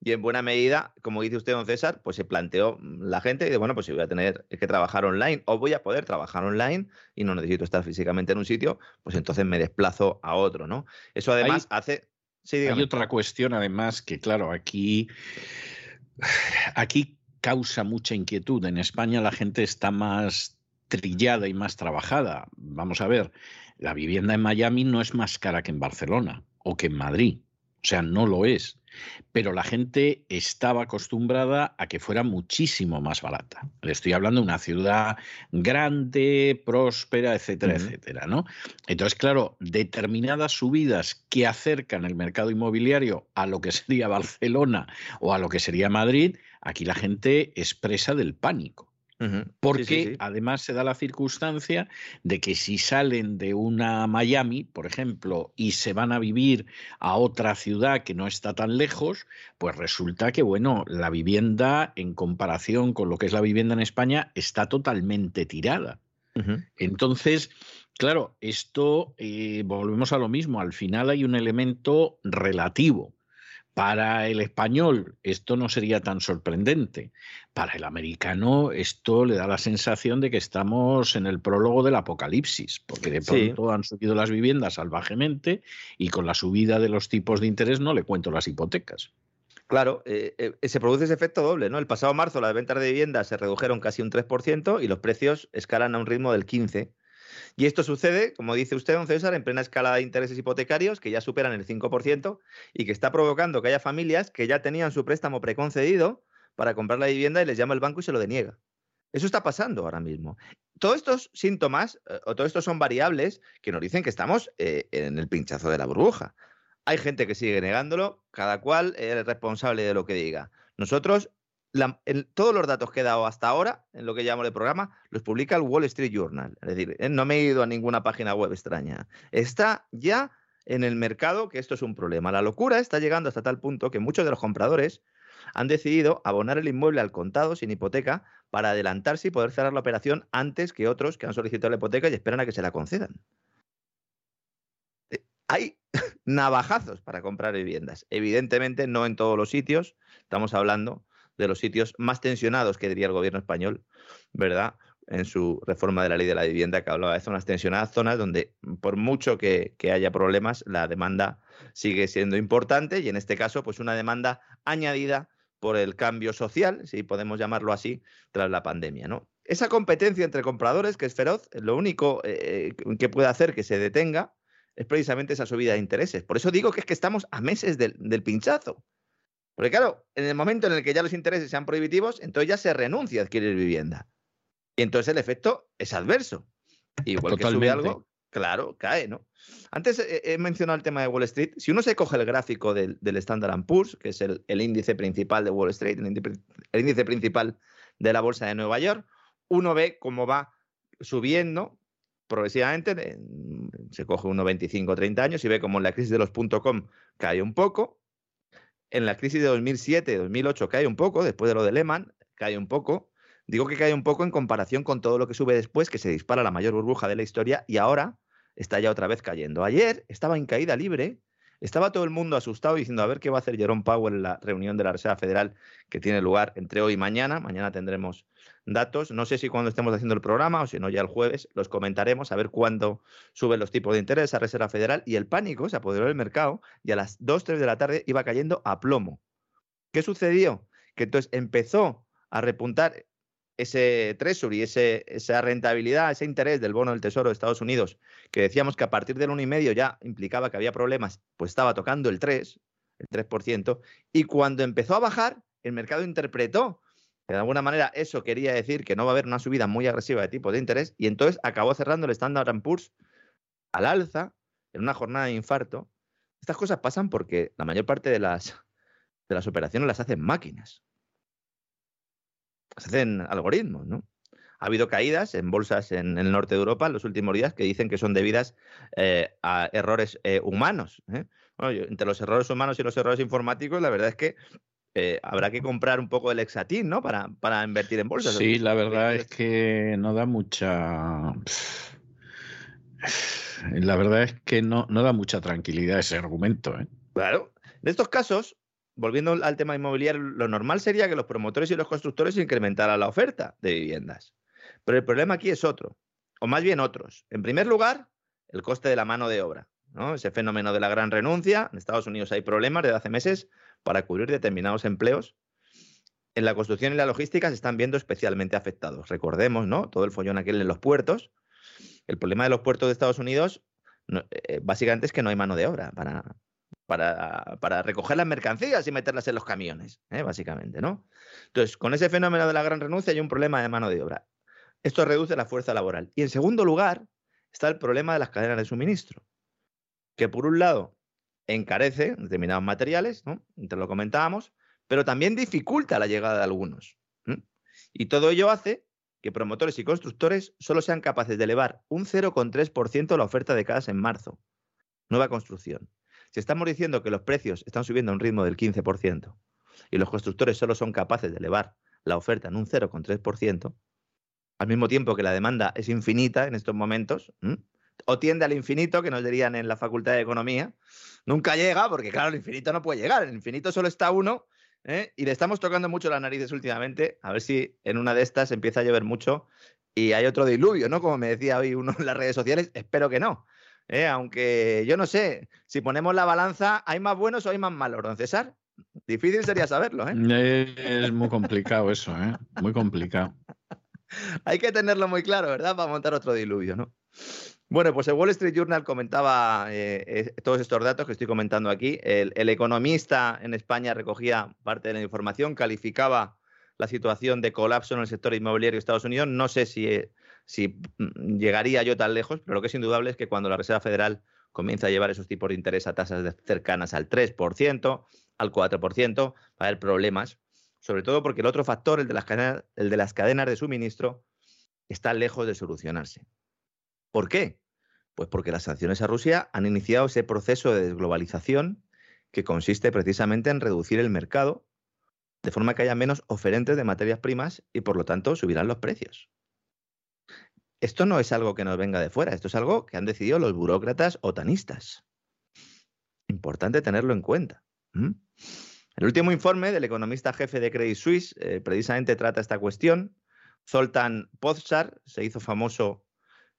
y en buena medida, como dice usted, don César, pues se planteó la gente y de, bueno, pues si voy a tener que trabajar online o voy a poder trabajar online y no necesito estar físicamente en un sitio, pues entonces me desplazo a otro, ¿no? Eso además hace... Sí, hay otra cuestión además que, claro, aquí, aquí causa mucha inquietud. En España la gente está más trillada y más trabajada. Vamos a ver, la vivienda en Miami no es más cara que en Barcelona o que en Madrid. O sea, no lo es pero la gente estaba acostumbrada a que fuera muchísimo más barata. Le estoy hablando de una ciudad grande, próspera, etcétera, etcétera, ¿no? Entonces, claro, determinadas subidas que acercan el mercado inmobiliario a lo que sería Barcelona o a lo que sería Madrid, aquí la gente expresa del pánico. Porque además se da la circunstancia de que si salen de una Miami, por ejemplo, y se van a vivir a otra ciudad que no está tan lejos, pues resulta que, bueno, la vivienda en comparación con lo que es la vivienda en España está totalmente tirada. Entonces, claro, esto eh, volvemos a lo mismo, al final hay un elemento relativo. Para el español esto no sería tan sorprendente. Para el americano esto le da la sensación de que estamos en el prólogo del apocalipsis, porque de pronto han subido las viviendas salvajemente y con la subida de los tipos de interés no le cuento las hipotecas. Claro, eh, eh, se produce ese efecto doble, ¿no? El pasado marzo las ventas de viviendas se redujeron casi un 3% y los precios escalan a un ritmo del 15%. Y esto sucede, como dice usted, don César, en plena escalada de intereses hipotecarios que ya superan el 5% y que está provocando que haya familias que ya tenían su préstamo preconcedido para comprar la vivienda y les llama el banco y se lo deniega. Eso está pasando ahora mismo. Todos estos síntomas eh, o todos estos son variables que nos dicen que estamos eh, en el pinchazo de la burbuja. Hay gente que sigue negándolo, cada cual es responsable de lo que diga. Nosotros todos los datos que he dado hasta ahora, en lo que llamo el programa, los publica el Wall Street Journal. Es decir, eh, no me he ido a ninguna página web extraña. Está ya en el mercado que esto es un problema. La locura está llegando hasta tal punto que muchos de los compradores han decidido abonar el inmueble al contado sin hipoteca para adelantarse y poder cerrar la operación antes que otros que han solicitado la hipoteca y esperan a que se la concedan. Hay navajazos para comprar viviendas. Evidentemente no en todos los sitios. Estamos hablando de los sitios más tensionados que diría el gobierno español, ¿verdad? En su reforma de la ley de la vivienda, que hablaba de zonas tensionadas, zonas donde por mucho que, haya problemas, la demanda sigue siendo importante y en este caso, pues una demanda añadida por el cambio social, si podemos llamarlo así, tras la pandemia, ¿no? Esa competencia entre compradores, que es feroz, lo único eh, que puede hacer que se detenga es precisamente esa subida de intereses. Por eso digo que es que estamos a meses del pinchazo. Porque claro, en el momento en el que ya los intereses sean prohibitivos, entonces ya se renuncia a adquirir vivienda. Y entonces el efecto es adverso. Igual que sube algo, claro, cae, ¿no? Antes he mencionado el tema de Wall Street. Si uno se coge el gráfico del, Standard Poor's, que es el, índice principal de Wall Street, el índice, principal de la bolsa de Nueva York, uno ve cómo va subiendo progresivamente. Se coge unos 25 o 30 años y ve cómo en la crisis de los .com cae un poco. En la crisis de 2007-2008 cae un poco, después de lo de Lehman, cae un poco. Digo que cae un poco en comparación con todo lo que sube después, que se dispara la mayor burbuja de la historia y ahora está ya otra vez cayendo. Ayer estaba en caída libre, estaba todo el mundo asustado diciendo a ver qué va a hacer Jerome Powell en la reunión de la Reserva Federal que tiene lugar entre hoy y mañana. Mañana tendremos datos. No sé si cuando estemos haciendo el programa o si no ya el jueves los comentaremos a ver cuándo suben los tipos de interés a Reserva Federal y el pánico se apoderó del mercado y a las 2, 3 de la tarde iba cayendo a plomo. ¿Qué sucedió? Que entonces empezó a repuntar ese treasury, ese, esa rentabilidad, ese interés del bono del Tesoro de Estados Unidos, que decíamos que a partir del 1,5 ya implicaba que había problemas, pues estaba tocando el 3, el 3%, y cuando empezó a bajar, el mercado interpretó que de alguna manera eso quería decir que no va a haber una subida muy agresiva de tipo de interés, y entonces acabó cerrando el Standard Poor's al alza en una jornada de infarto. Estas cosas pasan porque la mayor parte de las, de las operaciones las hacen máquinas se hacen algoritmos, ¿no? Ha habido caídas en bolsas en, el norte de Europa en los últimos días que dicen que son debidas eh, a errores eh, humanos. ¿eh? entre los errores humanos y los errores informáticos, la verdad es que habrá que comprar un poco de Exatín, ¿no? Para, para invertir en bolsas. Sí, la verdad es que no da mucha. La verdad es que no, no da mucha tranquilidad ese argumento. Claro. En estos casos, volviendo al tema inmobiliario, lo normal sería que los promotores y los constructores incrementaran la oferta de viviendas. Pero el problema aquí es otro, o más bien otros. En primer lugar, el coste de la mano de obra. ¿no? Ese fenómeno de la gran renuncia. En Estados Unidos hay problemas desde hace meses para cubrir determinados empleos. En la construcción y la logística se están viendo especialmente afectados. Recordemos, ¿no? Todo el follón aquel en los puertos. El problema de los puertos de Estados Unidos eh, básicamente es que no hay mano de obra para, para, recoger las mercancías y meterlas en los camiones, ¿eh? básicamente, ¿no? Entonces, con ese fenómeno de la gran renuncia hay un problema de mano de obra. Esto reduce la fuerza laboral. Y en segundo lugar, está el problema de las cadenas de suministro, que por un lado encarece determinados materiales, ¿no? Te lo comentábamos, pero también dificulta la llegada de algunos. Y todo ello hace que promotores y constructores solo sean capaces de elevar un 0,3% la oferta de casas en marzo. Nueva construcción. Si estamos diciendo que los precios están subiendo a un ritmo del 15% y los constructores solo son capaces de elevar la oferta en un 0,3%, al mismo tiempo que la demanda es infinita en estos momentos, o tiende al infinito, que nos dirían en la Facultad de Economía, nunca llega, porque claro, el infinito no puede llegar, el infinito solo está uno, ¿eh? y le estamos tocando mucho las narices últimamente, a ver si en una de estas empieza a llover mucho y hay otro diluvio, ¿no? Como me decía hoy uno en las redes sociales, espero que no. ¿Eh? aunque yo no sé, si ponemos la balanza, ¿hay más buenos o hay más malos, don César? Difícil sería saberlo, ¿eh? Es muy complicado eso, ¿eh? Muy complicado. hay que tenerlo muy claro, ¿verdad? Para montar otro diluvio, ¿no? Bueno, pues el Wall Street Journal comentaba eh, todos estos datos que estoy comentando aquí. El, el, economista en España recogía parte de la información, calificaba la situación de colapso en el sector inmobiliario de Estados Unidos. No sé si si mm, llegaría yo tan lejos, pero lo que es indudable es que cuando la Reserva Federal comienza a llevar esos tipos de interés a tasas cercanas al 3%, al 4%, va a haber problemas, sobre todo porque el otro factor, el de las cadenas, el de, las cadenas de suministro, está lejos de solucionarse. ¿Por qué? Pues porque las sanciones a Rusia han iniciado ese proceso de desglobalización que consiste precisamente en reducir el mercado de forma que haya menos oferentes de materias primas y por lo tanto subirán los precios. Esto no es algo que nos venga de fuera, esto es algo que han decidido los burócratas otanistas. Importante tenerlo en cuenta. El último informe del economista jefe de Credit Suisse eh, precisamente trata esta cuestión. Zoltan Pozsar se hizo famoso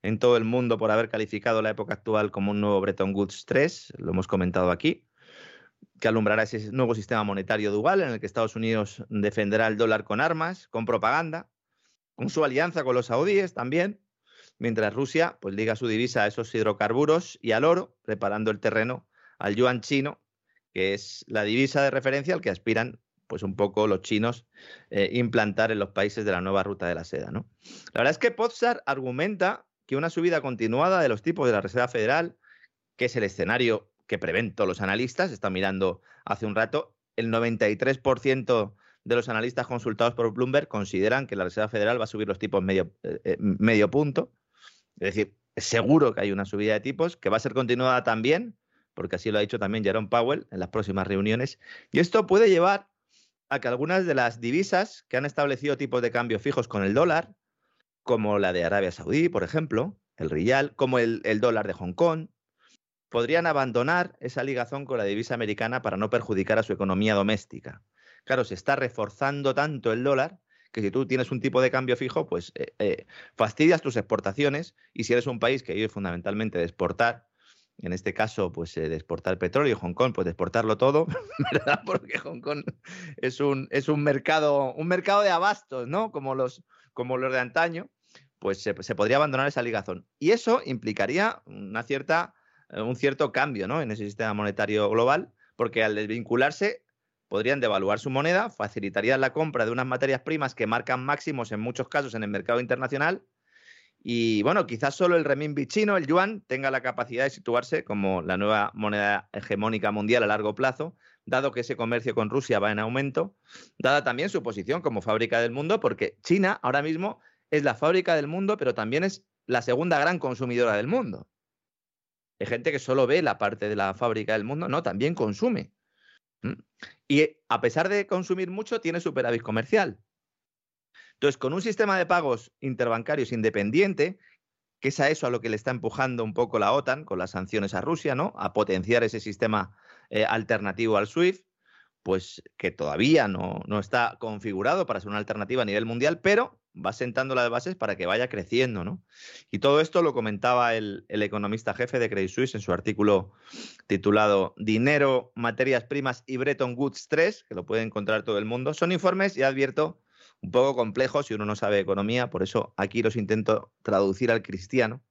en todo el mundo por haber calificado la época actual como un nuevo Bretton Woods 3, lo hemos comentado aquí, que alumbrará ese nuevo sistema monetario dual en el que Estados Unidos defenderá el dólar con armas, con propaganda, con su alianza con los saudíes también, mientras Rusia pues liga su divisa a esos hidrocarburos y al oro, preparando el terreno al yuan chino, que es la divisa de referencia al que aspiran pues un poco los chinos eh, implantar en los países de la nueva ruta de la seda. ¿no? La verdad es que Potsdam argumenta que una subida continuada de los tipos de la Reserva Federal, que es el escenario que prevén todos los analistas, está mirando hace un rato, el 93% de los analistas consultados por Bloomberg consideran que la Reserva Federal va a subir los tipos medio, eh, eh, medio punto. Es decir, seguro que hay una subida de tipos, que va a ser continuada también, porque así lo ha dicho también Jerome Powell en las próximas reuniones. Y esto puede llevar a que algunas de las divisas que han establecido tipos de cambio fijos con el dólar, como la de Arabia Saudí, por ejemplo, el rial, como el, el dólar de Hong Kong, podrían abandonar esa ligazón con la divisa americana para no perjudicar a su economía doméstica. Claro, se está reforzando tanto el dólar que si tú tienes un tipo de cambio fijo, pues eh, eh, fastidias tus exportaciones y si eres un país que vive fundamentalmente de exportar, en este caso, pues eh, de exportar petróleo, Hong Kong, pues de exportarlo todo, ¿verdad? Porque Hong Kong es un, es un mercado, un mercado de abastos, ¿no? Como los, como los de antaño, pues se, se podría abandonar esa ligazón. Y eso implicaría una cierta, un cierto cambio, ¿no? En ese sistema monetario global, porque al desvincularse podrían devaluar su moneda, facilitarían la compra de unas materias primas que marcan máximos en muchos casos en el mercado internacional. Y bueno, quizás solo el renminbi chino, el yuan, tenga la capacidad de situarse como la nueva moneda hegemónica mundial a largo plazo, dado que ese comercio con Rusia va en aumento, dada también su posición como fábrica del mundo, porque China ahora mismo es la fábrica del mundo, pero también es la segunda gran consumidora del mundo. Hay gente que solo ve la parte de la fábrica del mundo, no, también consume. Y a pesar de consumir mucho, tiene superávit comercial. Entonces, con un sistema de pagos interbancarios independiente, que es a eso a lo que le está empujando un poco la OTAN con las sanciones a Rusia, ¿no? A potenciar ese sistema eh, alternativo al SWIFT, pues que todavía no, no, está configurado para ser una alternativa a nivel mundial, pero va sentando las bases para que vaya creciendo, ¿no? Y todo esto lo comentaba el, economista jefe de Credit Suisse en su artículo titulado Dinero, materias primas y Bretton Woods 3, que lo puede encontrar todo el mundo. Son informes, ya advierto, un poco complejos si uno no sabe economía, por eso aquí los intento traducir al cristiano,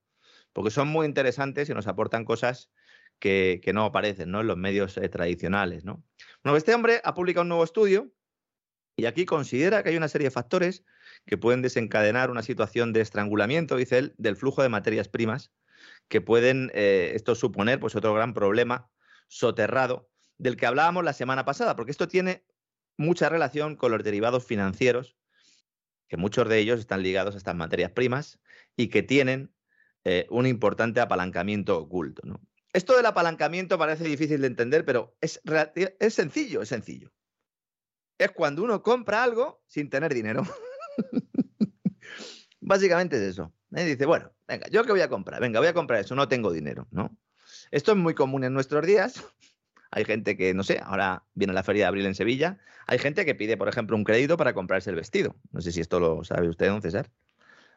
porque son muy interesantes y nos aportan cosas que, que no aparecen ¿no? en los medios eh, tradicionales. ¿no? Bueno, este hombre ha publicado un nuevo estudio y aquí considera que hay una serie de factores que pueden desencadenar una situación de estrangulamiento, dice él, del flujo de materias primas, que pueden eh, esto suponer pues, otro gran problema soterrado del que hablábamos la semana pasada, porque esto tiene mucha relación con los derivados financieros, que muchos de ellos están ligados a estas materias primas y que tienen eh, un importante apalancamiento oculto. Esto del apalancamiento parece difícil de entender, pero es, es sencillo, es sencillo. Es cuando uno compra algo sin tener dinero. Básicamente es eso. ¿eh? Dice, bueno, venga, ¿yo qué voy a comprar? Venga, voy a comprar eso, no tengo dinero, ¿no? Esto es muy común en nuestros días. Hay gente que, no sé, ahora viene la feria de abril en Sevilla. Hay gente que pide, por ejemplo, un crédito para comprarse el vestido. No sé si esto lo sabe usted, don César.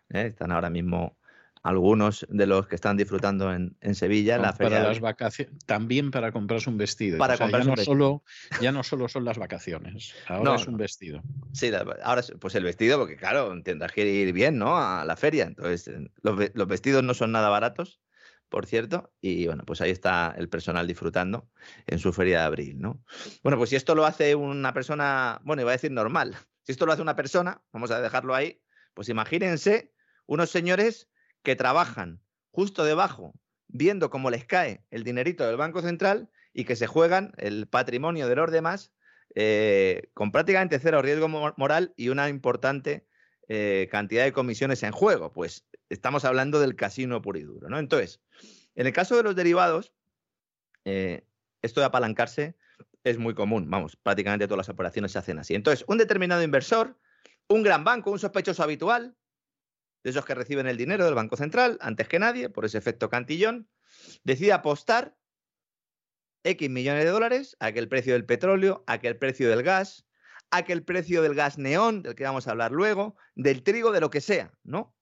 ¿Eh? Están ahora mismo algunos de los que están disfrutando en, en Sevilla. la feria para las vacaciones, también para comprarse un vestido. Para ya, no Solo, ya no solo son las vacaciones, ahora es un vestido. Sí, ahora pues el vestido, porque claro, tendrás que ir bien, ¿no? A la feria. Entonces, eh, los, los vestidos no son nada baratos por cierto, y bueno, pues ahí está el personal disfrutando en su feria de abril, ¿no? Bueno, pues si esto lo hace una persona, bueno, iba a decir normal, si esto lo hace una persona, vamos a dejarlo ahí, pues imagínense unos señores que trabajan justo debajo, viendo cómo les cae el dinerito del Banco Central y que se juegan el patrimonio de los demás eh, con prácticamente cero riesgo moral y una importante eh, cantidad de comisiones en juego. Pues estamos hablando del casino puro y duro, ¿no? Entonces, en el caso de los derivados, eh, esto de apalancarse es muy común. Vamos, prácticamente todas las operaciones se hacen así. Entonces, un determinado inversor, un gran banco, un sospechoso habitual, de esos que reciben el dinero del Banco Central, antes que nadie, por ese efecto cantillón, decide apostar X millones de dólares a que el precio del petróleo, a que el precio del gas, a que el precio del gas neón, del que vamos a hablar luego, del trigo, de lo que sea, ¿no?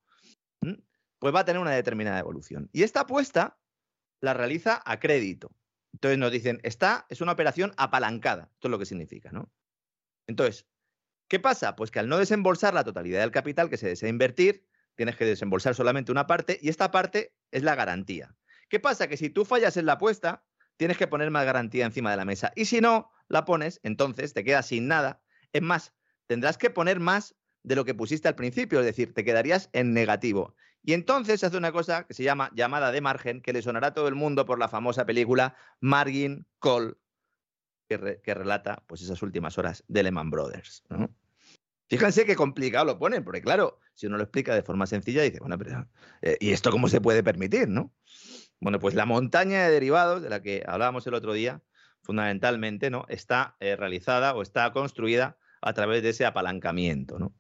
¿Mm? Pues va a tener una determinada evolución. Y esta apuesta la realiza a crédito. Entonces nos dicen, esta es una operación apalancada. Esto es lo que significa, ¿no? Entonces, ¿qué pasa? Pues que al no desembolsar la totalidad del capital que se desea invertir, tienes que desembolsar solamente una parte y esta parte es la garantía. ¿Qué pasa? Que si tú fallas en la apuesta, tienes que poner más garantía encima de la mesa. Y si no la pones, entonces te quedas sin nada. Es más, tendrás que poner más de lo que pusiste al principio, es decir, te quedarías en negativo. Y entonces se hace una cosa que se llama llamada de margen, que le sonará a todo el mundo por la famosa película Margin Call, que, relata pues, esas últimas horas de Lehman Brothers. Fíjense qué complicado lo ponen, porque claro, si uno lo explica de forma sencilla, dice, bueno, pero eh, ¿y esto cómo se puede permitir, no? Bueno, pues la montaña de derivados de la que hablábamos el otro día, fundamentalmente, ¿no? Está eh, realizada o está construida a través de ese apalancamiento, ¿no?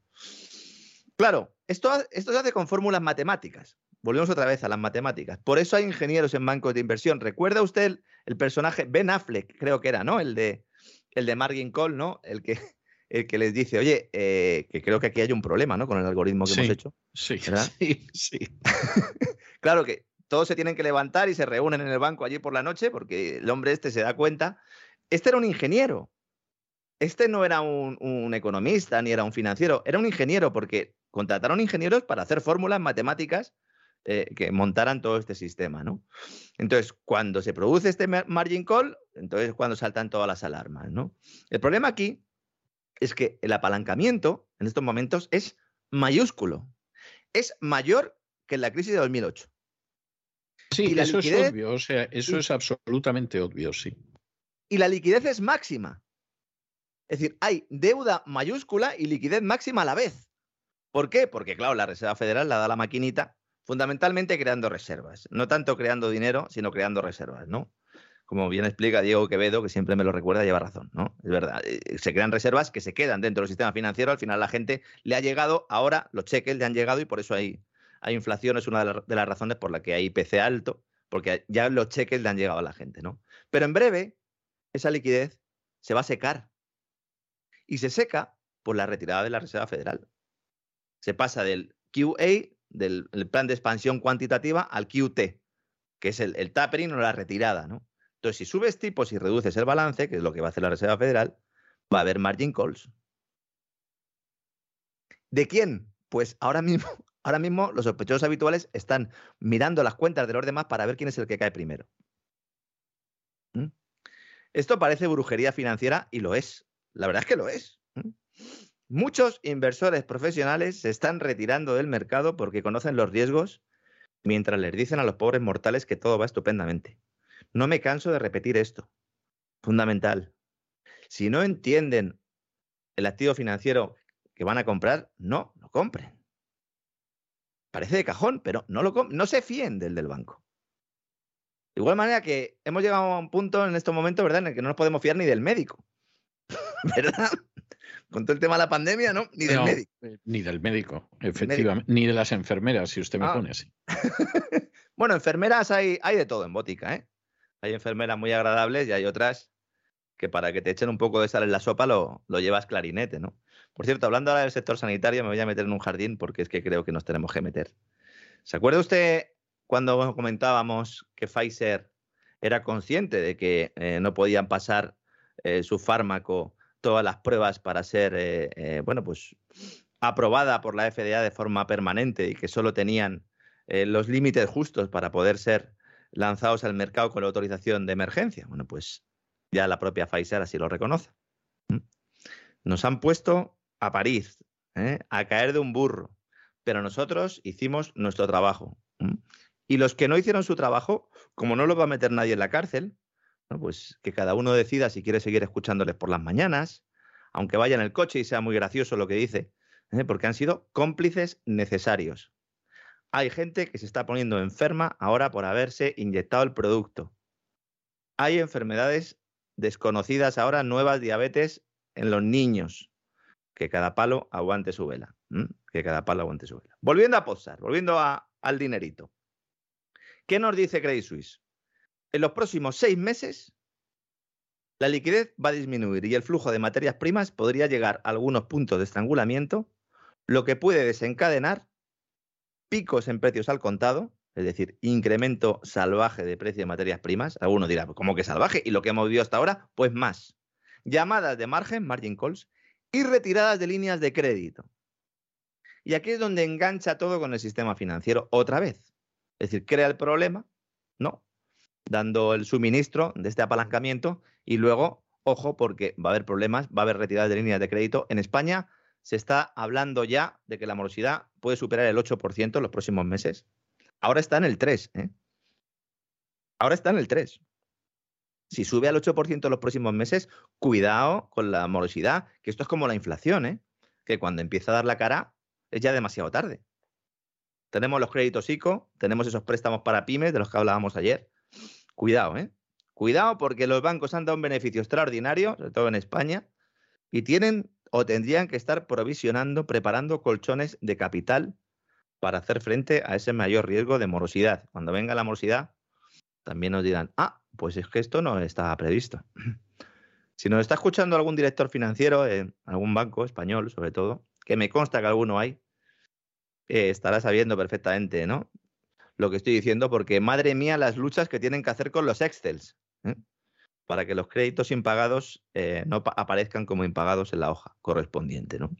Claro, esto, se hace con fórmulas matemáticas. Volvemos otra vez a las matemáticas. Por eso hay ingenieros en bancos de inversión. ¿Recuerda usted el, personaje Ben Affleck, creo que era, ¿no? El de, el de Margin Call, ¿no? El que, el que les dice, oye, eh, que creo que aquí hay un problema, ¿no? Con el algoritmo que hemos hecho. Sí, sí, sí. claro que todos se tienen que levantar y se reúnen en el banco allí por la noche porque el hombre este se da cuenta. Este era un ingeniero. Este no era un, economista ni era un financiero, era un ingeniero porque contrataron ingenieros para hacer fórmulas matemáticas eh, que montaran todo este sistema, ¿no? Entonces, cuando se produce este margin call, entonces es cuando saltan todas las alarmas, ¿no? El problema aquí es que el apalancamiento en estos momentos es mayúsculo. Es mayor que en la crisis de 2008. Sí, eso es obvio, o sea, eso es absolutamente obvio, sí. Y la liquidez es máxima. Es decir, hay deuda mayúscula y liquidez máxima a la vez. ¿Por qué? Porque, claro, la Reserva Federal la da la maquinita fundamentalmente creando reservas. No tanto creando dinero, sino creando reservas, ¿no? Como bien explica Diego Quevedo, que siempre me lo recuerda, lleva razón, ¿no? Es verdad, eh, se crean reservas que se quedan dentro del sistema financiero, al final la gente le ha llegado, ahora los cheques le han llegado y por eso hay, hay inflación, es una de, las razones por la que hay IPC alto, porque ya los cheques le han llegado a la gente, ¿no? Pero en breve, esa liquidez se va a secar. Y se seca por la retirada de la Reserva Federal. Se pasa del QA, del plan de expansión cuantitativa, al QT, que es el, el tapering o la retirada, ¿no? Entonces, si subes tipos y reduces el balance, que es lo que va a hacer la Reserva Federal, va a haber margin calls. ¿De quién? Pues ahora mismo Ahora mismo los sospechosos habituales están mirando las cuentas de los demás para ver quién es el que cae primero. ¿Mm? Esto parece brujería financiera y lo es. La verdad es que lo es. ¿Mm? Muchos inversores profesionales se están retirando del mercado porque conocen los riesgos mientras les dicen a los pobres mortales que todo va estupendamente. No me canso de repetir esto. Fundamental. Si no entienden el activo financiero que van a comprar, no lo compren. Parece de cajón, pero no, lo, no se fíen del del banco. De igual manera que hemos llegado a un punto en estos momentos, ¿verdad?, en el que no nos podemos fiar ni del médico. ¿Verdad? Con todo el tema de la pandemia, ¿no? Ni del médico. Eh, ni del médico, efectivamente. Ni de las enfermeras, si usted me ah. pone así. bueno, enfermeras hay, hay de todo en Botica, ¿eh? Hay enfermeras muy agradables y hay otras que para que te echen un poco de sal en la sopa lo, lo llevas clarinete, ¿no? Por cierto, hablando ahora del sector sanitario, me voy a meter en un jardín porque es que creo que nos tenemos que meter. ¿Se acuerda usted cuando comentábamos que Pfizer era consciente de que eh, no podían pasar eh, su fármaco todas las pruebas para ser, eh, bueno, pues aprobada por la FDA de forma permanente y que solo tenían los límites justos para poder ser lanzados al mercado con la autorización de emergencia? Bueno, pues ya la propia Pfizer así lo reconoce. Nos han puesto a París, ¿eh? a caer de un burro. Pero nosotros hicimos nuestro trabajo. Y los que no hicieron su trabajo, como no los va a meter nadie en la cárcel, pues que cada uno decida si quiere seguir escuchándoles por las mañanas, aunque vaya en el coche y sea muy gracioso lo que dice, ¿eh? porque han sido cómplices necesarios. Hay gente que se está poniendo enferma ahora por haberse inyectado el producto. Hay enfermedades desconocidas ahora, nuevas diabetes en los niños que cada palo aguante su vela. Que cada palo aguante su vela. Volviendo a posar, volviendo al dinerito. ¿Qué nos dice Credit Suisse? En los próximos seis meses, la liquidez va a disminuir y el flujo de materias primas podría llegar a algunos puntos de estrangulamiento, lo que puede desencadenar picos en precios al contado, es decir, incremento salvaje de precio de materias primas. Algunos dirán, ¿cómo que salvaje? Y lo que hemos visto hasta ahora, pues más. Llamadas de margen, margin calls, y retiradas de líneas de crédito. Y aquí es donde engancha todo con el sistema financiero otra vez. Es decir, crea el problema, ¿no? Dando el suministro de este apalancamiento y luego, ojo, porque va a haber problemas, va a haber retiradas de líneas de crédito. En España se está hablando ya de que la morosidad puede superar el 8% en los próximos meses. Ahora está en el 3%. ¿eh? Ahora está en el 3%. Si sube al 8% en los próximos meses, cuidado con la morosidad, que esto es como la inflación, ¿eh? que cuando empieza a dar la cara es ya demasiado tarde. Tenemos los créditos ICO, tenemos esos préstamos para pymes de los que hablábamos ayer. Cuidado, ¿eh? Cuidado porque los bancos han dado un beneficio extraordinario, sobre todo en España, y tienen o tendrían que estar provisionando, preparando colchones de capital para hacer frente a ese mayor riesgo de morosidad. Cuando venga la morosidad, también nos dirán, ah, pues es que esto no estaba previsto. Si nos está escuchando algún director financiero en algún banco español, sobre todo, que me consta que alguno hay, eh, estará sabiendo perfectamente, ¿no? Lo que estoy diciendo, porque madre mía las luchas que tienen que hacer con los Excels, ¿eh? Para que los créditos impagados eh, no aparezcan como impagados en la hoja correspondiente, ¿no?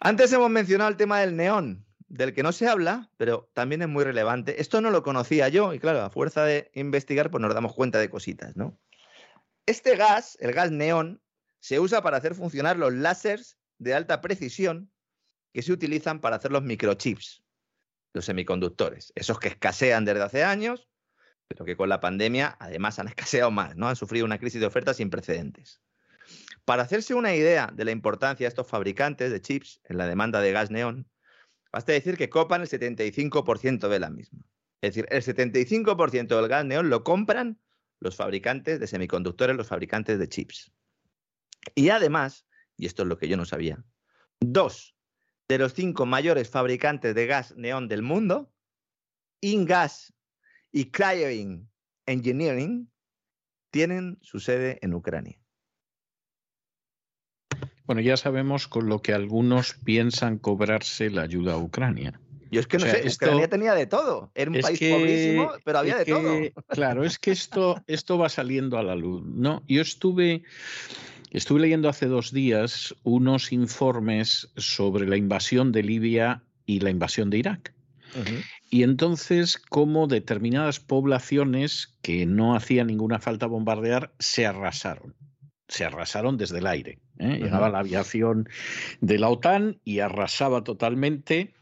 Antes hemos mencionado el tema del neón, del que no se habla, pero también es muy relevante. Esto no lo conocía yo y claro, a fuerza de investigar, pues nos damos cuenta de cositas, ¿no? Este gas, el gas neón, se usa para hacer funcionar los láseres de alta precisión que se utilizan para hacer los microchips, los semiconductores, esos que escasean desde hace años, pero que con la pandemia además han escaseado más, ¿no? Han sufrido una crisis de oferta sin precedentes. Para hacerse una idea de la importancia de estos fabricantes de chips en la demanda de gas neón, basta decir que copan el 75% de la misma. Es decir, el 75% del gas neón lo compran los fabricantes de semiconductores, los fabricantes de chips. Y además, y esto es lo que yo no sabía, dos de los cinco mayores fabricantes de gas neón del mundo, Ingas y Cryoin Engineering, tienen su sede en Ucrania. Bueno, ya sabemos con lo que algunos piensan cobrarse la ayuda a Ucrania. Yo es que no sé, Ucrania tenía de todo. Era un país pobrísimo, pero había de todo. Claro, es que esto, esto va saliendo a la luz. ¿no? Yo estuve Estuve leyendo hace dos días unos informes sobre la invasión de Libia y la invasión de Irak. Y entonces, cómo determinadas poblaciones que no hacía ninguna falta bombardear se arrasaron. Se arrasaron desde el aire. ¿eh? Llegaba la aviación de la OTAN y arrasaba totalmente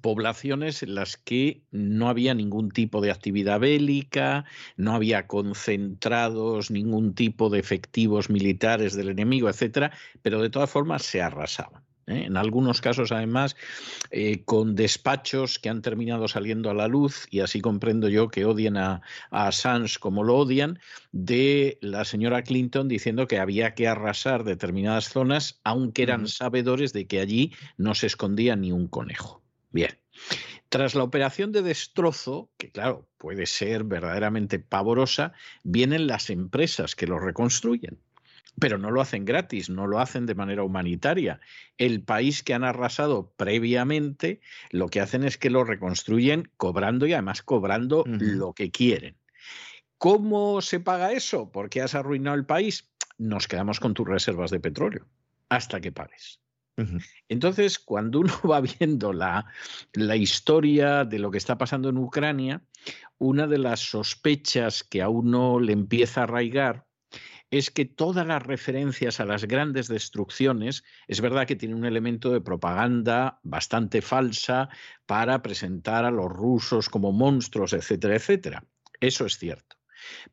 poblaciones en las que no había ningún tipo de actividad bélica, no había concentrados ningún tipo de efectivos militares del enemigo, etcétera, pero de todas formas se arrasaban. ¿Eh? En algunos casos, además, eh, con despachos que han terminado saliendo a la luz, y así comprendo yo que odian a, a, Assange como lo odian, de la señora Clinton diciendo que había que arrasar determinadas zonas, aunque eran sabedores de que allí no se escondía ni un conejo. Bien. Tras la operación de destrozo, que claro, puede ser verdaderamente pavorosa, vienen las empresas que lo reconstruyen. Pero no lo hacen gratis, no lo hacen de manera humanitaria. El país que han arrasado previamente, lo que hacen es que lo reconstruyen cobrando y además cobrando lo que quieren. ¿Cómo se paga eso? ¿Por qué has arruinado el país? Nos quedamos con tus reservas de petróleo hasta que pagues. Entonces, cuando uno va viendo la, la, historia de lo que está pasando en Ucrania, una de las sospechas que a uno le empieza a arraigar es que todas las referencias a las grandes destrucciones, es verdad que tiene un elemento de propaganda bastante falsa para presentar a los rusos como monstruos, etcétera, etcétera. Eso es cierto.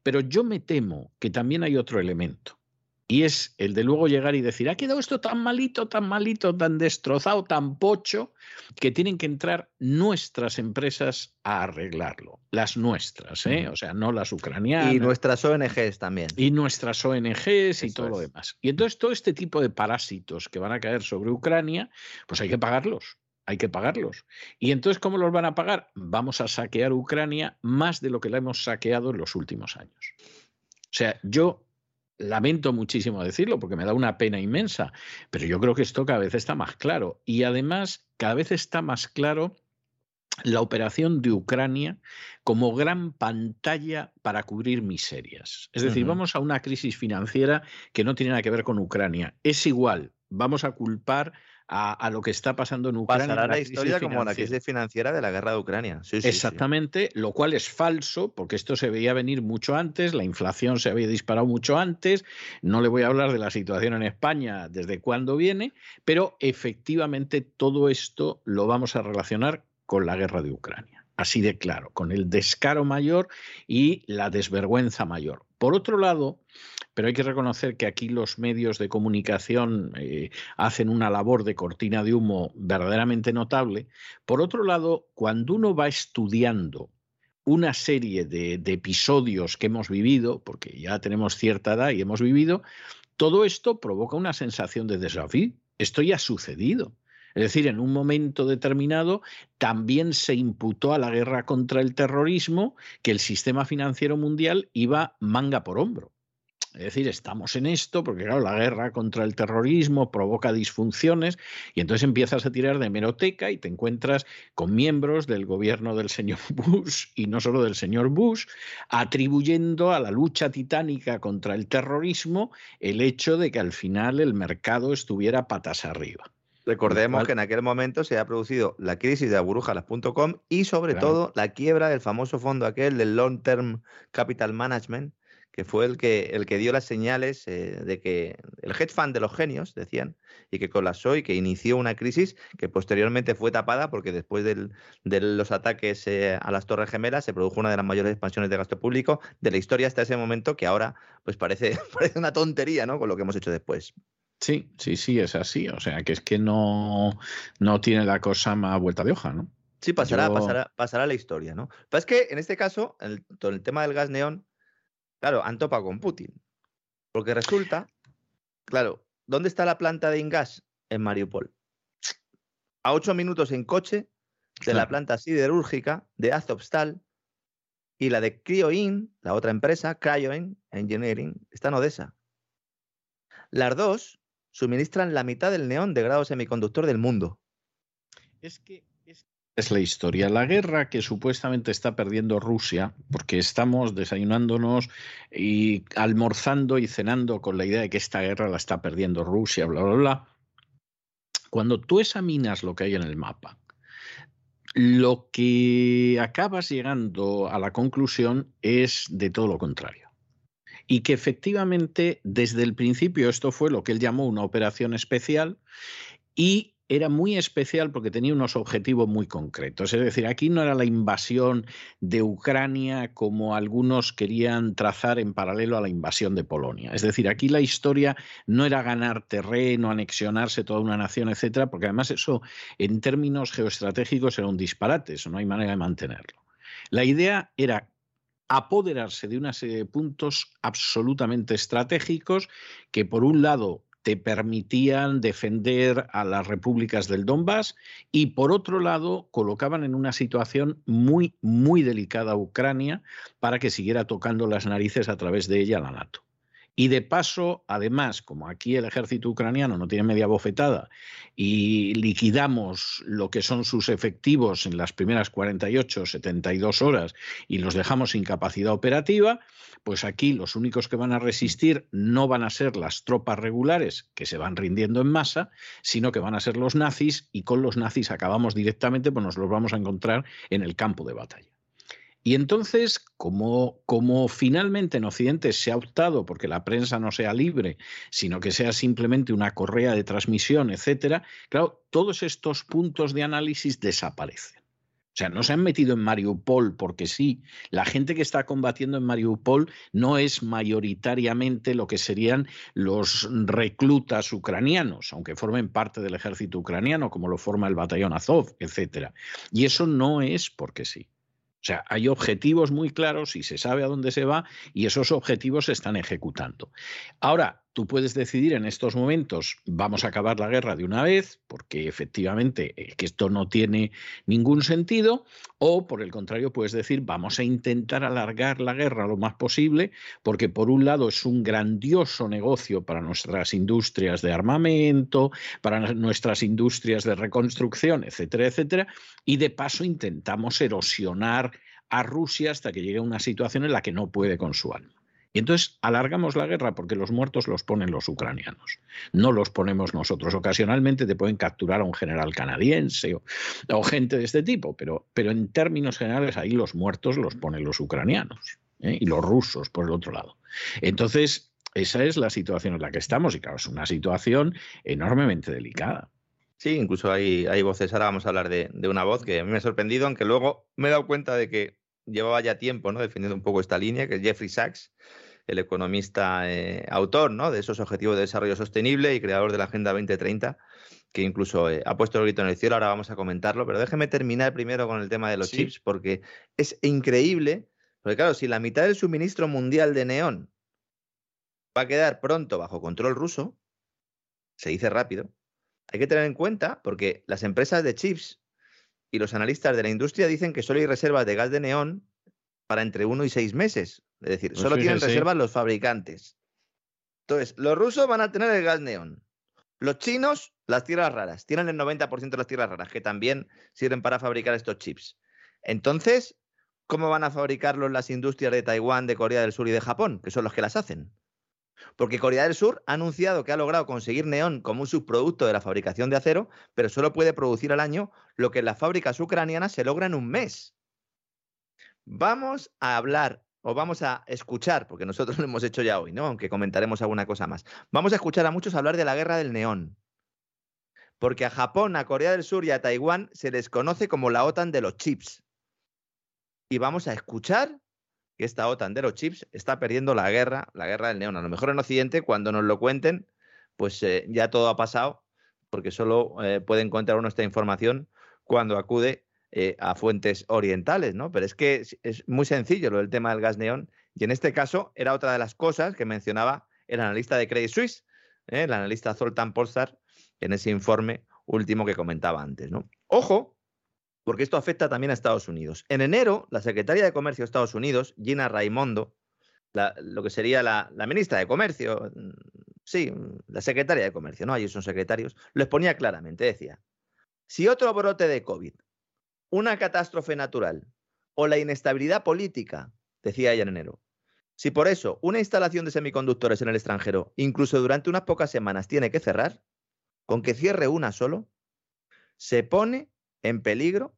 Pero yo me temo que también hay otro elemento y es el de luego llegar y decir, ha quedado esto tan malito, tan malito, tan destrozado, tan pocho, que tienen que entrar nuestras empresas a arreglarlo. Las nuestras, ¿eh? o sea, no las ucranianas. Y nuestras ONGs también. Y nuestras ONGs y todo lo demás. Y entonces todo este tipo de parásitos que van a caer sobre Ucrania, pues hay que pagarlos hay que pagarlos. ¿Y entonces cómo los van a pagar? Vamos a saquear Ucrania más de lo que la hemos saqueado en los últimos años. O sea, yo lamento muchísimo decirlo porque me da una pena inmensa, pero yo creo que esto cada vez está más claro. Y además, cada vez está más claro la operación de Ucrania como gran pantalla para cubrir miserias. Es decir, vamos a una crisis financiera que no tiene nada que ver con Ucrania. Es igual vamos a culpar a, lo que está pasando en Ucrania. Pasará la, historia como la crisis financiera de la guerra de Ucrania. Exactamente, lo cual es falso, porque esto se veía venir mucho antes, la inflación se había disparado mucho antes, no le voy a hablar de la situación en España desde cuándo viene, pero efectivamente todo esto lo vamos a relacionar con la guerra de Ucrania. Así de claro, con el descaro mayor y la desvergüenza mayor. Por otro lado, pero hay que reconocer que aquí los medios de comunicación eh, hacen una labor de cortina de humo verdaderamente notable. Por otro lado, cuando uno va estudiando una serie de, episodios que hemos vivido, porque ya tenemos cierta edad y hemos vivido, todo esto provoca una sensación de desafío. Esto ya ha sucedido. Es decir, en un momento determinado también se imputó a la guerra contra el terrorismo que el sistema financiero mundial iba manga por hombro. Es decir, estamos en esto porque, claro, la guerra contra el terrorismo provoca disfunciones y entonces empiezas a tirar de meroteca y te encuentras con miembros del gobierno del señor Bush y no solo del señor Bush, atribuyendo a la lucha titánica contra el terrorismo el hecho de que al final el mercado estuviera patas arriba. Recordemos que en aquel momento se ha producido la crisis de agurujalas.com y sobre todo la quiebra del famoso fondo aquel del Long Term Capital Management, que fue el que, el que dio las señales eh, de que el hedge fund de los genios, decían, y que colapsó y que inició una crisis que posteriormente fue tapada porque después de los ataques eh, a las Torres Gemelas se produjo una de las mayores expansiones de gasto público de la historia hasta ese momento que ahora pues parece, parece una tontería, ¿no? Con lo que hemos hecho después. Sí, sí, sí, es así. O sea, que es que no, no tiene la cosa más vuelta de hoja, ¿no? Sí, pasará, pasará, pasará la historia, ¿no? Pero es que en este caso, el, el tema del gas neón, Claro, han topado con Putin. Porque resulta, claro, ¿dónde está la planta de Ingas? En Mariupol. A ocho minutos en coche de la planta siderúrgica de Azovstal y la de Cryoin, la otra empresa, Cryoin Engineering, está en Odessa. Las dos suministran la mitad del neón de grado semiconductor del mundo. Es que es la historia. La guerra que supuestamente está perdiendo Rusia, porque estamos desayunándonos y almorzando y cenando con la idea de que esta guerra la está perdiendo Rusia, bla, bla, bla. Cuando tú examinas lo que hay en el mapa, lo que acabas llegando a la conclusión es de todo lo contrario. Y que efectivamente desde el principio esto fue lo que él llamó una operación especial y era muy especial porque tenía unos objetivos muy concretos. Es decir, aquí no era la invasión de Ucrania como algunos querían trazar en paralelo a la invasión de Polonia. Es decir, aquí la historia no era ganar terreno, anexionarse toda una nación, etcétera, porque además eso en términos geoestratégicos era un disparate, eso no hay manera de mantenerlo. La idea era apoderarse de una serie de puntos absolutamente estratégicos que por un lado te permitían defender a las repúblicas del Donbass y por otro lado colocaban en una situación muy, muy delicada a Ucrania para que siguiera tocando las narices a través de ella la NATO. Y de paso, además, como aquí el ejército ucraniano no tiene media bofetada y liquidamos lo que son sus efectivos en las primeras 48, 72 horas y los dejamos sin capacidad operativa, pues aquí los únicos que van a resistir no van a ser las tropas regulares que se van rindiendo en masa, sino que van a ser los nazis y con los nazis acabamos directamente, pues nos los vamos a encontrar en el campo de batalla. Y entonces, como, finalmente en Occidente se ha optado porque la prensa no sea libre, sino que sea simplemente una correa de transmisión, etcétera, claro, todos estos puntos de análisis desaparecen. O sea, no se han metido en Mariupol porque sí. La gente que está combatiendo en Mariupol no es mayoritariamente lo que serían los reclutas ucranianos, aunque formen parte del ejército ucraniano, como lo forma el batallón Azov, etcétera. Y eso no es porque sí. O sea, hay objetivos muy claros y se sabe a dónde se va y esos objetivos se están ejecutando. Ahora, tú puedes decidir en estos momentos, vamos a acabar la guerra de una vez, porque efectivamente eh, que esto no tiene ningún sentido, o por el contrario puedes decir, vamos a intentar alargar la guerra lo más posible, porque por un lado es un grandioso negocio para nuestras industrias de armamento, para nuestras industrias de reconstrucción, etcétera, etcétera, y de paso intentamos erosionar a Rusia hasta que llegue a una situación en la que no puede con su alma. Y entonces alargamos la guerra porque los muertos los ponen los ucranianos, no los ponemos nosotros. Ocasionalmente te pueden capturar a un general canadiense o, gente de este tipo, pero, pero, en términos generales ahí los muertos los ponen los ucranianos ¿eh? y los rusos por el otro lado. Entonces, esa es la situación en la que estamos y claro, es una situación enormemente delicada. Sí, incluso hay, hay voces, ahora vamos a hablar de, de, una voz que a mí me ha sorprendido, aunque luego me he dado cuenta de que llevaba ya tiempo ¿no? defendiendo un poco esta línea, que es Jeffrey Sachs, el economista eh, autor ¿no? de esos objetivos de desarrollo sostenible y creador de la Agenda 2030, que incluso eh, ha puesto el grito en el cielo, ahora vamos a comentarlo, pero déjeme terminar primero con el tema de los chips, porque es increíble, porque claro, si la mitad del suministro mundial de neón va a quedar pronto bajo control ruso, se dice rápido, hay que tener en cuenta, porque las empresas de chips y los analistas de la industria dicen que solo hay reservas de gas de neón para entre uno y seis meses. Es decir, pues solo tienen reservas los fabricantes. Entonces, los rusos van a tener el gas neón. Los chinos, las tierras raras. Tienen el 90% de las tierras raras, que también sirven para fabricar estos chips. Entonces, ¿cómo van a fabricarlos las industrias de Taiwán, de Corea del Sur y de Japón, que son los que las hacen? Porque Corea del Sur ha anunciado que ha logrado conseguir neón como un subproducto de la fabricación de acero, pero solo puede producir al año lo que en las fábricas ucranianas se logra en un mes. Vamos a hablar o vamos a escuchar, porque nosotros lo hemos hecho ya hoy, ¿no? Aunque comentaremos alguna cosa más. Vamos a escuchar a muchos hablar de la guerra del neón. Porque a Japón, a Corea del Sur y a Taiwán se les conoce como la OTAN de los chips. Y vamos a escuchar que esta OTAN de los chips está perdiendo la guerra, la guerra del neón. A lo mejor en Occidente, cuando nos lo cuenten, pues eh, ya todo ha pasado, porque solo eh, puede encontrar uno esta información cuando acude eh, a fuentes orientales, ¿no? Pero es que es, muy sencillo lo del tema del gas neón. Y en este caso era otra de las cosas que mencionaba el analista de Credit Suisse, el analista Zoltan Polsar, en ese informe último que comentaba antes, ¿no? Ojo, porque esto afecta también a Estados Unidos. En enero, la secretaria de Comercio de Estados Unidos, Gina Raimondo, lo que sería la, la, ministra de Comercio, mm, sí, la secretaria de Comercio, ¿no? Allí son secretarios, lo exponía claramente, decía, si otro brote de COVID una catástrofe natural o la inestabilidad política, decía ella en enero. Si por eso una instalación de semiconductores en el extranjero, incluso durante unas pocas semanas, tiene que cerrar, con que cierre una solo, se pone en peligro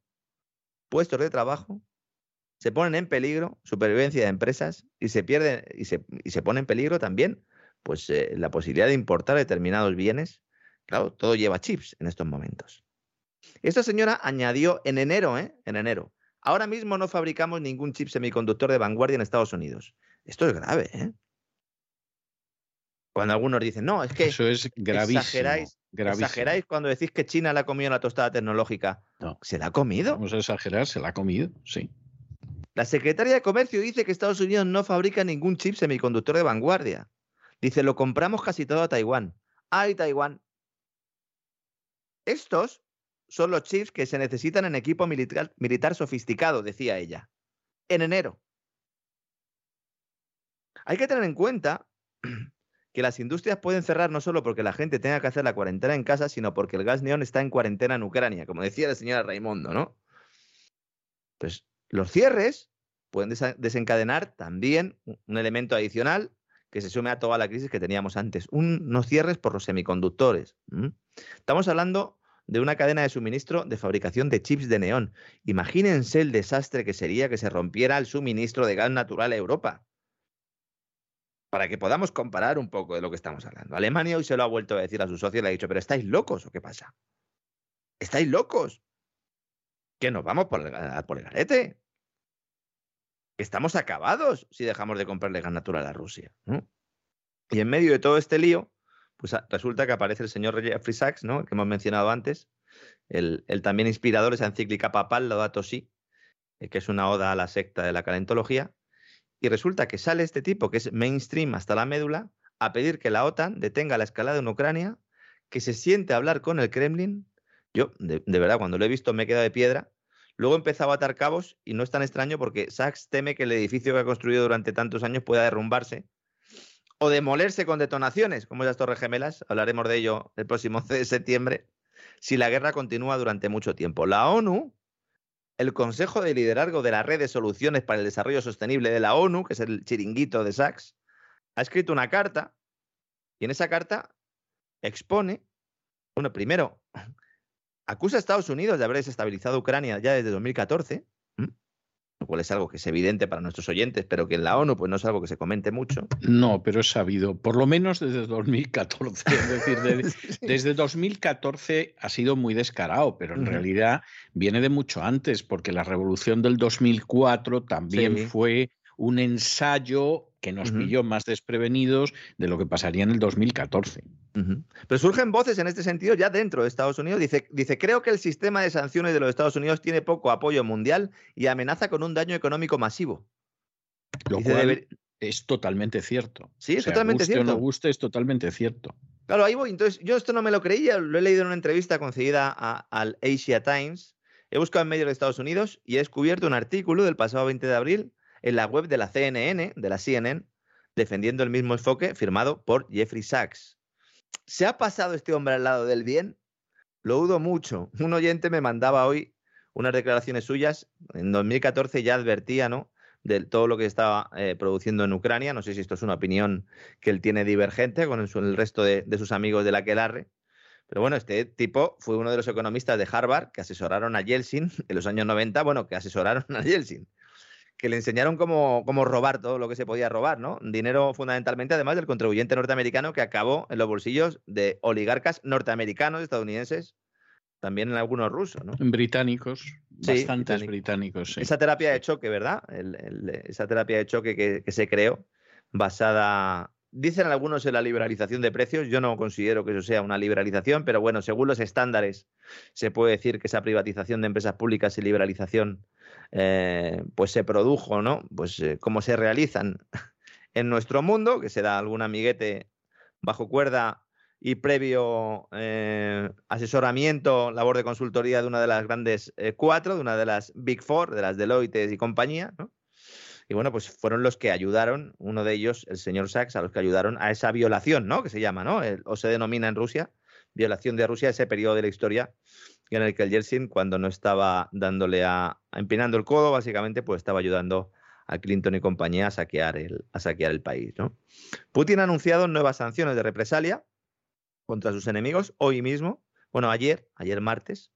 puestos de trabajo, se ponen en peligro supervivencia de empresas y se pierde y se, y se pone en peligro también pues eh, la posibilidad de importar determinados bienes. Claro, todo lleva chips en estos momentos. Esta señora añadió en enero, ¿eh? En enero. Ahora mismo no fabricamos ningún chip semiconductor de vanguardia en Estados Unidos. Esto es grave, ¿eh? Cuando algunos dicen, no, es que Eso es gravísimo, exageráis, exageráis cuando decís que China la ha comido la tostada tecnológica. No. ¿Se la ha comido? Vamos a exagerar, se la ha comido, sí. La Secretaría de Comercio dice que Estados Unidos no fabrica ningún chip semiconductor de vanguardia. Dice, lo compramos casi todo a Taiwán. ¡Ay, Taiwán! Estos son los chips que se necesitan en equipo militar, militar sofisticado, decía ella. En enero. Hay que tener en cuenta que las industrias pueden cerrar no solo porque la gente tenga que hacer la cuarentena en casa, sino porque el gas neón está en cuarentena en Ucrania, como decía la señora Raimondo, ¿no? Pues los cierres pueden desencadenar también un elemento adicional que se sume a toda la crisis que teníamos antes, unos cierres por los semiconductores. Estamos hablando de una cadena de suministro de fabricación de chips de neón. Imagínense el desastre que sería que se rompiera el suministro de gas natural a Europa. Para que podamos comparar un poco de lo que estamos hablando. Alemania hoy se lo ha vuelto a decir a sus socios le ha dicho, pero ¿estáis locos o qué pasa? ¿Estáis locos? Que nos vamos por el, por garete. Estamos acabados si dejamos de comprarle gas natural a Rusia. Y en medio de todo este lío, pues resulta que aparece el señor Jeffrey Sachs, ¿no? que hemos mencionado antes, el, también inspirador esa encíclica papal, Laudato Si, eh, que es una oda a la secta de la calentología, y resulta que sale este tipo, que es mainstream hasta la médula, a pedir que la OTAN detenga la escalada en Ucrania, que se siente a hablar con el Kremlin. Yo, de, verdad, cuando lo he visto me he quedado de piedra. Luego empezaba a atar cabos y no es tan extraño porque Sachs teme que el edificio que ha construido durante tantos años pueda derrumbarse o demolerse con detonaciones, como las Torres Gemelas, hablaremos de ello el próximo de septiembre, si la guerra continúa durante mucho tiempo. La ONU, el Consejo de Liderazgo de la Red de Soluciones para el Desarrollo Sostenible de la ONU, que es el chiringuito de Sachs, ha escrito una carta y en esa carta expone, bueno, primero, acusa a Estados Unidos de haber desestabilizado Ucrania ya desde 2014, lo cual es algo que es evidente para nuestros oyentes, pero que en la ONU pues no es algo que se comente mucho. No, pero es sabido, por lo menos desde 2014. Es decir, desde 2014 ha sido muy descarado, pero en realidad viene de mucho antes, porque la revolución del 2004 también fue un ensayo que nos pilló más desprevenidos de lo que pasaría en el 2014. Pero surgen voces en este sentido ya dentro de Estados Unidos. Dice, dice, creo que el sistema de sanciones de los Estados Unidos tiene poco apoyo mundial y amenaza con un daño económico masivo. Lo cual es totalmente cierto. Sí, es totalmente guste cierto. O no guste, es totalmente cierto. Claro, ahí voy. Entonces, yo esto no me lo creía, lo he leído en una entrevista concedida al Asia Times. He buscado en medios de Estados Unidos y he descubierto un artículo del pasado 20 de abril en la web de la CNN, de la CNN, defendiendo el mismo enfoque firmado por Jeffrey Sachs. ¿Se ha pasado este hombre al lado del bien? Lo dudo mucho. Un oyente me mandaba hoy unas declaraciones suyas. En 2014 ya advertía, ¿no? De todo lo que estaba eh, produciendo en Ucrania. No sé si esto es una opinión que él tiene divergente con el, resto de, de, sus amigos de la Quelarre. Pero bueno, este tipo fue uno de los economistas de Harvard que asesoraron a Yeltsin en los años 90, bueno, que asesoraron a Yeltsin que le enseñaron cómo, cómo, robar todo lo que se podía robar, ¿no? Dinero fundamentalmente, además del contribuyente norteamericano que acabó en los bolsillos de oligarcas norteamericanos, estadounidenses, también en algunos rusos, ¿no? Británicos, bastantes británicos, sí. Esa terapia de choque, ¿verdad? esa terapia de choque que, que, se creó, basada, dicen algunos en la liberalización de precios, yo no considero que eso sea una liberalización, pero bueno, según los estándares, se puede decir que esa privatización de empresas públicas y liberalización eh, pues se produjo, ¿no? Pues eh, como se realizan en nuestro mundo, que se da algún amiguete bajo cuerda y previo eh, asesoramiento, labor de consultoría de una de las grandes cuatro, de una de las Big Four, de las Deloitte y compañía, ¿no? Y bueno, pues fueron los que ayudaron, uno de ellos, el señor Sachs, a los que ayudaron a esa violación, ¿no? Que se llama, ¿no? o se denomina en Rusia, violación de Rusia, ese periodo de la historia en el que el Yeltsin, cuando no estaba dándole a, empinando el codo, básicamente, pues estaba ayudando a Clinton y compañía a saquear el, a saquear el país. ¿no? Putin ha anunciado nuevas sanciones de represalia contra sus enemigos hoy mismo. Bueno, ayer, ayer martes,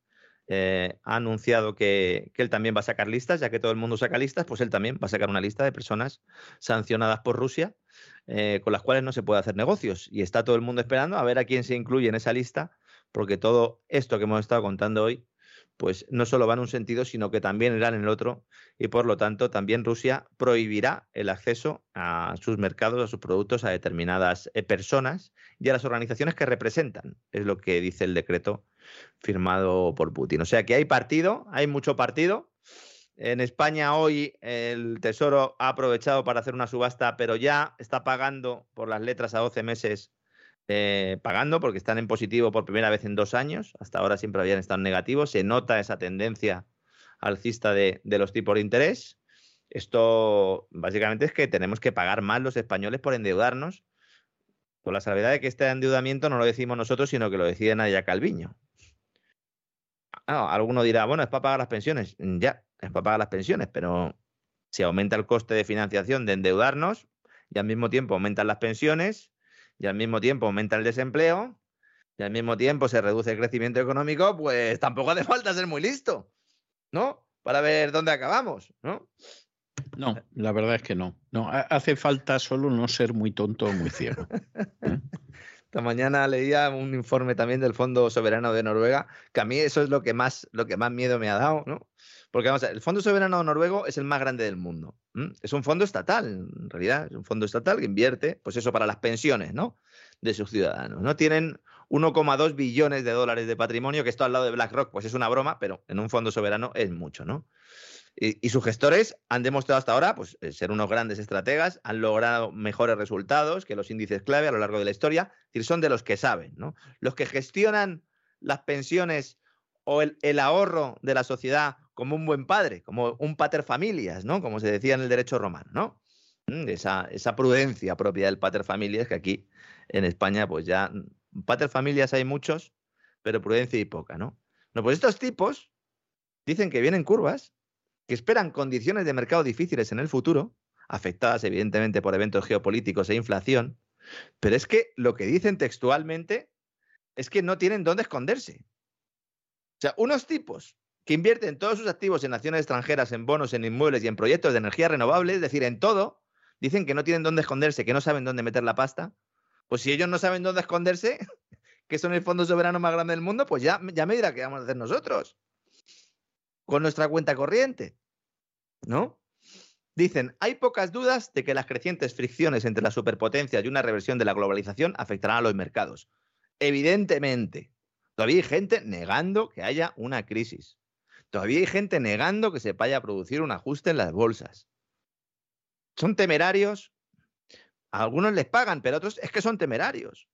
eh, ha anunciado que, que, él también va a sacar listas, ya que todo el mundo saca listas, pues él también va a sacar una lista de personas sancionadas por Rusia eh, con las cuales no se puede hacer negocios. Y está todo el mundo esperando a ver a quién se incluye en esa lista porque todo esto que hemos estado contando hoy, pues no solo va en un sentido, sino que también irá en el otro, y por lo tanto también Rusia prohibirá el acceso a sus mercados, a sus productos, a determinadas eh, personas y a las organizaciones que representan, es lo que dice el decreto firmado por Putin. O sea que hay partido, hay mucho partido. En España hoy el Tesoro ha aprovechado para hacer una subasta, pero ya está pagando por las letras a 12 meses eh, pagando porque están en positivo por primera vez en dos años. Hasta ahora siempre habían estado en negativo. Se nota esa tendencia alcista de, los tipos de interés. Esto básicamente es que tenemos que pagar más los españoles por endeudarnos, con la salvedad de que este endeudamiento no lo decimos nosotros, sino que lo decide Nadia Calviño. Ah, alguno dirá, bueno, es para pagar las pensiones. Ya, es para pagar las pensiones, pero si aumenta el coste de financiación de endeudarnos y al mismo tiempo aumentan las pensiones, y al mismo tiempo aumenta el desempleo y al mismo tiempo se reduce el crecimiento económico, pues tampoco hace falta ser muy listo, ¿no? Para ver dónde acabamos, ¿no? No, la verdad es que no. No, hace falta solo no ser muy tonto o muy ciego. ¿eh? Esta mañana leía un informe también del Fondo Soberano de Noruega, que a mí eso es lo que más, lo que más miedo me ha dado, ¿no? Porque vamos a ver, el Fondo Soberano Noruego es el más grande del mundo. Es un fondo estatal, en realidad, es un fondo estatal que invierte, pues eso, para las pensiones, ¿no? De sus ciudadanos, ¿no? Tienen 1,2 billones de dólares de patrimonio, que esto al lado de BlackRock, pues es una broma, pero en un fondo soberano es mucho, ¿no? Y, sus gestores han demostrado hasta ahora pues, eh, ser unos grandes estrategas, han logrado mejores resultados que los índices clave a lo largo de la historia, es decir, son de los que saben, ¿no? Los que gestionan las pensiones o el ahorro de la sociedad como un buen padre, como un pater familias, ¿no? Como se decía en el derecho romano, ¿no? Mm, esa, esa prudencia propia del pater familias que aquí en España, pues ya, mm, pater familias hay muchos, pero prudencia y poca, ¿no? No, pues estos tipos dicen que vienen curvas, que esperan condiciones de mercado difíciles en el futuro, afectadas evidentemente por eventos geopolíticos e inflación, pero es que lo que dicen textualmente es que no tienen dónde esconderse. O sea, unos tipos que invierten todos sus activos en naciones extranjeras, en bonos, en inmuebles y en proyectos de energía renovable, es decir, en todo, dicen que no tienen dónde esconderse, que no saben dónde meter la pasta. Pues si ellos no saben dónde esconderse, que son el fondo soberano más grande del mundo, pues ya, ya me dirá qué vamos a hacer nosotros con nuestra cuenta corriente. ¿No? Dicen, hay pocas dudas de que las crecientes fricciones entre las superpotencias y una reversión de la globalización afectarán a los mercados. Evidentemente, todavía hay gente negando que haya una crisis. Todavía hay gente negando que se vaya a producir un ajuste en las bolsas. Son temerarios. A algunos les pagan, pero a otros es que son temerarios.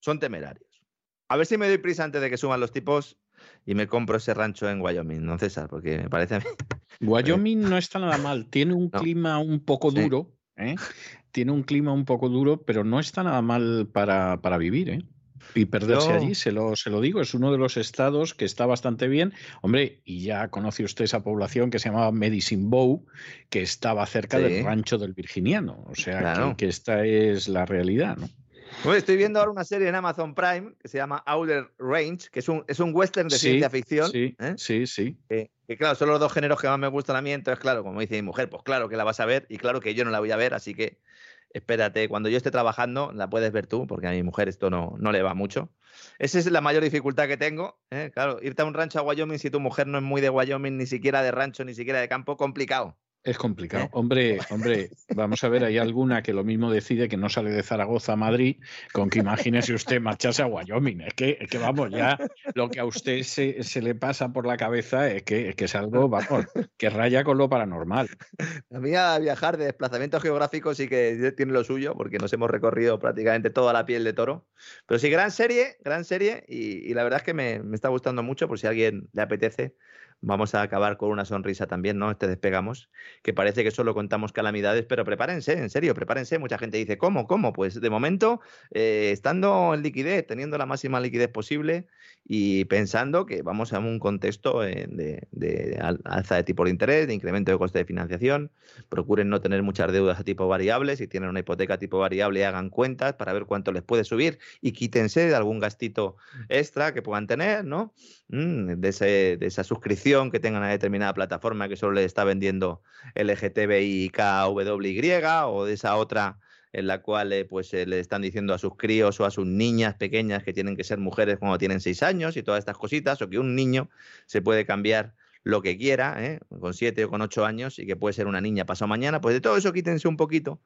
Son temerarios. A ver si me doy prisa antes de que suban los tipos y me compro ese rancho en Wyoming, ¿no, César? Porque me parece a mí. Wyoming no está nada mal. Tiene un clima un poco duro. ¿eh? Tiene un clima un poco duro, pero no está nada mal para, para vivir, ¿eh? Y perderse allí, se lo, se lo digo, es uno de los estados que está bastante bien. Hombre, y ya conoce usted esa población que se llamaba Medicine Bow, que estaba cerca del rancho del Virginiano. O sea, que, esta es la realidad, ¿no? estoy viendo ahora una serie en Amazon Prime que se llama Outer Range, que es un, es un western de ciencia ficción. Sí, ¿eh? sí, sí. Que, claro, son los dos géneros que más me gustan a mí. Entonces, claro, como dice mi mujer, pues claro que la vas a ver y claro que yo no la voy a ver, así que espérate, cuando yo esté trabajando la puedes ver tú, porque a mi mujer esto no, no le va mucho. Esa es la mayor dificultad que tengo. ¿eh? Claro, irte a un rancho a Wyoming si tu mujer no es muy de Wyoming, ni siquiera de rancho, ni siquiera de campo, complicado. Es complicado. ¿Eh? Hombre, hombre, vamos a ver, hay alguna que lo mismo decide que no sale de Zaragoza a Madrid, con que imagínese usted marcharse a Wyoming. Es que, que vamos, ya lo que a usted se, se, le pasa por la cabeza es que, es que es algo, vamos, que raya con lo paranormal. A mí a viajar de desplazamiento geográfico sí que tiene lo suyo, porque nos hemos recorrido prácticamente toda la piel de toro. Pero sí, gran serie, gran serie, y, y la verdad es que me, me está gustando mucho, por si a alguien le apetece vamos a acabar con una sonrisa también, ¿no? Este despegamos, que parece que solo contamos calamidades, pero prepárense, en serio, prepárense. Mucha gente dice, ¿cómo? ¿Cómo? Pues de momento, eh, estando en liquidez, teniendo la máxima liquidez posible y pensando que vamos a un contexto eh, de, alza de tipo de interés, de incremento de coste de financiación. Procuren no tener muchas deudas a tipo variable. Si tienen una hipoteca a tipo variable, hagan cuentas para ver cuánto les puede subir y quítense de algún gastito extra que puedan tener, ¿no? Mm, de, de esa suscripción que tengan a determinada plataforma que solo le está vendiendo LGTBI, KWY o de esa otra en la cual eh, pues eh, le están diciendo a sus críos o a sus niñas pequeñas que tienen que ser mujeres cuando tienen seis años y todas estas cositas, o que un niño se puede cambiar lo que quiera, ¿eh? con siete o con ocho años, y que puede ser una niña pasado mañana, pues de todo eso quítense un poquito,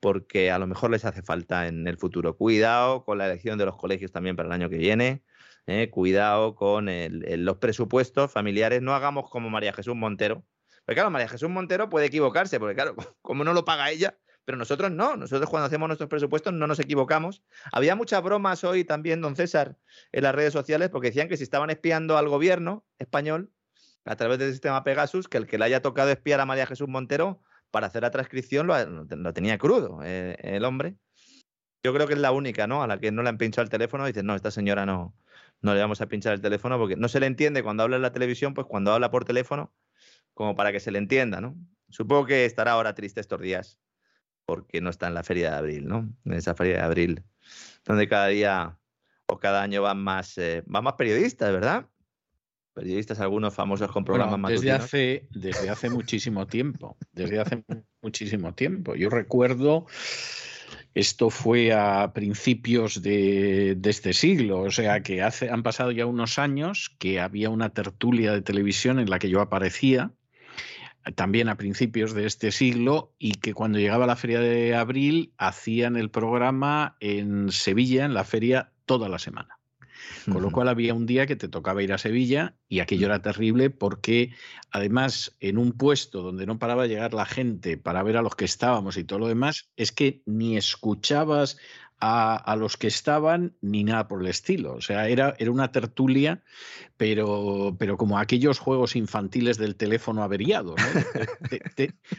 porque a lo mejor les hace falta en el futuro. Cuidado con la elección de los colegios también para el año que viene. Eh, cuidado con los presupuestos familiares, no hagamos como María Jesús Montero. Porque claro, María Jesús Montero puede equivocarse, porque claro, como no lo paga ella, pero nosotros no, nosotros cuando hacemos nuestros presupuestos no nos equivocamos. Había muchas bromas hoy también, don César, en las redes sociales, porque decían que si estaban espiando al gobierno español a través del sistema Pegasus, que el que le haya tocado espiar a María Jesús Montero para hacer la transcripción lo, tenía crudo eh, el hombre. Yo creo que es la única, ¿no? A la que no le han pinchado el teléfono y dicen, no, esta señora no, no le vamos a pinchar el teléfono porque no se le entiende cuando habla en la televisión, pues cuando habla por teléfono, como para que se le entienda, ¿no? Supongo que estará ahora triste estos días porque no está en la feria de abril, ¿no? En esa feria de abril, donde cada día o cada año van más, eh, van más periodistas, ¿verdad? Periodistas, algunos famosos con programas más desde hace Desde hace muchísimo tiempo, desde hace muchísimo tiempo. Yo recuerdo esto fue a principios de, este siglo, o sea que hace, han pasado ya unos años que había una tertulia de televisión en la que yo aparecía, también a principios de este siglo, y que cuando llegaba la feria de abril hacían el programa en Sevilla, en la feria, toda la semana. Con lo cual había un día que te tocaba ir a Sevilla y aquello era terrible porque además en un puesto donde no paraba de llegar la gente para ver a los que estábamos y todo lo demás, es que ni escuchabas a, los que estaban ni nada por el estilo. O sea, era, era una tertulia, pero, pero como aquellos juegos infantiles del teléfono averiado.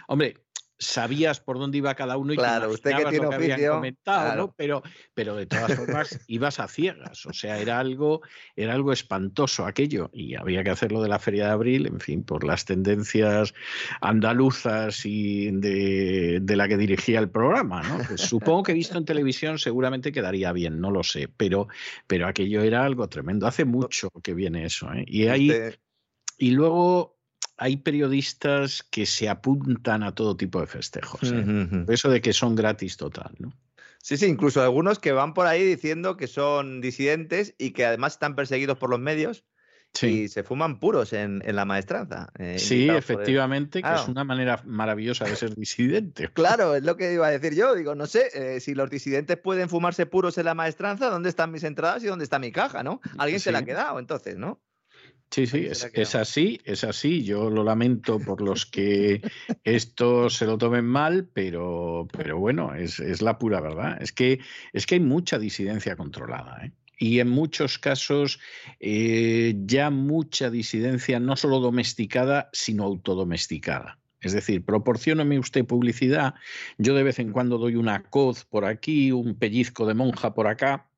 hombre, sabías por dónde iba cada uno y claro, te usted que tiene lo que habían comentado, claro. ¿no? Pero, pero de todas formas ibas a ciegas, o sea, era algo, era algo espantoso aquello y había que hacerlo de la Feria de Abril, en fin, por las tendencias andaluzas y de, de la que dirigía el programa, ¿no? Pues supongo que visto en televisión seguramente quedaría bien, no lo sé, pero, pero aquello era algo tremendo. Hace mucho que viene eso, ¿eh? Y ahí, Usted- y luego hay periodistas que se apuntan a todo tipo de festejos. ¿eh? Eso de que son gratis total, ¿no? Sí, sí, incluso algunos que van por ahí diciendo que son disidentes y que además están perseguidos por los medios y se fuman puros en, en la maestranza. eh, Sí, el- efectivamente, que es una manera maravillosa de ser disidente. Claro, es lo que iba a decir yo. Digo, no sé, eh, si los disidentes pueden fumarse puros en la maestranza, ¿dónde están mis entradas y dónde está mi caja, no? Alguien se la ha quedado, entonces, ¿no? Sí, sí, es, así, es así. Yo lo lamento por los que esto se lo tomen mal, pero, pero bueno, es, es la pura verdad. Es que, es que hay mucha disidencia controlada, ¿eh? Y en muchos casos eh, ya mucha disidencia no solo domesticada, sino autodomesticada. Es decir, proporcióneme usted publicidad, yo de vez en cuando doy una coz por aquí, un pellizco de monja por acá,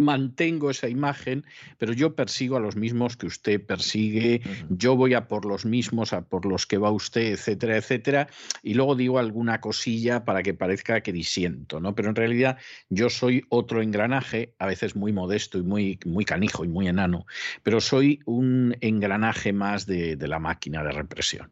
mantengo esa imagen, pero yo persigo a los mismos que usted persigue, yo voy a por los mismos, a por los que va usted, etcétera, etcétera, y luego digo alguna cosilla para que parezca que disiento, ¿no? Pero en realidad yo soy otro engranaje, a veces muy modesto y muy, muy canijo y muy enano, pero soy un engranaje más de, de la máquina de represión.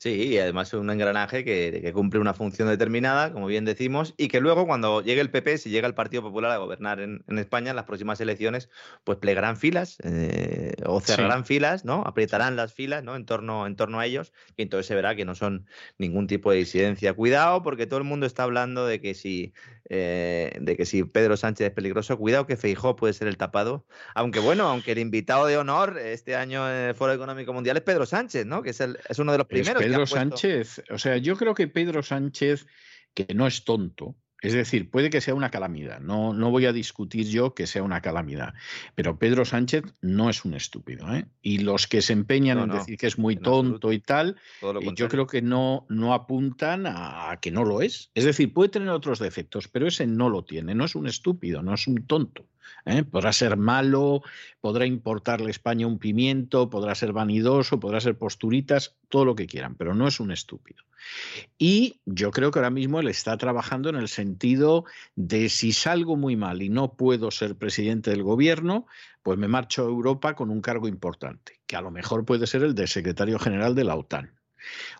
Sí, y además es un engranaje que, que cumple una función determinada, como bien decimos, y que luego cuando llegue el PP, si llega el Partido Popular a gobernar en, en España, en las próximas elecciones, pues plegarán filas eh, o cerrarán filas, ¿no? Aprietarán las filas, ¿no? En torno, en torno a ellos, y entonces se verá que no son ningún tipo de disidencia. Cuidado, porque todo el mundo está hablando de que si, eh, de que si Pedro Sánchez es peligroso, cuidado que Feijó puede ser el tapado. Aunque bueno, aunque el invitado de honor este año en el Foro Económico Mundial es Pedro Sánchez, ¿no? Que es, el, es uno de los primeros. Pedro Sánchez, o sea, yo creo que Pedro Sánchez, que no es tonto, es decir, puede que sea una calamidad, no, no voy a discutir yo que sea una calamidad, pero Pedro Sánchez no es un estúpido, ¿eh? Y los que se empeñan No, en no, decir que es muy tonto y tal, eh, yo creo que no, no apuntan a, a que no lo es. Es decir, puede tener otros defectos, pero ese no lo tiene, no es un estúpido, no es un tonto. ¿Eh? Podrá ser malo, podrá importarle a España un pimiento, podrá ser vanidoso, podrá ser posturitas, todo lo que quieran, pero no es un estúpido. Y yo creo que ahora mismo él está trabajando en el sentido de si salgo muy mal y no puedo ser presidente del gobierno, pues me marcho a Europa con un cargo importante, que a lo mejor puede ser el de secretario general de la OTAN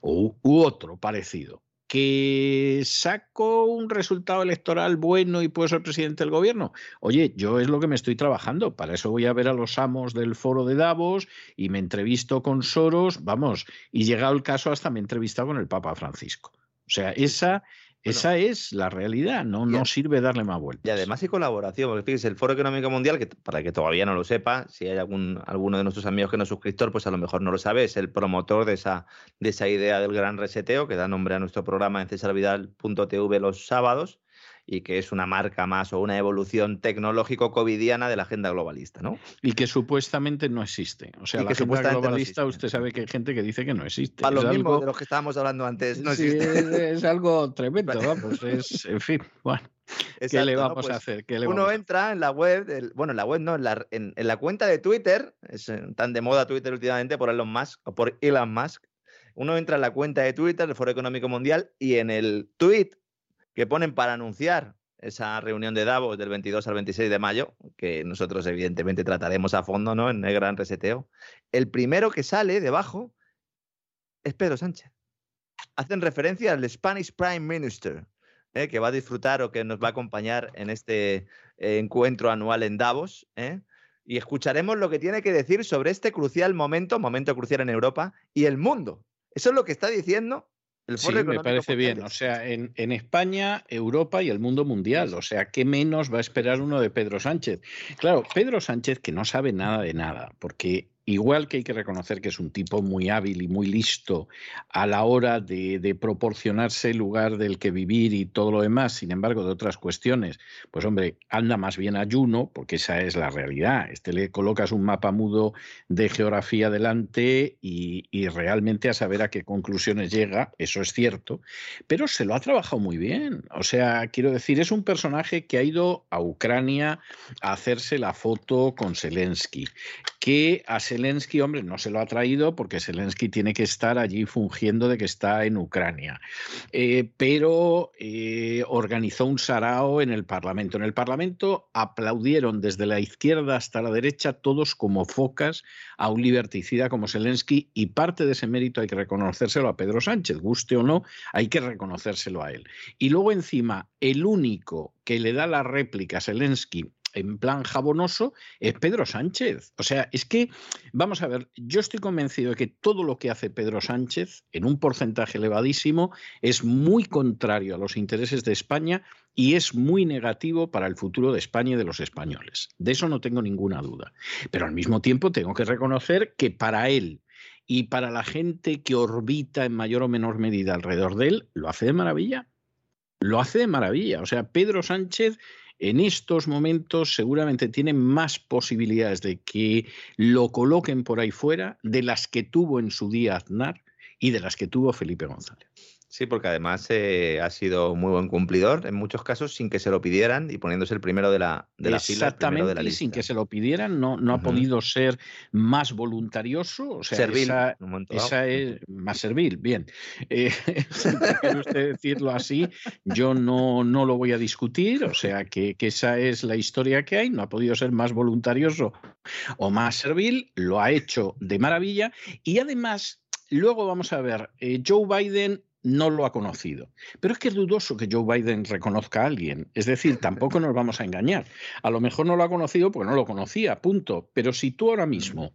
u otro parecido. Que saco un resultado electoral bueno y puedo ser presidente del gobierno. Oye, yo es lo que me estoy trabajando. Para eso voy a ver a los amos del foro de Davos y me entrevisto con Soros, vamos, y llegado el caso hasta me he entrevistado con el Papa Francisco. O sea, esa, esa es la realidad, no, no sirve darle más vueltas. Y además hay colaboración, porque fíjese, el Foro Económico Mundial, que para que todavía no lo sepa, si hay algún, alguno de nuestros amigos que no es suscriptor, pues a lo mejor no lo sabe, es el promotor de esa, de esa idea del gran reseteo que da nombre a nuestro programa en cesarvidal.tv los sábados y que es una marca más o una evolución tecnológico covidiana de la agenda globalista, ¿no? Y que supuestamente no existe. O sea, Y la que agenda no globalista, existe. usted sabe que hay gente que dice que no existe. Para Es lo mismo algo- de los que estábamos hablando antes, no Sí, existe. es, es algo tremendo, vamos. Es, en fin, bueno. ¿Qué le ¿no? vamos Pues a hacer? ¿Qué le Uno vamos entra en la web, bueno, en la web no, en la, en- en la cuenta de Twitter, es eh, tan de moda Twitter últimamente por Elon Musk o por Elon Musk. Uno entra en la cuenta de Twitter del Foro Económico Mundial y en el tweet que ponen para anunciar esa reunión de Davos del 22 al 26 de mayo, que nosotros evidentemente trataremos a fondo, ¿no? En el gran reseteo. El primero que sale debajo es Pedro Sánchez. Hacen referencia al Spanish Prime Minister, ¿eh? que va a disfrutar o que nos va a acompañar en este eh, encuentro anual en Davos. ¿eh? Y escucharemos lo que tiene que decir sobre este crucial momento, momento crucial en Europa y el mundo. Eso es lo que está diciendo el Sí, me parece bien. O sea, en, en España, Europa y el mundo mundial. O sea, ¿qué menos va a esperar uno de Pedro Sánchez? Claro, Pedro Sánchez que no sabe nada de nada, porque igual que hay que reconocer que es un tipo muy hábil y muy listo a la hora de, proporcionarse el lugar del que vivir y todo lo demás, sin embargo, de otras cuestiones, pues hombre, anda más bien ayuno, porque esa es la realidad. Este le colocas un mapa mudo de geografía delante y, y realmente a saber a qué conclusiones llega, eso es cierto, pero se lo ha trabajado muy bien. O sea, quiero decir, es un personaje que ha ido a Ucrania a hacerse la foto con Zelensky, que a Zelensky, hombre, no se lo ha traído porque Zelensky tiene que estar allí fungiendo de que está en Ucrania. Eh, pero eh, organizó un sarao en el Parlamento. En el Parlamento aplaudieron desde la izquierda hasta la derecha todos como focas a un liberticida como Zelensky y parte de ese mérito hay que reconocérselo a Pedro Sánchez, guste o no, hay que reconocérselo a él. Y luego encima, el único que le da la réplica a Zelensky en plan jabonoso es Pedro Sánchez. O sea, es que, vamos a ver, yo estoy convencido de que todo lo que hace Pedro Sánchez, en un porcentaje elevadísimo, es muy contrario a los intereses de España y es muy negativo para el futuro de España y de los españoles. De eso no tengo ninguna duda. Pero al mismo tiempo tengo que reconocer que para él y para la gente que orbita en mayor o menor medida alrededor de él, lo hace de maravilla. Lo hace de maravilla. O sea, Pedro Sánchez en estos momentos seguramente tiene más posibilidades de que lo coloquen por ahí fuera de las que tuvo en su día Aznar y de las que tuvo Felipe González. Sí, porque además eh, ha sido muy buen cumplidor en muchos casos sin que se lo pidieran y poniéndose el primero de la, de la fila. Exactamente, y sin que se lo pidieran, no, no ha podido ser más voluntarioso. O sea, servil, esa, es más servil, bien. Eh, quiere usted decirlo así, yo no, no lo voy a discutir, o sea, que, que esa es la historia que hay, no ha podido ser más voluntarioso o más servil, lo ha hecho de maravilla y además Luego vamos a ver, eh, Joe Biden no lo ha conocido. Pero es que es dudoso que Joe Biden reconozca a alguien. Es decir, tampoco nos vamos a engañar. A lo mejor no lo ha conocido porque no lo conocía, punto. Pero si tú ahora mismo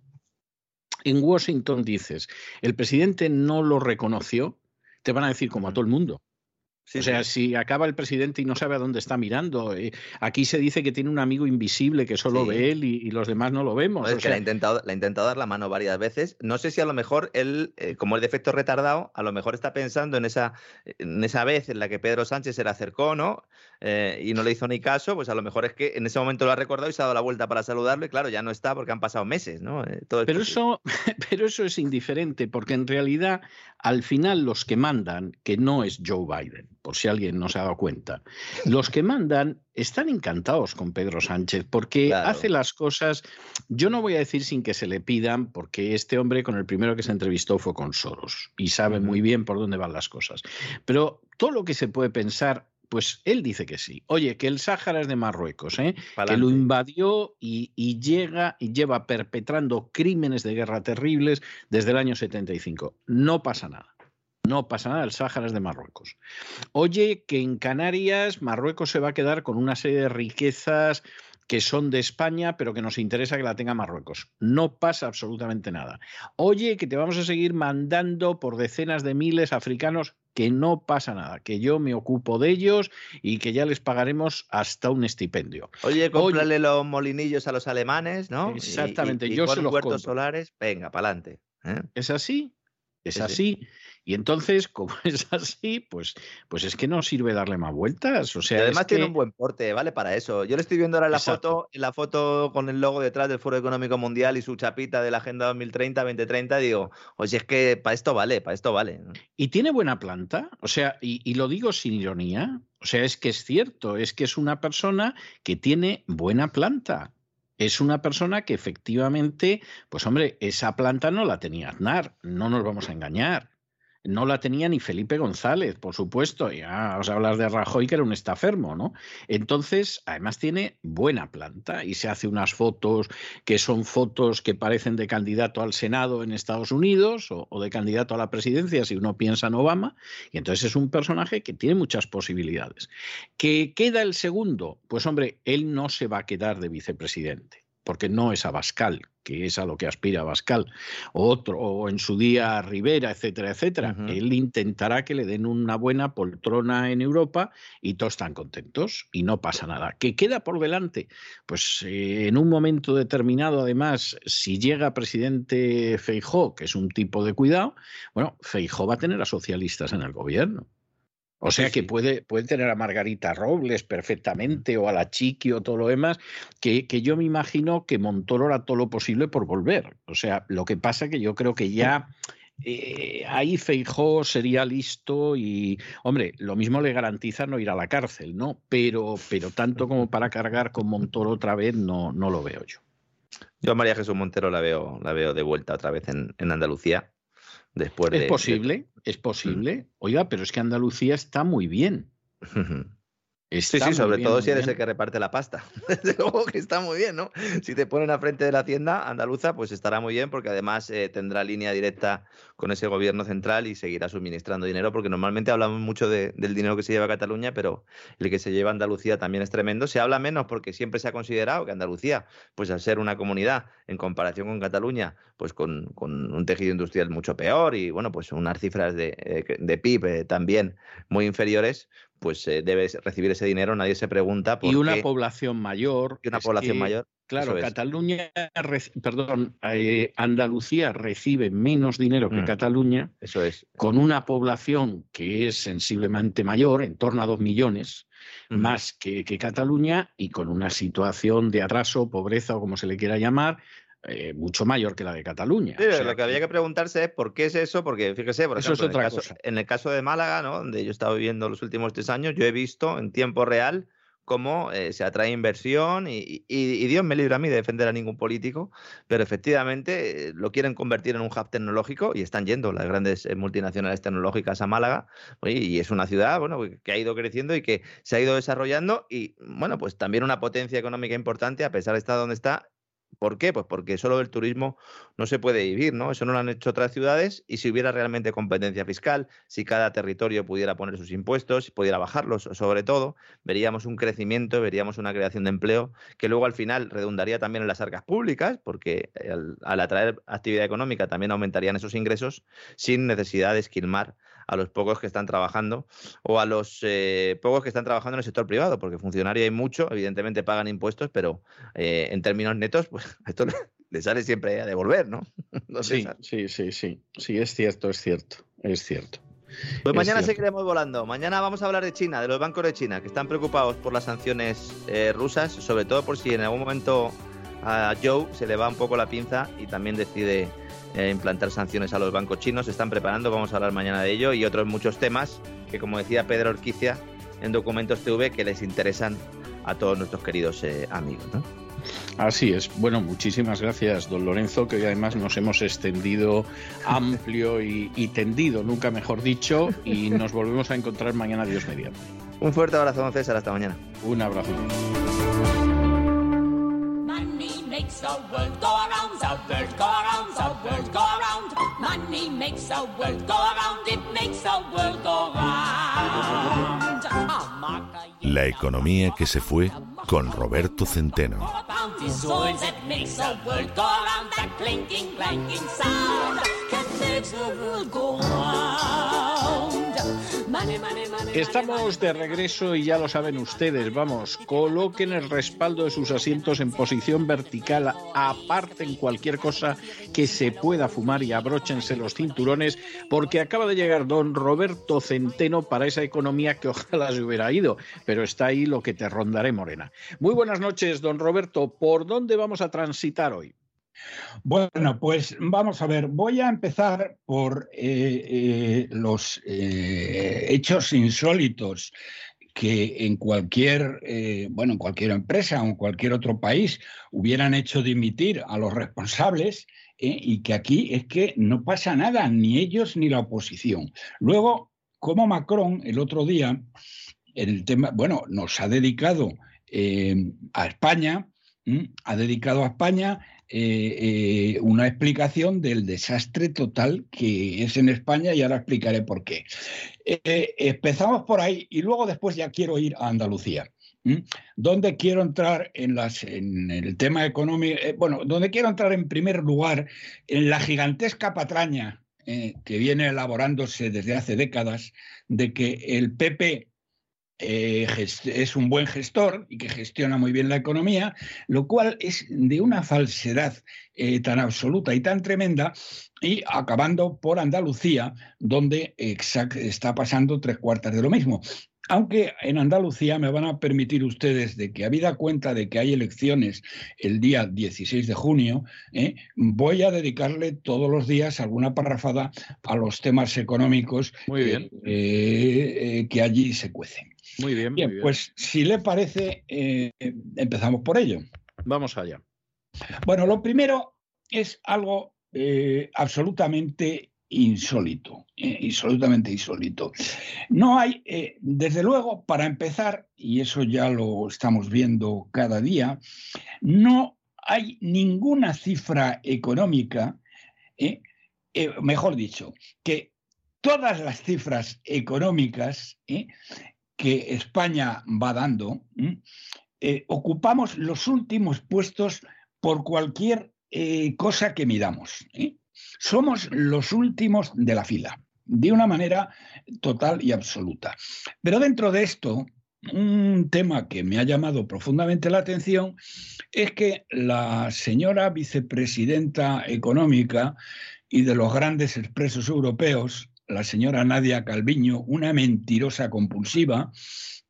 en Washington dices, el presidente no lo reconoció, te van a decir como a todo el mundo o sea, si acaba el presidente y no sabe a dónde está mirando, eh, aquí se dice que tiene un amigo invisible que solo ve él y, los demás no lo vemos. es que le, ha intentado, le ha intentado dar la mano varias veces. No sé si a lo mejor él, eh, como el defecto retardado, a lo mejor está pensando en esa, en esa vez en la que Pedro Sánchez se le acercó, ¿no? Eh, y no le hizo ni caso, pues a lo mejor es que en ese momento lo ha recordado y se ha dado la vuelta para saludarlo y claro, ya no está porque han pasado meses, ¿no? pero, eso, pero eso es indiferente porque en realidad al final los que mandan, que no es Joe Biden, por si alguien no se ha dado cuenta, los que mandan están encantados con Pedro Sánchez porque hace las cosas, yo no voy a decir sin que se le pidan, porque este hombre con el primero que se entrevistó fue con Soros y sabe muy bien por dónde van las cosas. Pero todo lo que se puede pensar pues él dice que sí. Oye, que el Sáhara es de Marruecos, ¿eh? que lo invadió y, llega y lleva perpetrando crímenes de guerra terribles desde el año 75. No pasa nada. No pasa nada, el Sáhara es de Marruecos. Oye, que en Canarias Marruecos se va a quedar con una serie de riquezas que son de España, pero que nos interesa que la tenga Marruecos. No pasa absolutamente nada. Oye, que te vamos a seguir mandando por decenas de miles africanos que no pasa nada, que yo me ocupo de ellos y que ya les pagaremos hasta un estipendio. Oye, cómprale los molinillos a los alemanes, ¿no? Exactamente, yo se los solares, venga, para adelante. ¿eh? ¿Es así? Es así. Y entonces, como es así, pues, pues es que no sirve darle más vueltas. O sea, además tiene un buen porte, vale para eso. Yo le estoy viendo ahora la foto, la foto con el logo detrás del Foro Económico Mundial y su chapita de la Agenda 2030-2030, digo, oye, es que para esto vale, para esto vale. Y tiene buena planta, o sea, y, y lo digo sin ironía, o sea, es que es cierto, es que es una persona que tiene buena planta es una persona que efectivamente, pues hombre, esa planta no la tenía Aznar, no nos vamos a engañar no la tenía ni Felipe González, por supuesto. Ya os hablas de Rajoy, que era un estafermo, ¿no? Entonces, además tiene buena planta y se hace unas fotos que son fotos que parecen de candidato al Senado en Estados Unidos o, o de candidato a la presidencia, si uno piensa en Obama. Y entonces es un personaje que tiene muchas posibilidades. ¿Que queda el segundo? Pues hombre, él no se va a quedar de vicepresidente. Porque no es Abascal, que es a lo que aspira Abascal, o otro, o en su día Rivera, etcétera, etcétera. Él intentará que le den una buena poltrona en Europa y todos están contentos y no pasa nada. ¿Qué queda por delante? Pues eh, en un momento determinado, además, si llega presidente Feijó, que es un tipo de cuidado, bueno, Feijó va a tener a socialistas en el gobierno. O sea que puede, puede tener a Margarita Robles perfectamente o a la Chiqui o todo lo demás, que, que yo me imagino que Montoro hará todo lo posible por volver. O sea, lo que pasa que yo creo que ya... Eh, ahí Feijó sería listo y, hombre, lo mismo le garantiza no ir a la cárcel, ¿no? Pero, pero tanto como para cargar con Montoro otra vez, no, no lo veo yo. Yo a María Jesús Montero la veo, la veo de vuelta otra vez en, en Andalucía. Después es posible, es posible. Oiga, pero es que Andalucía está muy bien. Sí, sí, sobre todo si eres el que reparte la pasta. Desde luego que está muy bien, ¿no? Si te ponen a frente de la hacienda andaluza, pues estará muy bien porque además eh, tendrá línea directa con ese gobierno central y seguirá suministrando dinero porque normalmente hablamos mucho del dinero que se lleva a Cataluña, pero el que se lleva a Andalucía también es tremendo. Se habla menos porque siempre se ha considerado que Andalucía, pues al ser una comunidad en comparación con Cataluña, pues con, un tejido industrial mucho peor y bueno, pues unas cifras de, eh, PIB eh, también muy inferiores, pues eh, debe recibir ese dinero, nadie se pregunta por Y una población mayor. Y una población mayor. Claro, Cataluña, perdón, eh, Andalucía recibe menos dinero que mm. Cataluña. Eso es. Con una población que es sensiblemente mayor, en torno a dos millones, más que, que, Cataluña, y con una situación de atraso, pobreza o como se le quiera llamar, eh, mucho mayor que la de Cataluña. lo que había que preguntarse es por qué es eso, porque fíjese, por ejemplo, en, el caso, de Málaga, ¿no? donde yo he estado viviendo los últimos tres años, yo he visto en tiempo real cómo eh, se atrae inversión y, Dios me libre a mí de defender a ningún político, pero efectivamente eh, lo quieren convertir en un hub tecnológico y están yendo las grandes multinacionales tecnológicas a Málaga y es una ciudad bueno, que ha ido creciendo y que se ha ido desarrollando y bueno, pues también una potencia económica importante a pesar de estar donde está ¿Por qué? Pues porque solo del turismo no se puede vivir, ¿no? Eso no lo han hecho otras ciudades y si hubiera realmente competencia fiscal, si cada territorio pudiera poner sus impuestos, si pudiera bajarlos, sobre todo, veríamos un crecimiento, veríamos una creación de empleo que luego al final redundaría también en las arcas públicas, porque al, atraer actividad económica también aumentarían esos ingresos sin necesidad de esquilmar a los pocos que están trabajando o a los eh, pocos que están trabajando en el sector privado, porque funcionario hay mucho, evidentemente pagan impuestos, pero eh, en términos netos, pues esto le sale siempre a devolver, ¿no? sí, sí, sí, sí, sí, es cierto, es cierto, es cierto. Pues mañana seguiremos volando. Mañana vamos a hablar de China, de los bancos de China, que están preocupados por las sanciones eh, rusas, sobre todo por si en algún momento a Joe se le va un poco la pinza y también decide eh, implantar sanciones a los bancos chinos. Se están preparando, vamos a hablar mañana de ello y otros muchos temas que, como decía Pedro Orquicia en Documentos TV, que les interesan a todos nuestros queridos eh, amigos. Así es. Bueno, muchísimas gracias, don Lorenzo, que hoy además nos hemos extendido amplio y, y tendido, nunca mejor dicho, y nos volvemos a encontrar mañana, Dios mediante. Un fuerte abrazo, don César, hasta mañana. Un abrazo. Makes the world go around, the world go around, the world go around. Money makes the world go around, it makes the world go round. La economía que se fue con Roberto Centeno. Estamos de regreso y ya lo saben ustedes, vamos, coloquen el respaldo de sus asientos en posición vertical, aparten cualquier cosa que se pueda fumar y abróchense los cinturones, porque acaba de llegar don Roberto Centeno para esa economía que ojalá se hubiera ido, pero está ahí lo que te rondaré, Morena. Muy buenas noches, don Roberto, ¿por dónde vamos a transitar hoy? Bueno, pues vamos a ver, voy a empezar por eh, eh, los eh, hechos insólitos que en cualquier, bueno, en cualquier empresa o en cualquier otro país hubieran hecho dimitir a los responsables y que aquí es que no pasa nada, ni ellos ni la oposición. Luego, como Macron el otro día, el tema, bueno, nos ha dedicado a España, ha dedicado a España eh, eh, una explicación del desastre total que es en España y ahora explicaré por qué. Eh, empezamos por ahí y luego después ya quiero ir a Andalucía. ¿Dónde quiero entrar en, las, en el tema económico? Bueno, donde quiero entrar en primer lugar en la gigantesca patraña que viene elaborándose desde hace décadas de que el PP eh, es un buen gestor y que gestiona muy bien la economía, lo cual es de una falsedad tan absoluta y tan tremenda, y acabando por Andalucía, donde está pasando tres cuartas de lo mismo. Aunque en Andalucía me van a permitir ustedes de que, habida cuenta de que hay elecciones el día 16 de junio, ¿eh? voy a dedicarle todos los días alguna parrafada a los temas económicos eh, eh, que allí se cuecen. Muy bien, bien, Pues si le parece, empezamos por ello. Vamos allá. Bueno, lo primero es algo absolutamente insólito, eh, absolutamente insólito. No hay, eh, desde luego, para empezar, y eso ya lo estamos viendo cada día, no hay ninguna cifra económica, eh, mejor dicho, que todas las cifras económicas que España va dando, ocupamos los últimos puestos por cualquier cosa que midamos somos los últimos de la fila, de una manera total y absoluta. Pero dentro de esto, un tema que me ha llamado profundamente la atención es que la señora vicepresidenta económica y de los grandes expresos europeos, la señora Nadia Calviño, una mentirosa compulsiva,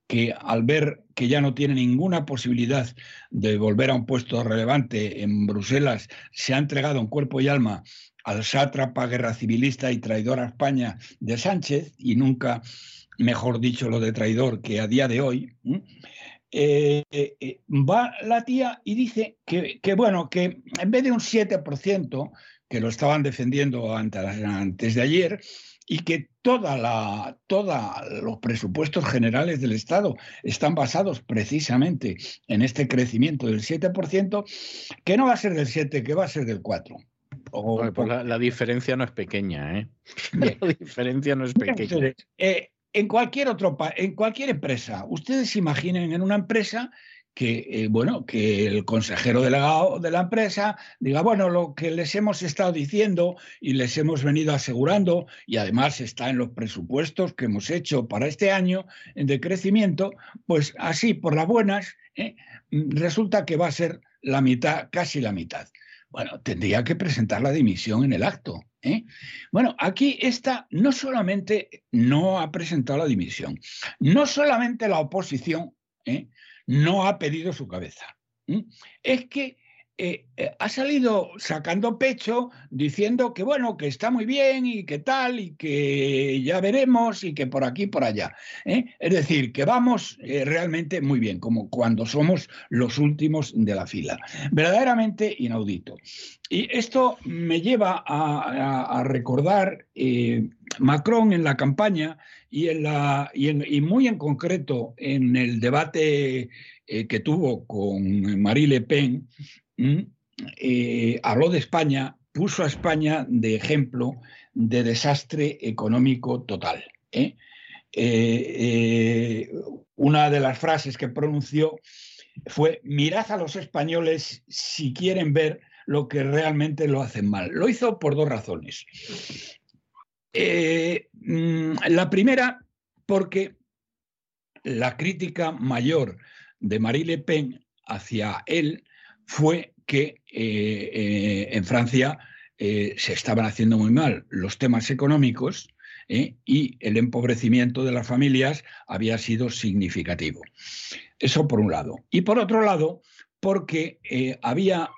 que al ver que ya no tiene ninguna posibilidad de volver a un puesto relevante en Bruselas, se ha entregado en cuerpo y alma al sátrapa guerra civilista y traidor a España de Sánchez, y nunca mejor dicho lo de traidor que a día de hoy, eh, eh, va la tía y dice que, que, bueno, que en vez de un 7%, que lo estaban defendiendo antes de ayer, y que toda la, toda los presupuestos generales del Estado están basados precisamente en este crecimiento del 7%, que no va a ser del 7, que va a ser del 4. Pues la, diferencia no es pequeña, ¿eh? La diferencia no es pequeña. Eh, en cualquier otro en cualquier empresa, ustedes imaginen en una empresa que, eh, bueno, que el consejero delegado de la empresa diga, bueno, lo que les hemos estado diciendo y les hemos venido asegurando, y además está en los presupuestos que hemos hecho para este año de crecimiento, pues así, por las buenas, ¿eh? resulta que va a ser la mitad, casi la mitad. Bueno, tendría que presentar la dimisión en el acto. ¿eh? Bueno, aquí esta no solamente no ha presentado la dimisión, no solamente la oposición. No ha pedido su cabeza, es que eh, eh, ha salido sacando pecho diciendo que bueno, que está muy bien y que tal, y que ya veremos y que por aquí, por allá. ¿eh? Es decir, que vamos realmente muy bien, como cuando somos los últimos de la fila. Verdaderamente inaudito. Y esto me lleva a, recordar Macron en la campaña y, en la, y, muy en concreto en el debate que tuvo con Marie Le Pen eh, habló de España, puso a España de ejemplo de desastre económico total. ¿eh? Eh, una de las frases que pronunció fue, mirad a los españoles si quieren ver lo que realmente lo hacen mal. Lo hizo por dos razones. Mm, la primera, porque la crítica mayor de Marie Le Pen hacia él fue que eh, eh, en Francia eh, se estaban haciendo muy mal los temas económicos y el empobrecimiento de las familias había sido significativo. Eso por un lado. Y por otro lado, porque había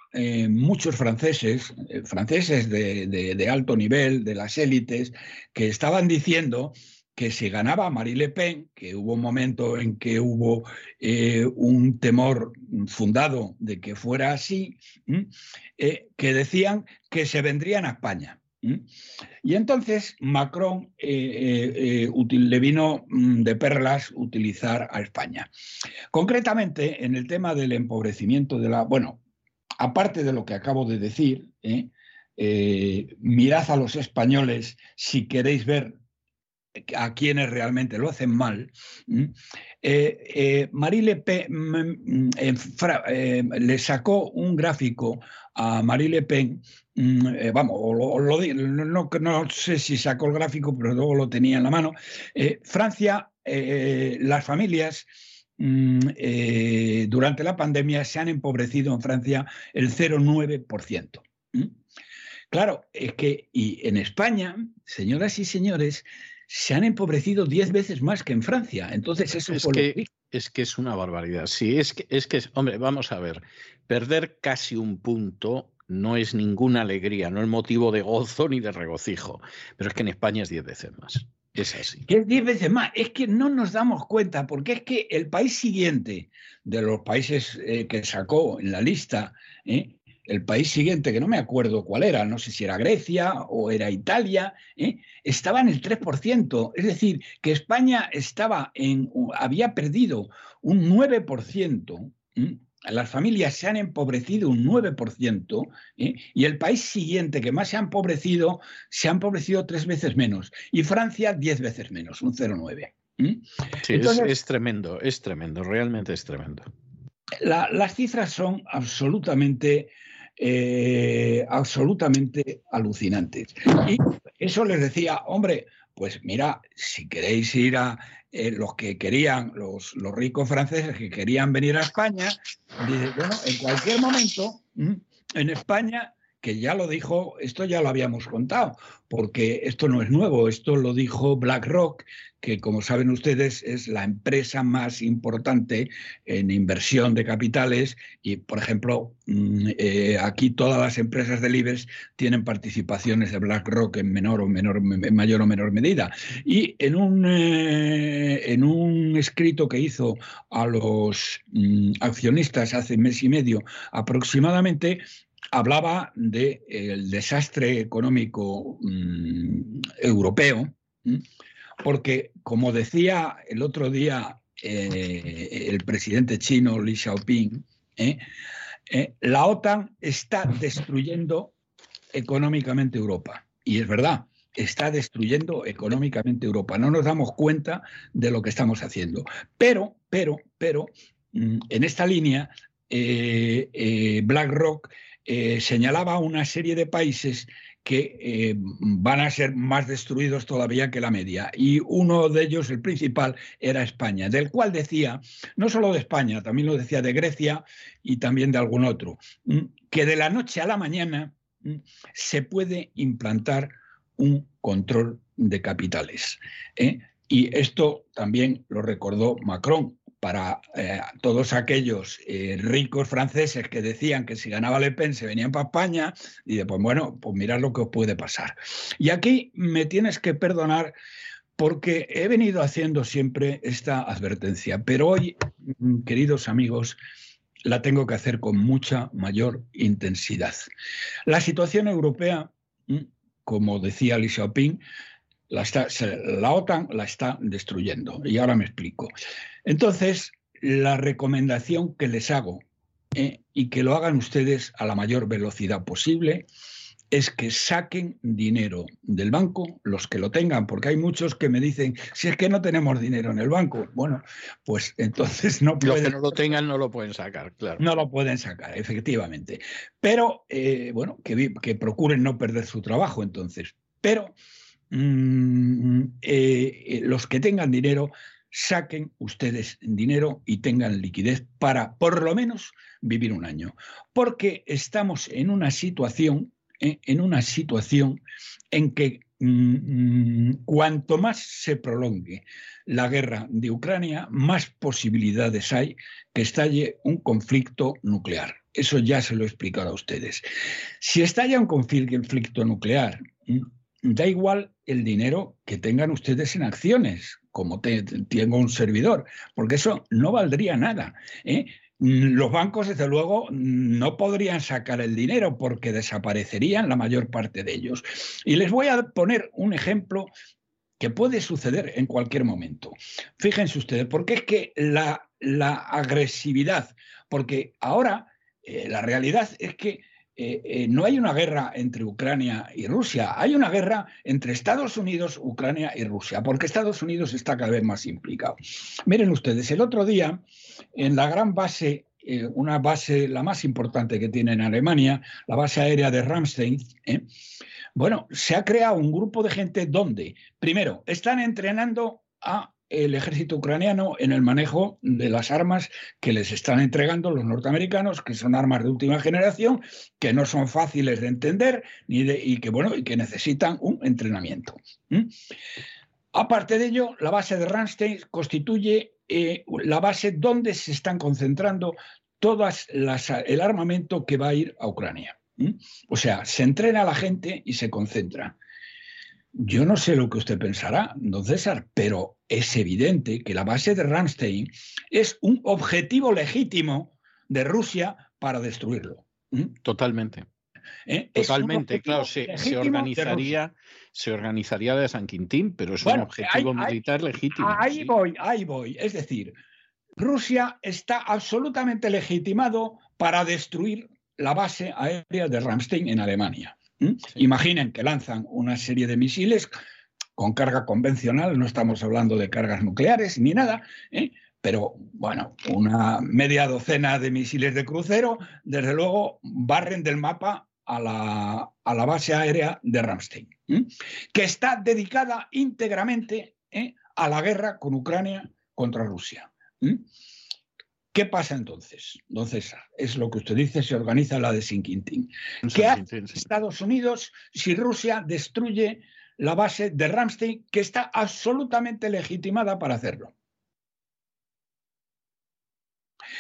muchos franceses, franceses de, alto nivel, de las élites, que estaban diciendo que si ganaba Marie Le Pen, que hubo un momento en que hubo eh, un temor fundado de que fuera así, eh, que decían que se vendrían a España. Y entonces Macron eh, le vino mm, de perlas utilizar a España. Concretamente, en el tema del empobrecimiento de la... Bueno, aparte de lo que acabo de decir, mirad a los españoles si queréis ver a quienes realmente lo hacen mal, Marie Le Pen mm, mm, le sacó un gráfico a Marie Le Pen, mm, vamos, no, no, sé si sacó el gráfico, pero luego lo tenía en la mano. Francia, las familias durante la pandemia se han empobrecido en Francia el 0,9%. Claro, es que y en España, señoras y señores, se han empobrecido diez veces más que en Francia. Entonces eso es que, es que es una barbaridad. Sí, es que, es que, hombre, vamos a ver, perder casi un punto no es ninguna alegría, no es motivo de gozo ni de regocijo, pero es que en España es diez veces más. Es así. Que es diez veces más. Es que no nos damos cuenta, porque es que el país siguiente de los países eh, que sacó en la lista, eh, el país siguiente, que no me acuerdo cuál era, no sé si era Grecia o era Italia, ¿eh? estaba en el 3%. Es decir, que España estaba en, había perdido un 9%. Las familias se han empobrecido un 9% ¿eh? y el país siguiente que más se ha empobrecido se ha empobrecido tres veces menos y Francia diez veces menos, un 0,9. Sí, es, tremendo, es tremendo, realmente es tremendo. las cifras son absolutamente eh, absolutamente alucinantes. Y eso les decía, hombre, pues mira, si queréis ir a eh, los que querían, los, los, ricos franceses que querían venir a España, bueno, en cualquier momento, en España que ya lo dijo, esto ya lo habíamos contado, porque esto no es nuevo, esto lo dijo BlackRock, que como saben ustedes es la empresa más importante en inversión de capitales y, por ejemplo, mm, eh, aquí todas las empresas del IBEX tienen participaciones de BlackRock en menor o menor, en mayor o menor medida. Y en un, eh, en un escrito que hizo a los mm, accionistas hace mes y medio aproximadamente, hablaba del desastre económico mm, europeo, porque, como decía el otro día eh, el presidente chino Li Xiaoping, ¿eh? Eh, la OTAN está destruyendo económicamente Europa. Y es verdad, está destruyendo económicamente Europa. No nos damos cuenta de lo que estamos haciendo. Pero, pero, pero, mm, en esta línea, BlackRock eh, señalaba una serie de países que eh, van a ser más destruidos todavía que la media. Y uno de ellos, el principal, era España, del cual decía, no solo de España, también lo decía de Grecia y también de algún otro, mm, que de la noche a la mañana mm, se puede implantar un control de capitales. ¿eh? Y esto también lo recordó Macron para eh, todos aquellos eh, ricos franceses que decían que si ganaba Le Pen se venían para España, y de, pues bueno, pues mirad lo que os puede pasar. Y aquí me tienes que perdonar porque he venido haciendo siempre esta advertencia, pero hoy, mm, queridos amigos, la tengo que hacer con mucha mayor intensidad. La situación europea, mm, como decía Li Xiaoping, la, OTAN la está destruyendo. Y ahora me explico. Entonces, la recomendación que les hago, eh, y que lo hagan ustedes a la mayor velocidad posible, es que saquen dinero del banco, los que lo tengan, porque hay muchos que me dicen, si es que no tenemos dinero en el banco, bueno, pues entonces no pueden... Los que no lo tengan no lo pueden sacar, claro. No lo pueden sacar, efectivamente. Pero, eh, bueno, que, que procuren no perder su trabajo entonces. Pero Mm, eh, los que tengan dinero, saquen ustedes dinero y tengan liquidez para por lo menos vivir un año. Porque estamos en una situación, eh, en una situación en que mm, mm, cuanto más se prolongue la guerra de Ucrania, más posibilidades hay que estalle un conflicto nuclear. Eso ya se lo he explicado a ustedes. Si estalla un conflicto nuclear, da igual el dinero que tengan ustedes en acciones, como tengo un servidor, porque eso no valdría nada. ¿eh? Los bancos, desde luego, no podrían sacar el dinero porque desaparecerían la mayor parte de ellos. Y les voy a poner un ejemplo que puede suceder en cualquier momento. Fíjense ustedes, porque es que la, agresividad, porque ahora eh, la realidad es que eh, eh, no hay una guerra entre Ucrania y Rusia, hay una guerra entre Estados Unidos, Ucrania y Rusia, porque Estados Unidos está cada vez más implicado. Miren ustedes, el otro día, en la gran base, eh, una base, la más importante que tiene en Alemania, la base aérea de Ramstein, bueno, se ha creado un grupo de gente donde, primero, están entrenando a el ejército ucraniano en el manejo de las armas que les están entregando los norteamericanos, que son armas de última generación, que no son fáciles de entender ni y que bueno y que necesitan un entrenamiento. Aparte de ello, la base de Ramstein constituye eh, la base donde se están concentrando todas las, el armamento que va a ir a Ucrania. O sea, se entrena a la gente y se concentra. Yo no sé lo que usted pensará, don César, pero es evidente que la base de Ramstein es un objetivo legítimo de Rusia para destruirlo. Totalmente. ¿Eh? Totalmente, claro, se, organizaría, se organizaría de San Quintín, pero es un objetivo militar legítimo. Ahí voy, ahí voy. Es decir, Rusia está absolutamente legitimado para destruir la base aérea de Ramstein en Alemania. ¿Mm? Imaginen que lanzan una serie de misiles con carga convencional, no estamos hablando de cargas nucleares ni nada, ¿eh? pero bueno, una media docena de misiles de crucero, desde luego barren del mapa a la, a la base aérea de Ramstein, que está dedicada íntegramente ¿eh? a la guerra con Ucrania contra Rusia. ¿Qué pasa entonces? Entonces, es lo que usted dice, se organiza la de Sinquintín. ¿Qué hace Estados Unidos si Rusia destruye la base de Ramstein, que está absolutamente legitimada para hacerlo?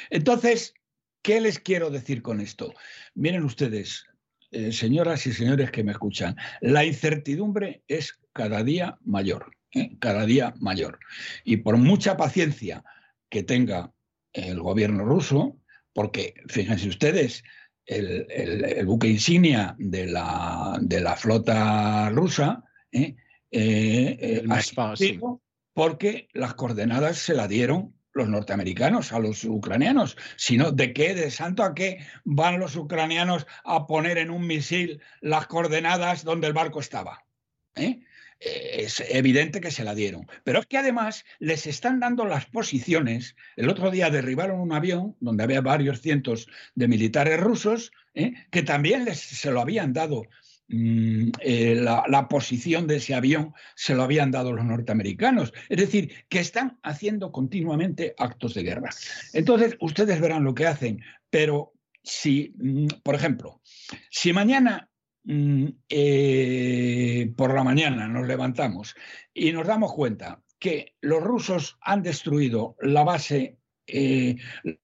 Entonces, ¿qué les quiero decir con esto? Miren ustedes, eh, señoras y señores que me escuchan, la incertidumbre es cada día mayor, ¿eh? cada día mayor. Y por mucha paciencia que tenga el gobierno ruso, porque fíjense ustedes, el, buque insignia de la, de la flota rusa ¿eh? Eh, eh, porque las coordenadas se la dieron los norteamericanos a los ucranianos, sino de qué, de santo a qué van los ucranianos a poner en un misil las coordenadas donde el barco estaba. ¿eh? Es evidente que se la dieron. Pero es que además les están dando las posiciones. El otro día derribaron un avión donde había varios cientos de militares rusos ¿eh? que también les, se lo habían dado. Mm, eh, la, posición de ese avión se lo habían dado los norteamericanos. Es decir, que están haciendo continuamente actos de guerra. Entonces, ustedes verán lo que hacen, pero si, mm, por ejemplo, si mañana eh, por la mañana nos levantamos y nos damos cuenta que los rusos han destruido la base, eh,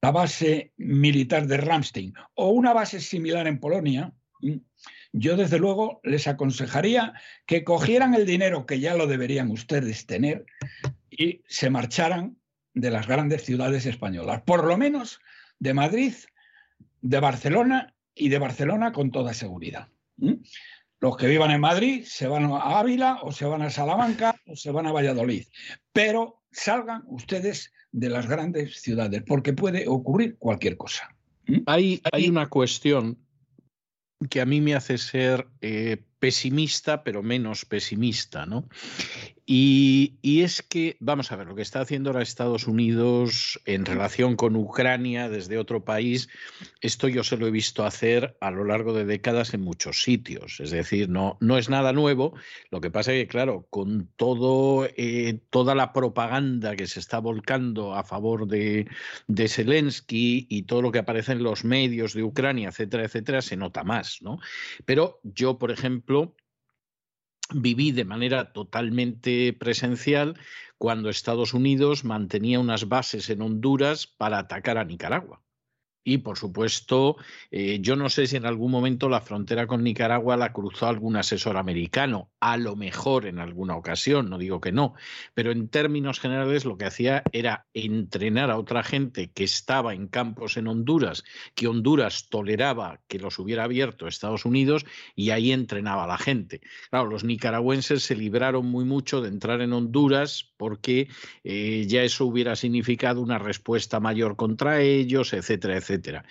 la base militar de Ramstein o una base similar en Polonia, mm, yo desde luego les aconsejaría que cogieran el dinero que ya lo deberían ustedes tener y se marcharan de las grandes ciudades españolas, por lo menos de Madrid, de Barcelona y de Barcelona con toda seguridad. Los que vivan en Madrid se van a Ávila o se van a Salamanca o se van a Valladolid. Pero salgan ustedes de las grandes ciudades, porque puede ocurrir cualquier cosa. Hay, hay una cuestión que a mí me hace ser eh, pesimista, pero menos pesimista, ¿no? Y, es que, vamos a ver, lo que está haciendo ahora Estados Unidos en relación con Ucrania desde otro país, esto yo se lo he visto hacer a lo largo de décadas en muchos sitios. Es decir, no, no es nada nuevo. Lo que pasa es que, claro, con todo, eh, toda la propaganda que se está volcando a favor de, de Zelensky y todo lo que aparece en los medios de Ucrania, etcétera, etcétera, se nota más, ¿no? Pero yo, por ejemplo, viví de manera totalmente presencial cuando Estados Unidos mantenía unas bases en Honduras para atacar a Nicaragua. Y por supuesto, eh, yo no sé si en algún momento la frontera con Nicaragua la cruzó algún asesor americano, a lo mejor en alguna ocasión, no digo que no, pero en términos generales lo que hacía era entrenar a otra gente que estaba en campos en Honduras, que Honduras toleraba que los hubiera abierto Estados Unidos y ahí entrenaba a la gente. Claro, los nicaragüenses se libraron muy mucho de entrar en Honduras porque eh, ya eso hubiera significado una respuesta mayor contra ellos, etcétera, etcétera etcétera.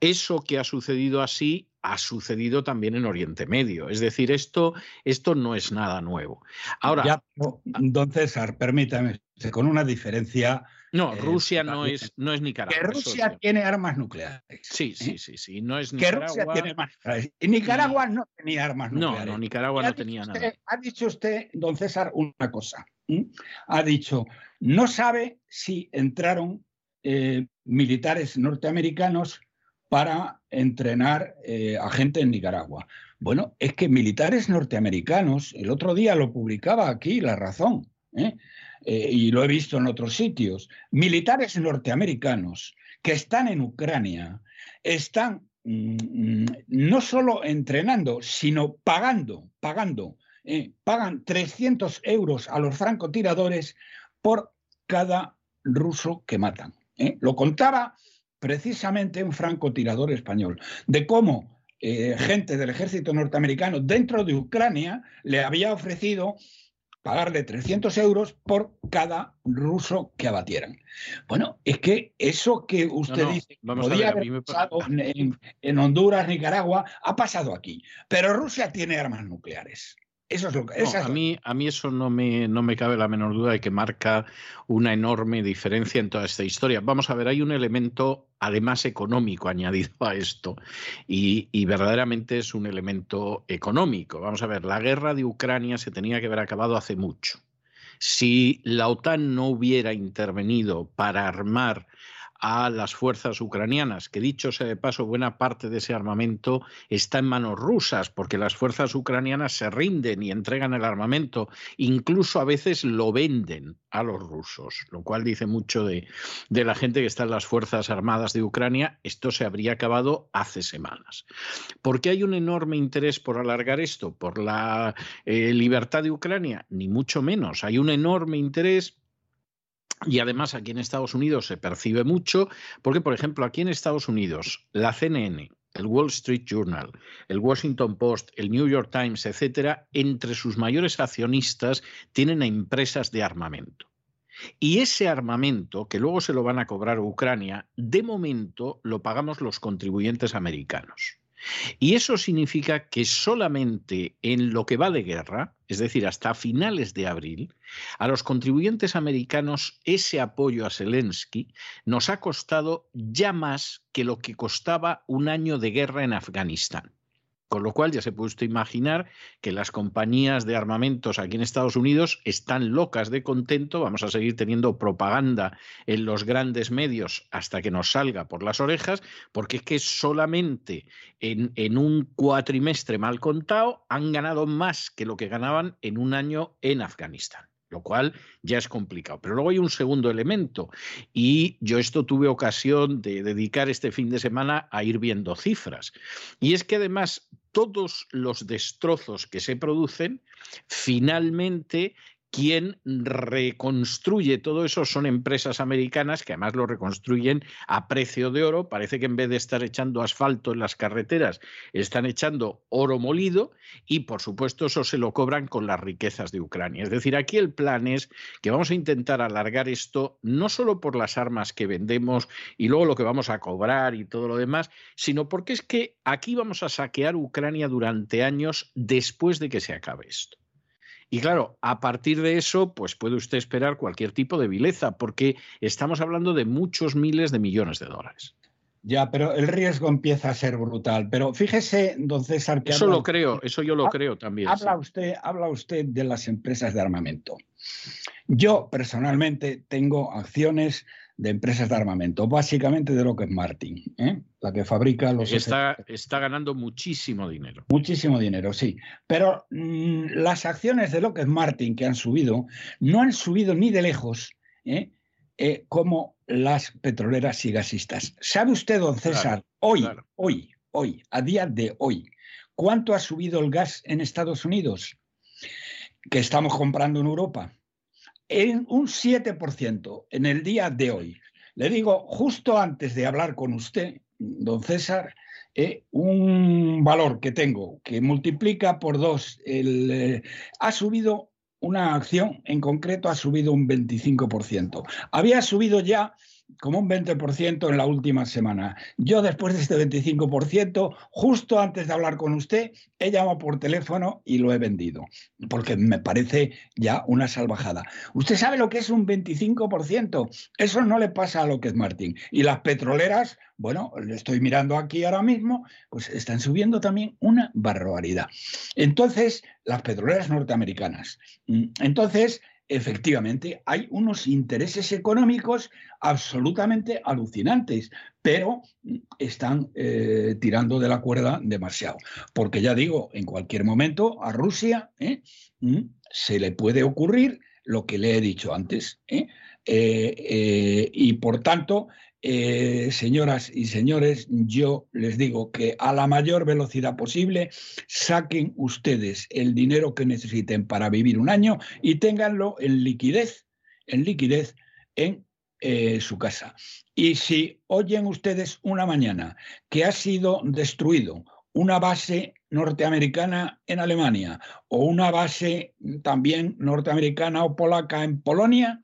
Eso que ha sucedido así ha sucedido también en Oriente Medio. Es decir, esto, esto no es nada nuevo. Ahora. don César, permítame, con una diferencia. No, eh, Rusia no es, no es Nicaragua. Que Rusia tiene armas nucleares. Sí, sí, ¿eh? sí, sí. No es Nicaragua. Que Rusia tiene armas nucleares. Y Nicaragua no tenía armas nucleares. No, no, Nicaragua no tenía nada. Ha dicho usted, don César, una cosa. Ha dicho, no sabe si entraron eh, militares norteamericanos para entrenar eh, a gente en Nicaragua. Bueno, es que militares norteamericanos, el otro día lo publicaba aquí La Razón, ¿eh? y lo he visto en otros sitios, militares norteamericanos que están en Ucrania, están mm, mm, no solo entrenando, sino pagando, pagando, pagan 300 euros a los francotiradores por cada ruso que matan. ¿Eh? Lo contaba precisamente un francotirador español, de cómo eh, gente del ejército norteamericano dentro de Ucrania le había ofrecido pagarle 300 euros por cada ruso que abatieran. Bueno, es que eso que usted dice podía haber pasado en, en Honduras, Nicaragua, ha pasado aquí. Pero Rusia tiene armas nucleares. Eso es lo que. a, mí, a mí eso no me, no me cabe la menor duda de que marca una enorme diferencia en toda esta historia. Vamos a ver, hay un elemento además económico añadido a esto y, y, verdaderamente es un elemento económico. Vamos a ver, la guerra de Ucrania se tenía que haber acabado hace mucho. Si la OTAN no hubiera intervenido para armar a las fuerzas ucranianas, que dicho sea de paso, buena parte de ese armamento está en manos rusas, porque las fuerzas ucranianas se rinden y entregan el armamento, incluso a veces lo venden a los rusos, lo cual dice mucho de, la gente que está en las Fuerzas Armadas de Ucrania. Esto se habría acabado hace semanas. ¿Por qué hay un enorme interés por alargar esto? ¿Por la eh, libertad de Ucrania? Ni mucho menos. Hay un enorme interés y además aquí en Estados Unidos se percibe mucho, porque por ejemplo aquí en Estados Unidos la CNN, el Wall Street Journal, el Washington Post, el New York Times, etcétera, entre sus mayores accionistas tienen a empresas de armamento. Y ese armamento, que luego se lo van a cobrar Ucrania, de momento lo pagamos los contribuyentes americanos. Y eso significa que solamente en lo que va de guerra, es decir, hasta finales de abril, a los contribuyentes americanos ese apoyo a Zelensky nos ha costado ya más que lo que costaba un año de guerra en Afganistán. Con lo cual ya se puede usted imaginar que las compañías de armamentos aquí en Estados Unidos están locas de contento. Vamos a seguir teniendo propaganda en los grandes medios hasta que nos salga por las orejas, porque es que solamente en, en un cuatrimestre mal contado han ganado más que lo que ganaban en un año en Afganistán lo cual ya es complicado. Pero luego hay un segundo elemento y yo esto tuve ocasión de dedicar este fin de semana a ir viendo cifras. Y es que además todos los destrozos que se producen finalmente quien reconstruye todo eso son empresas americanas que además lo reconstruyen a precio de oro. Parece que en vez de estar echando asfalto en las carreteras, están echando oro molido y por supuesto eso se lo cobran con las riquezas de Ucrania. Es decir, aquí el plan es que vamos a intentar alargar esto no solo por las armas que vendemos y luego lo que vamos a cobrar y todo lo demás, sino porque es que aquí vamos a saquear Ucrania durante años después de que se acabe esto. Y claro, a partir de eso, pues puede usted esperar cualquier tipo de vileza, porque estamos hablando de muchos miles de millones de dólares. Ya, pero el riesgo empieza a ser brutal. Pero fíjese, don César, que. Eso lo creo, eso yo lo creo también. Habla, usted, habla usted de las empresas de armamento. Yo personalmente tengo acciones de empresas de armamento, básicamente de lo que es Martin, ¿eh? la que fabrica los... Está, está ganando muchísimo dinero. Muchísimo dinero, sí. Pero mm, las acciones de lo que es Martin que han subido, no han subido ni de lejos ¿eh? Eh, como las petroleras y gasistas. ¿Sabe usted, don César, hoy, hoy, hoy, a día de hoy, cuánto ha subido el gas en Estados Unidos? Que estamos comprando en Europa en un 7% en el día de hoy. Le digo, justo antes de hablar con usted, don César, eh, un valor que tengo que multiplica por dos, el, eh, ha subido una acción en concreto, ha subido un 25%. Había subido ya como un 20% en la última semana. Yo después de este 25%, justo antes de hablar con usted, he llamado por teléfono y lo he vendido, porque me parece ya una salvajada. Usted sabe lo que es un 25%, eso no le pasa a lo que es Martín. Y las petroleras, bueno, le estoy mirando aquí ahora mismo, pues están subiendo también una barbaridad. Entonces, las petroleras norteamericanas. Mm, entonces, efectivamente hay unos intereses económicos absolutamente alucinantes, pero están eh, tirando de la cuerda demasiado. Porque ya digo, en cualquier momento a Rusia ¿eh? mm, se le puede ocurrir lo que le he dicho antes. ¿eh? y por tanto, eh, señoras y señores, yo les digo que a la mayor velocidad posible saquen ustedes el dinero que necesiten para vivir un año y ténganlo en liquidez, en liquidez en eh, su casa. Y si oyen ustedes una mañana que ha sido destruido una base norteamericana en Alemania o una base también norteamericana o polaca en Polonia,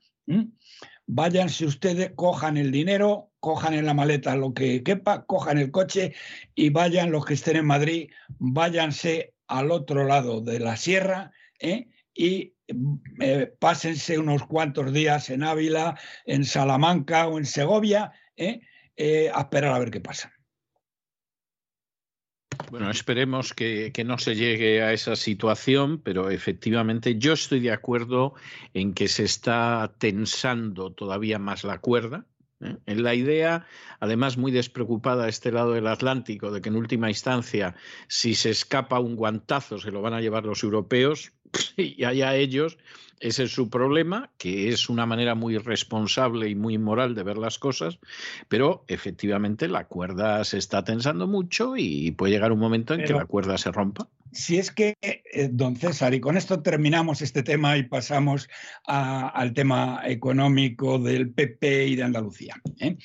váyanse ustedes, cojan el dinero, cojan en la maleta lo que quepa, cojan el coche y vayan los que estén en Madrid, váyanse al otro lado de la sierra ¿eh? y eh, pásense unos cuantos días en Ávila, en Salamanca o en Segovia ¿eh? a esperar a ver qué pasa. Bueno, esperemos que, no se llegue a esa situación, pero efectivamente yo estoy de acuerdo en que se está tensando todavía más la cuerda. ¿eh? En la idea, además muy despreocupada a este lado del Atlántico, de que en última instancia, si se escapa un guantazo, se lo van a llevar los europeos, y allá ellos, ese es su problema, que es una manera muy responsable y muy moral de ver las cosas, pero efectivamente la cuerda se está tensando mucho y puede llegar un momento en que la cuerda se rompa. Si es que, eh, don César, y con esto terminamos este tema y pasamos al tema económico del PP y de Andalucía. ¿eh?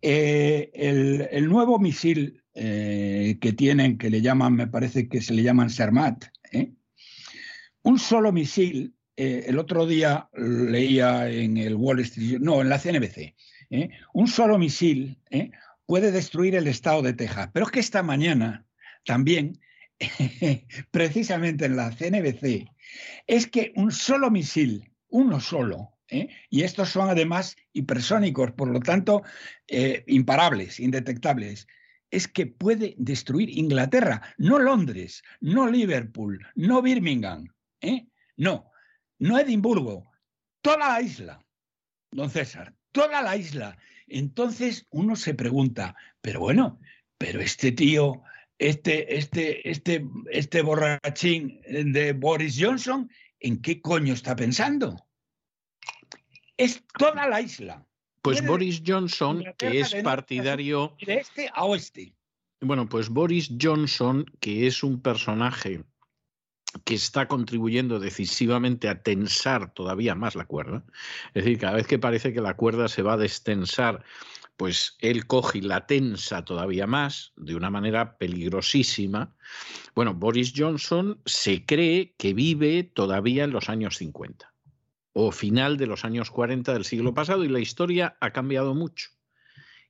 Eh, el, nuevo misil que tienen, que le llaman, me parece que se le llaman Sermat, un solo misil eh, el otro día leía en el Wall Street, no, en la CNBC, ¿eh? un solo misil ¿eh? puede destruir el estado de Texas. Pero es que esta mañana también, precisamente en la CNBC, es que un solo misil, uno solo, y estos son además hipersónicos, por lo tanto, imparables, indetectables, es que puede destruir Inglaterra, no Londres, no Liverpool, no Birmingham, no, no Edimburgo, toda la isla, don César, toda la isla. Entonces uno se pregunta, pero bueno, pero este tío, este, este, este, este borrachín de Boris Johnson, ¿en qué coño está pensando? Es toda la isla. Pues Boris Johnson, que es partidario... De este a oeste. Bueno, pues Boris Johnson, que es un personaje que está contribuyendo decisivamente a tensar todavía más la cuerda. Es decir, cada vez que parece que la cuerda se va a destensar, pues él coge y la tensa todavía más, de una manera peligrosísima. Bueno, Boris Johnson se cree que vive todavía en los años 50 o final de los años 40 del siglo pasado y la historia ha cambiado mucho.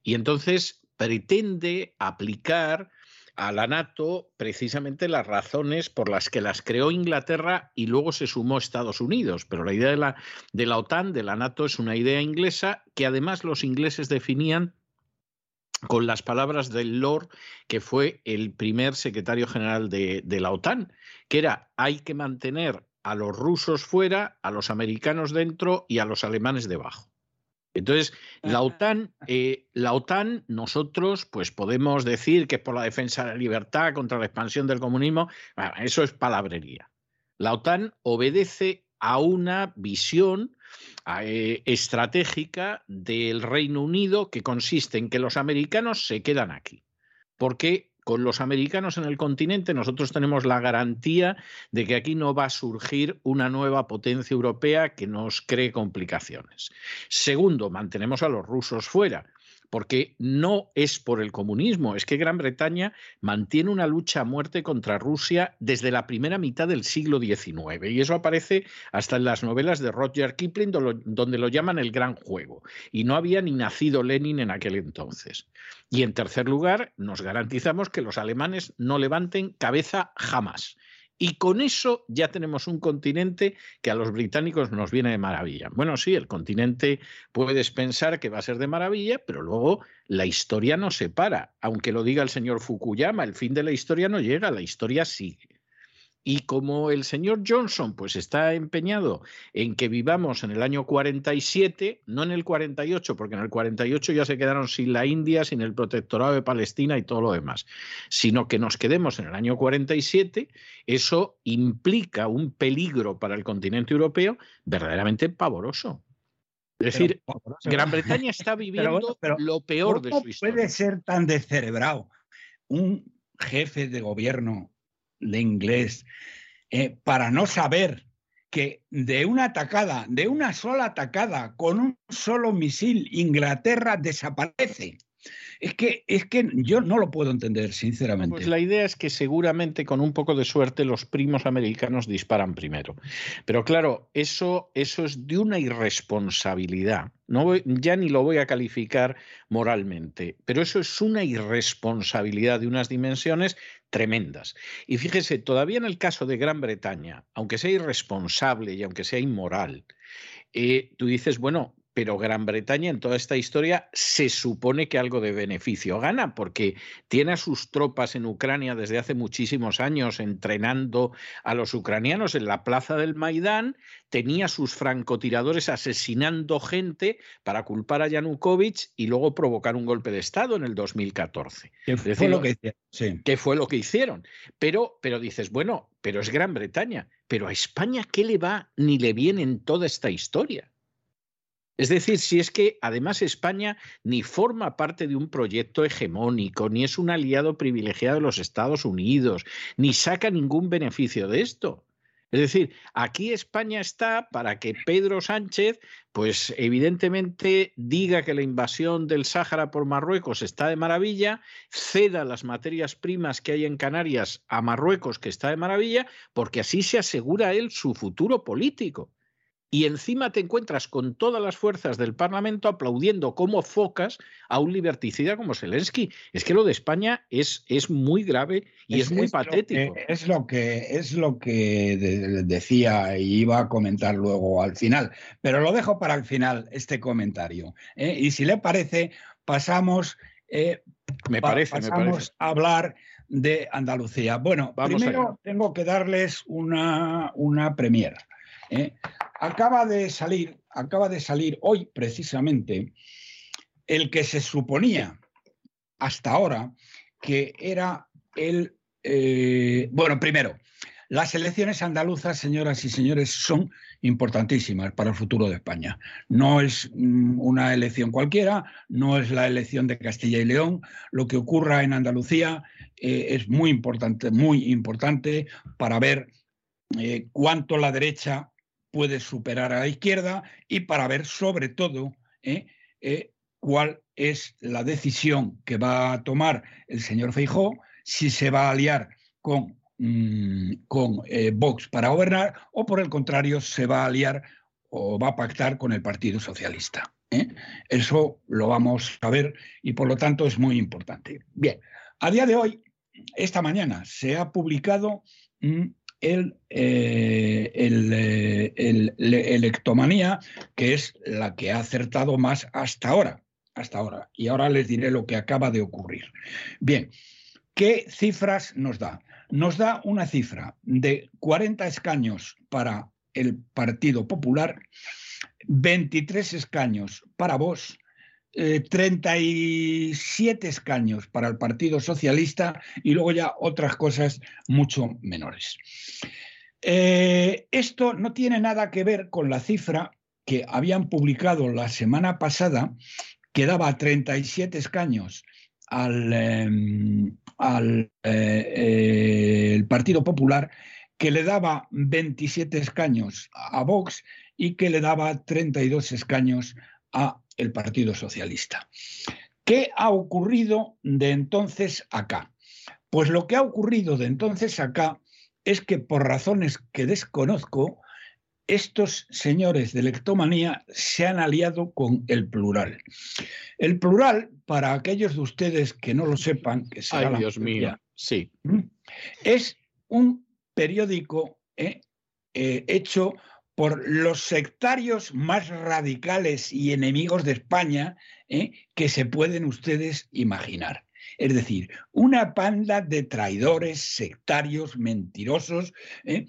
Y entonces pretende aplicar a la NATO precisamente las razones por las que las creó Inglaterra y luego se sumó Estados Unidos. Pero la idea de la, de la OTAN, de la NATO, es una idea inglesa que además los ingleses definían con las palabras del Lord, que fue el primer secretario general de, la OTAN, que era hay que mantener a los rusos fuera, a los americanos dentro y a los alemanes debajo. Entonces, la OTAN, eh, la OTAN, nosotros, pues podemos decir que es por la defensa de la libertad contra la expansión del comunismo. eso es palabrería. La OTAN obedece a una visión eh, estratégica del Reino Unido que consiste en que los americanos se quedan aquí. Porque con los americanos en el continente nosotros tenemos la garantía de que aquí no va a surgir una nueva potencia europea que nos cree complicaciones. Segundo, mantenemos a los rusos fuera porque no es por el comunismo, es que Gran Bretaña mantiene una lucha a muerte contra Rusia desde la primera mitad del siglo XIX, y eso aparece hasta en las novelas de Roger Kipling, donde lo llaman el gran juego, y no había ni nacido Lenin en aquel entonces. Y en tercer lugar, nos garantizamos que los alemanes no levanten cabeza jamás. Y con eso ya tenemos un continente que a los británicos nos viene de maravilla. Bueno, sí, el continente puedes pensar que va a ser de maravilla, pero luego la historia no se para. Aunque lo diga el señor Fukuyama, el fin de la historia no llega, la historia sigue. Y como el señor Johnson pues está empeñado en que vivamos en el año 47, no en el 48, porque en el 48 ya se quedaron sin la India, sin el protectorado de Palestina y todo lo demás, sino que nos quedemos en el año 47, eso implica un peligro para el continente europeo verdaderamente pavoroso. Es decir, Gran Bretaña está viviendo lo peor de su historia. puede ser tan descerebrado un jefe de gobierno de inglés, eh, para no saber que de una atacada, de una sola atacada, con un solo misil, Inglaterra desaparece. Es que, es que yo no lo puedo entender, sinceramente. Pues la idea es que seguramente con un poco de suerte los primos americanos disparan primero. Pero claro, eso, eso es de una irresponsabilidad. No ya ni lo voy a calificar moralmente, pero eso es una irresponsabilidad de unas dimensiones tremendas. Y fíjese, todavía en el caso de Gran Bretaña, aunque sea irresponsable y aunque sea inmoral, eh, tú dices, bueno, pero Gran Bretaña en toda esta historia se supone que algo de beneficio gana, porque tiene a sus tropas en Ucrania desde hace muchísimos años entrenando a los ucranianos en la plaza del Maidán, tenía sus francotiradores asesinando gente para culpar a Yanukovych y luego provocar un golpe de Estado en el 2014. ¿Qué fue, lo que hicieron? ¿Qué fue lo que hicieron? Pero, pero dices, bueno, pero es Gran Bretaña, pero a España, ¿qué le va ni le viene en toda esta historia? Es decir, si es que además España ni forma parte de un proyecto hegemónico, ni es un aliado privilegiado de los Estados Unidos, ni saca ningún beneficio de esto. Es decir, aquí España está para que Pedro Sánchez, pues evidentemente diga que la invasión del Sáhara por Marruecos está de maravilla, ceda las materias primas que hay en Canarias a Marruecos, que está de maravilla, porque así se asegura él su futuro político y encima te encuentras con todas las fuerzas del Parlamento aplaudiendo como focas a un liberticida como Zelensky. Es que lo de España es, es muy grave y es, muy patético. es lo que, es lo que decía y iba a comentar luego al final, pero lo dejo para el final este comentario. ¿eh? Y si le parece, pasamos, eh, me parece, a hablar de Andalucía. Bueno, primero tengo que darles una, una premiera. ¿Eh? Acaba de salir, acaba de salir hoy precisamente el que se suponía hasta ahora que era el, eh, bueno, primero, las elecciones andaluzas, señoras y señores, son importantísimas para el futuro de España. No es mm, una elección cualquiera, no es la elección de Castilla y León. Lo que ocurra en Andalucía eh, es muy importante, muy importante para ver cuánto la derecha puede superar a la izquierda y para ver sobre todo ¿eh? Eh, cuál es la decisión que va a tomar el señor Feijó, si se va a aliar con, mm, con eh, Vox para gobernar o por el contrario se va a aliar o va a pactar con el Partido Socialista. Eso lo vamos a ver y por lo tanto es muy importante. Bien, a día de hoy, esta mañana, se ha publicado mm, el, eh, eh, el, electomanía, que es la que ha acertado más hasta ahora, hasta ahora. Y ahora les diré lo que acaba de ocurrir. Bien, ¿qué cifras nos da? Nos da una cifra de 40 escaños para el Partido Popular, 23 escaños para vos 37 eh, escaños para el Partido Socialista y luego ya otras cosas mucho menores. Eh, esto no tiene nada que ver con la cifra que habían publicado la semana pasada, que daba 37 escaños al, em, al eh, Partido Popular, que le daba 27 escaños a Vox y que le daba 32 escaños a el Partido Socialista. ¿Qué ha ocurrido de entonces acá? Pues lo que ha ocurrido de entonces acá es que por razones que desconozco, estos señores de lectomanía se han aliado con el plural. El plural, para aquellos de ustedes que no lo sepan, que Ay, Dios mío, sí. Es un periódico eh, eh, hecho por los sectarios más radicales y enemigos de España eh, que se pueden ustedes imaginar. Es decir, una panda de traidores, sectarios, mentirosos, y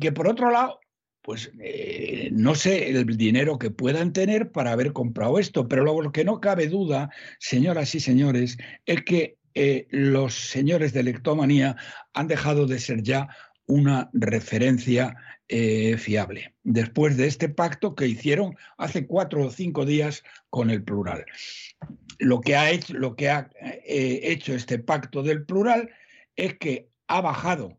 que por otro lado pues eh, no sé el dinero que puedan tener para haber comprado esto, pero lo que no cabe duda, señoras y señores, es que eh, los señores de lectomanía han dejado de ser ya una referencia eh, fiable, después de este pacto que hicieron hace cuatro o cinco días con el plural. Lo que ha hecho, hecho este pacto del plural es que ha bajado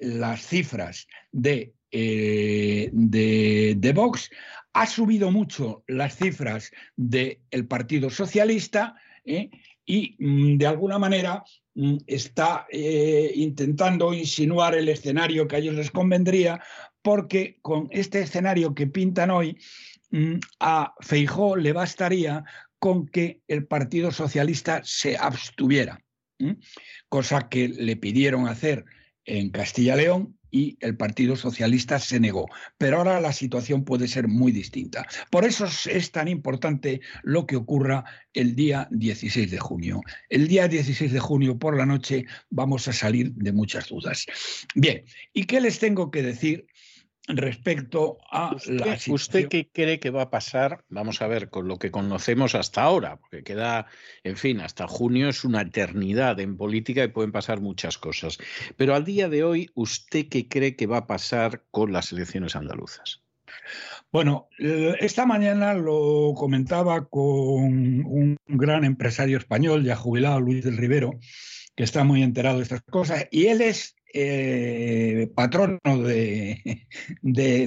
las cifras de eh, de, Vox, ha subido mucho las cifras del Partido Socialista ¿eh? y mm, de alguna manera está eh, intentando insinuar el escenario que a ellos les convendría, porque con este escenario que pintan hoy, mm, a Feijó le bastaría con que el Partido Socialista se abstuviera, cosa que le pidieron hacer en Castilla-León y el Partido Socialista se negó. Pero ahora la situación puede ser muy distinta. Por eso es tan importante lo que ocurra el día 16 de junio. El día 16 de junio por la noche vamos a salir de muchas dudas. Bien, ¿y qué les tengo que decir respecto a la ¿Usted qué cree que va a pasar? Vamos a ver, con lo que conocemos hasta ahora, porque queda, en fin, hasta junio es una eternidad en política y pueden pasar muchas cosas. Pero al día de hoy, ¿usted qué cree que va a pasar con las elecciones andaluzas? Bueno, esta mañana lo comentaba con un gran empresario español ya jubilado, Luis del Rivero, que está muy enterado de estas cosas, y él es eh, patrono de, de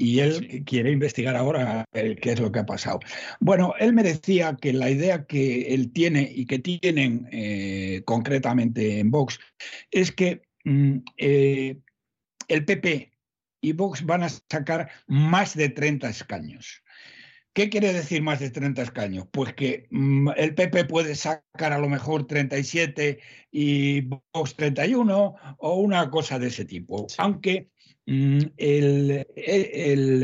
y él quiere investigar ahora qué es lo que ha pasado. Bueno, él me decía que la idea que él tiene y que tienen eh, concretamente en Vox es que mm, eh, el PP y Vox van a sacar más de 30 escaños. ¿Qué quiere decir más de 30 escaños? Pues que mm, el PP puede sacar a lo mejor 37 y Vox 31 o una cosa de ese tipo. Aunque mm, el, el,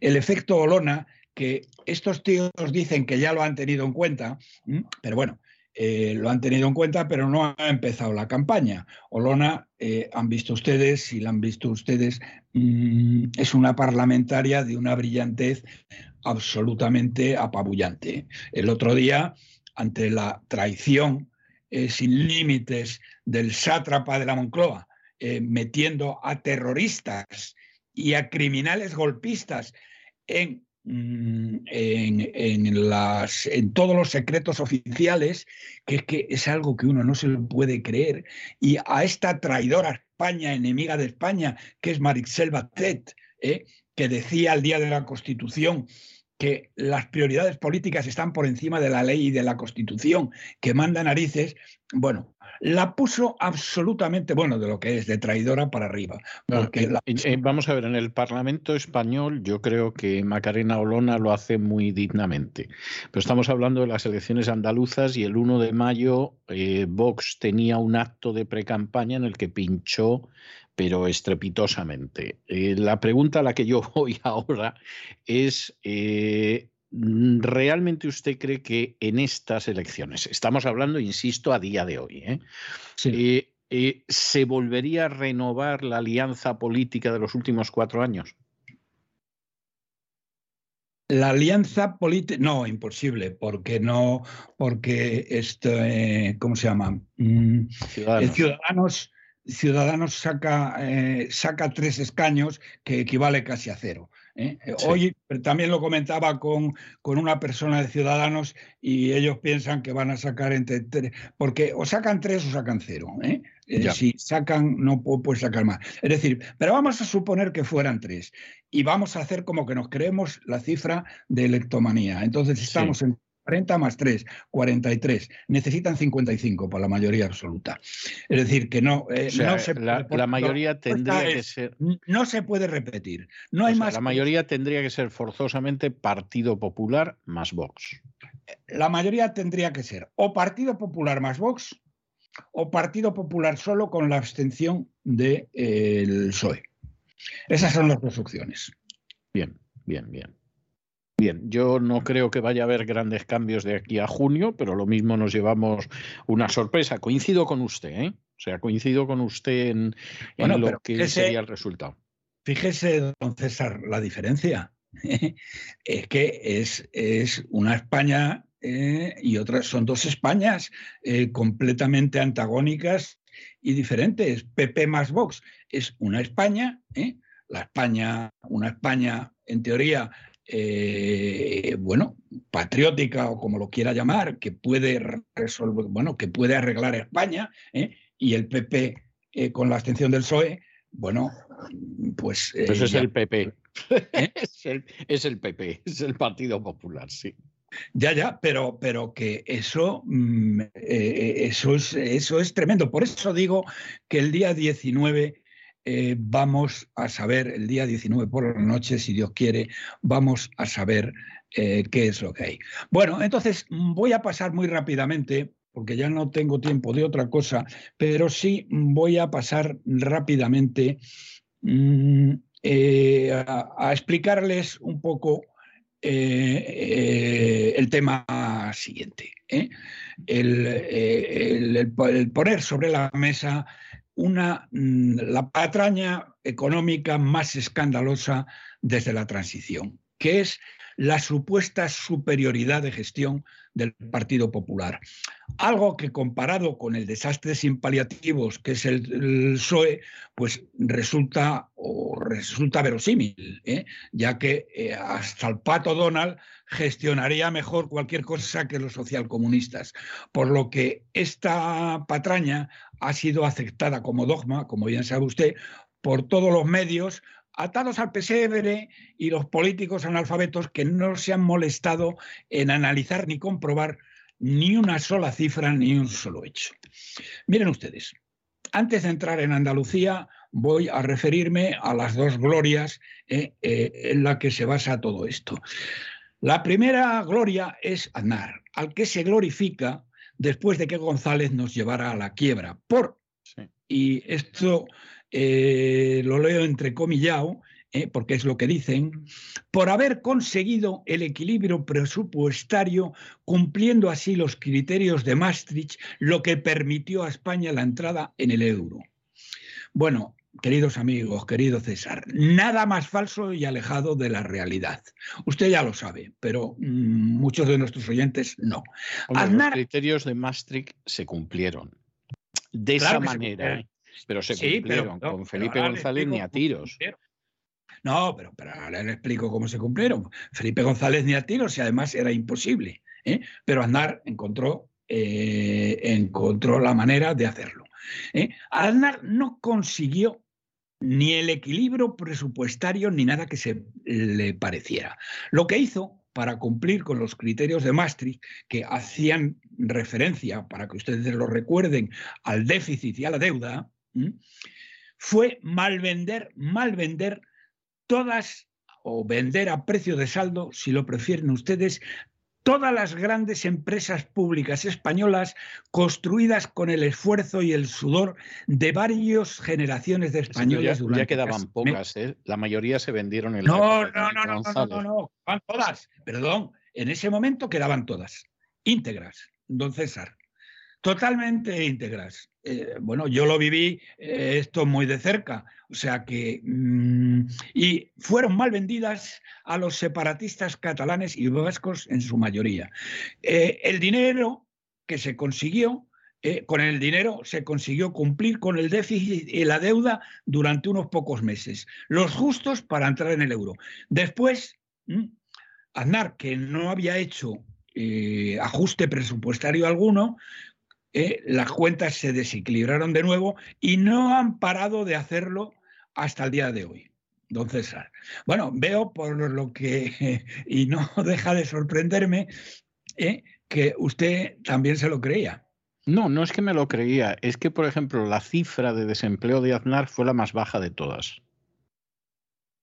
efecto Olona, que estos tíos dicen que ya lo han tenido en cuenta, mm, pero bueno, eh, lo han tenido en cuenta, pero no ha empezado la campaña. Olona, eh, han visto ustedes, si la han visto ustedes, mm, es una parlamentaria de una brillantez absolutamente apabullante. El otro día, ante la traición eh, sin límites del sátrapa de la Moncloa, metiendo a terroristas y a criminales golpistas en Mm, en, las, en todos los secretos oficiales, que es que es algo que uno no se lo puede creer, y a esta traidora España, enemiga de España, que es Marixel Batet, ¿eh? que decía al día de la Constitución que las prioridades políticas están por encima de la ley y de la Constitución, que manda narices, bueno, la puso absolutamente, bueno, de lo que es, de traidora para arriba. Porque vamos a ver, en el Parlamento español yo creo que Macarena Olona lo hace muy dignamente. Pero estamos hablando de las elecciones andaluzas y el 1 de mayo eh, Vox tenía un acto de precampaña en el que pinchó pero estrepitosamente. Eh, la pregunta a la que yo voy ahora es, eh, ¿Realmente usted cree que en estas elecciones, estamos hablando, insisto, a día de hoy, ¿eh? Eh, eh, ¿se volvería a renovar la alianza política de los últimos cuatro años? La alianza política, no, imposible, porque no, porque esto, ¿cómo se llama? Mm, Ciudadanos. Ciudadanos, saca, saca tres escaños que equivale casi a cero. ¿Eh? Hoy también lo comentaba con, con, una persona de Ciudadanos y ellos piensan que van a sacar entre tres, porque o sacan tres o sacan cero. ¿eh? Eh, si sacan, no puede sacar más. Es decir, pero vamos a suponer que fueran tres y vamos a hacer como que nos creemos la cifra de electomanía. Entonces estamos en 40 más 3, 43. Necesitan 55 por la mayoría absoluta. Es decir, que no, eh, se la, mayoría tendría que ser. No se puede repetir. No hay más. La mayoría tendría que ser forzosamente Partido Popular más Vox. La mayoría tendría que ser o Partido Popular más Vox o Partido Popular solo con la abstención del de, PSOE. Esas son las dos opciones. Bien, bien, bien. Bien, yo no creo que vaya a haber grandes cambios de aquí a junio, pero lo mismo nos llevamos una sorpresa. Coincido con usted, ¿eh? O sea, coincido con usted en, lo que sería el resultado. Fíjese, don César, la diferencia. es que es, es una España eh, y otras son dos Españas eh, completamente antagónicas y diferentes. PP más Vox es una España, ¿eh? la España, una España en teoría, bueno, patriótica o como lo quiera llamar, que puede resolver, bueno, que puede arreglar España, y el PP con la abstención del PSOE, bueno, pues. Eso es el PP. es, el, es el PP, es el Partido Popular, sí. Ya, ya, pero, pero que eso, mm, eh, eso, es, eso es tremendo. Por eso digo que el día 19 eh, vamos a saber, el día 19 por la noche, si Dios quiere, vamos a saber eh, qué es lo que hay. Bueno, entonces voy a pasar muy rápidamente, porque ya no tengo tiempo de otra cosa, pero sí voy a pasar rápidamente mm, a explicarles un poco eh, eh, el tema siguiente. ¿eh? El, poner sobre la mesa una, mm, la patraña económica más escandalosa desde la transición, que es la supuesta superioridad de gestión del Partido Popular. Algo que comparado con el desastre sin paliativos que es el, PSOE, pues resulta, o resulta verosímil, ¿eh? ya que eh, hasta el pato Donald gestionaría mejor cualquier cosa que los socialcomunistas. Por lo que esta patraña ha sido aceptada como dogma, como bien sabe usted, por todos los medios, atados al pesebre y los políticos analfabetos que no se han molestado en analizar ni comprobar ni una sola cifra ni un solo hecho. Miren ustedes, antes de entrar en Andalucía, voy a referirme a las dos glorias eh, eh, en las que se basa todo esto. La primera gloria es Aznar, al que se glorifica después de que González nos llevara a la quiebra. Por, y esto eh, lo leo entrecomillado, eh, porque es lo que dicen, por haber conseguido el equilibrio presupuestario cumpliendo así los criterios de Maastricht, lo que permitió a España la entrada en el euro. Bueno, queridos amigos, querido César, nada más falso y alejado de la realidad. Usted ya lo sabe, pero mm, muchos de nuestros oyentes no. Los criterios de Maastricht se cumplieron. De esa manera. Pero se cumplieron con Felipe González ni a tiros. No, pero, pero, ahora le explico cómo se cumplieron. Felipe González ni a tiros y además era imposible. ¿eh? Pero Aznar encontró, eh, encontró la manera de hacerlo. ¿eh? Aznar no consiguió ni el equilibrio presupuestario ni nada que se le pareciera. Lo que hizo para cumplir con los criterios de Maastricht que hacían referencia, para que ustedes lo recuerden, al déficit y a la deuda, fue mal vender, mal vender todas o vender a precio de saldo, si lo prefieren ustedes, todas las grandes empresas públicas españolas construidas con el esfuerzo y el sudor de varias generaciones de españoles. Ya, ya quedaban pocas, ¿eh? la mayoría se vendieron en no, la no, no, no, no, no, no, no, todas, perdón, en ese momento quedaban todas, íntegras, don César totalmente íntegras. Eh, bueno, yo lo viví eh, esto muy de cerca, o sea que... Mm, y fueron mal vendidas a los separatistas catalanes y vascos en su mayoría. Eh, el dinero que se consiguió, con el dinero se consiguió cumplir con el déficit y la deuda durante unos pocos meses, los justos para entrar en el euro. Después, mm, Aznar, que no había hecho ajuste presupuestario alguno, eh, las cuentas se desequilibraron de nuevo y no han parado de hacerlo hasta el día de hoy. Don César. Bueno, veo por lo que, y no deja de sorprenderme, eh, que usted también se lo creía. No, no es que me lo creía, es que, por ejemplo, la cifra de desempleo de Aznar fue la más baja de todas.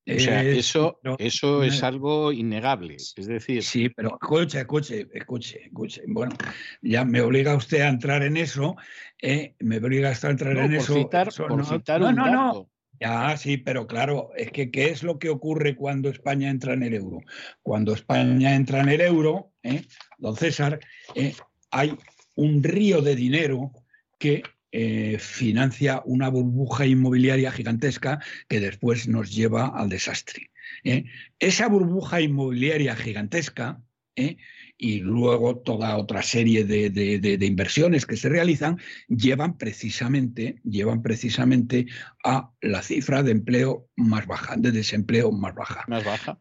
O sea, eso, eso es algo innegable. Es decir. Sí, pero escuche, escuche, escuche, escuche. Bueno, ya me obliga usted a entrar en eso. Eh, me obliga a entrar en eso. no, no, no, Ya, sí, pero claro, es que ¿qué es lo que ocurre cuando España entra en el euro? Cuando España entra en el euro, eh, don César, eh, hay un río de dinero que eh, financia una burbuja inmobiliaria gigantesca que después nos lleva al desastre. ¿eh? Esa burbuja inmobiliaria gigantesca ¿eh? y luego toda otra serie de, inversiones que se realizan llevan precisamente, llevan precisamente a la cifra de empleo más baja, de desempleo más baja. Más baja.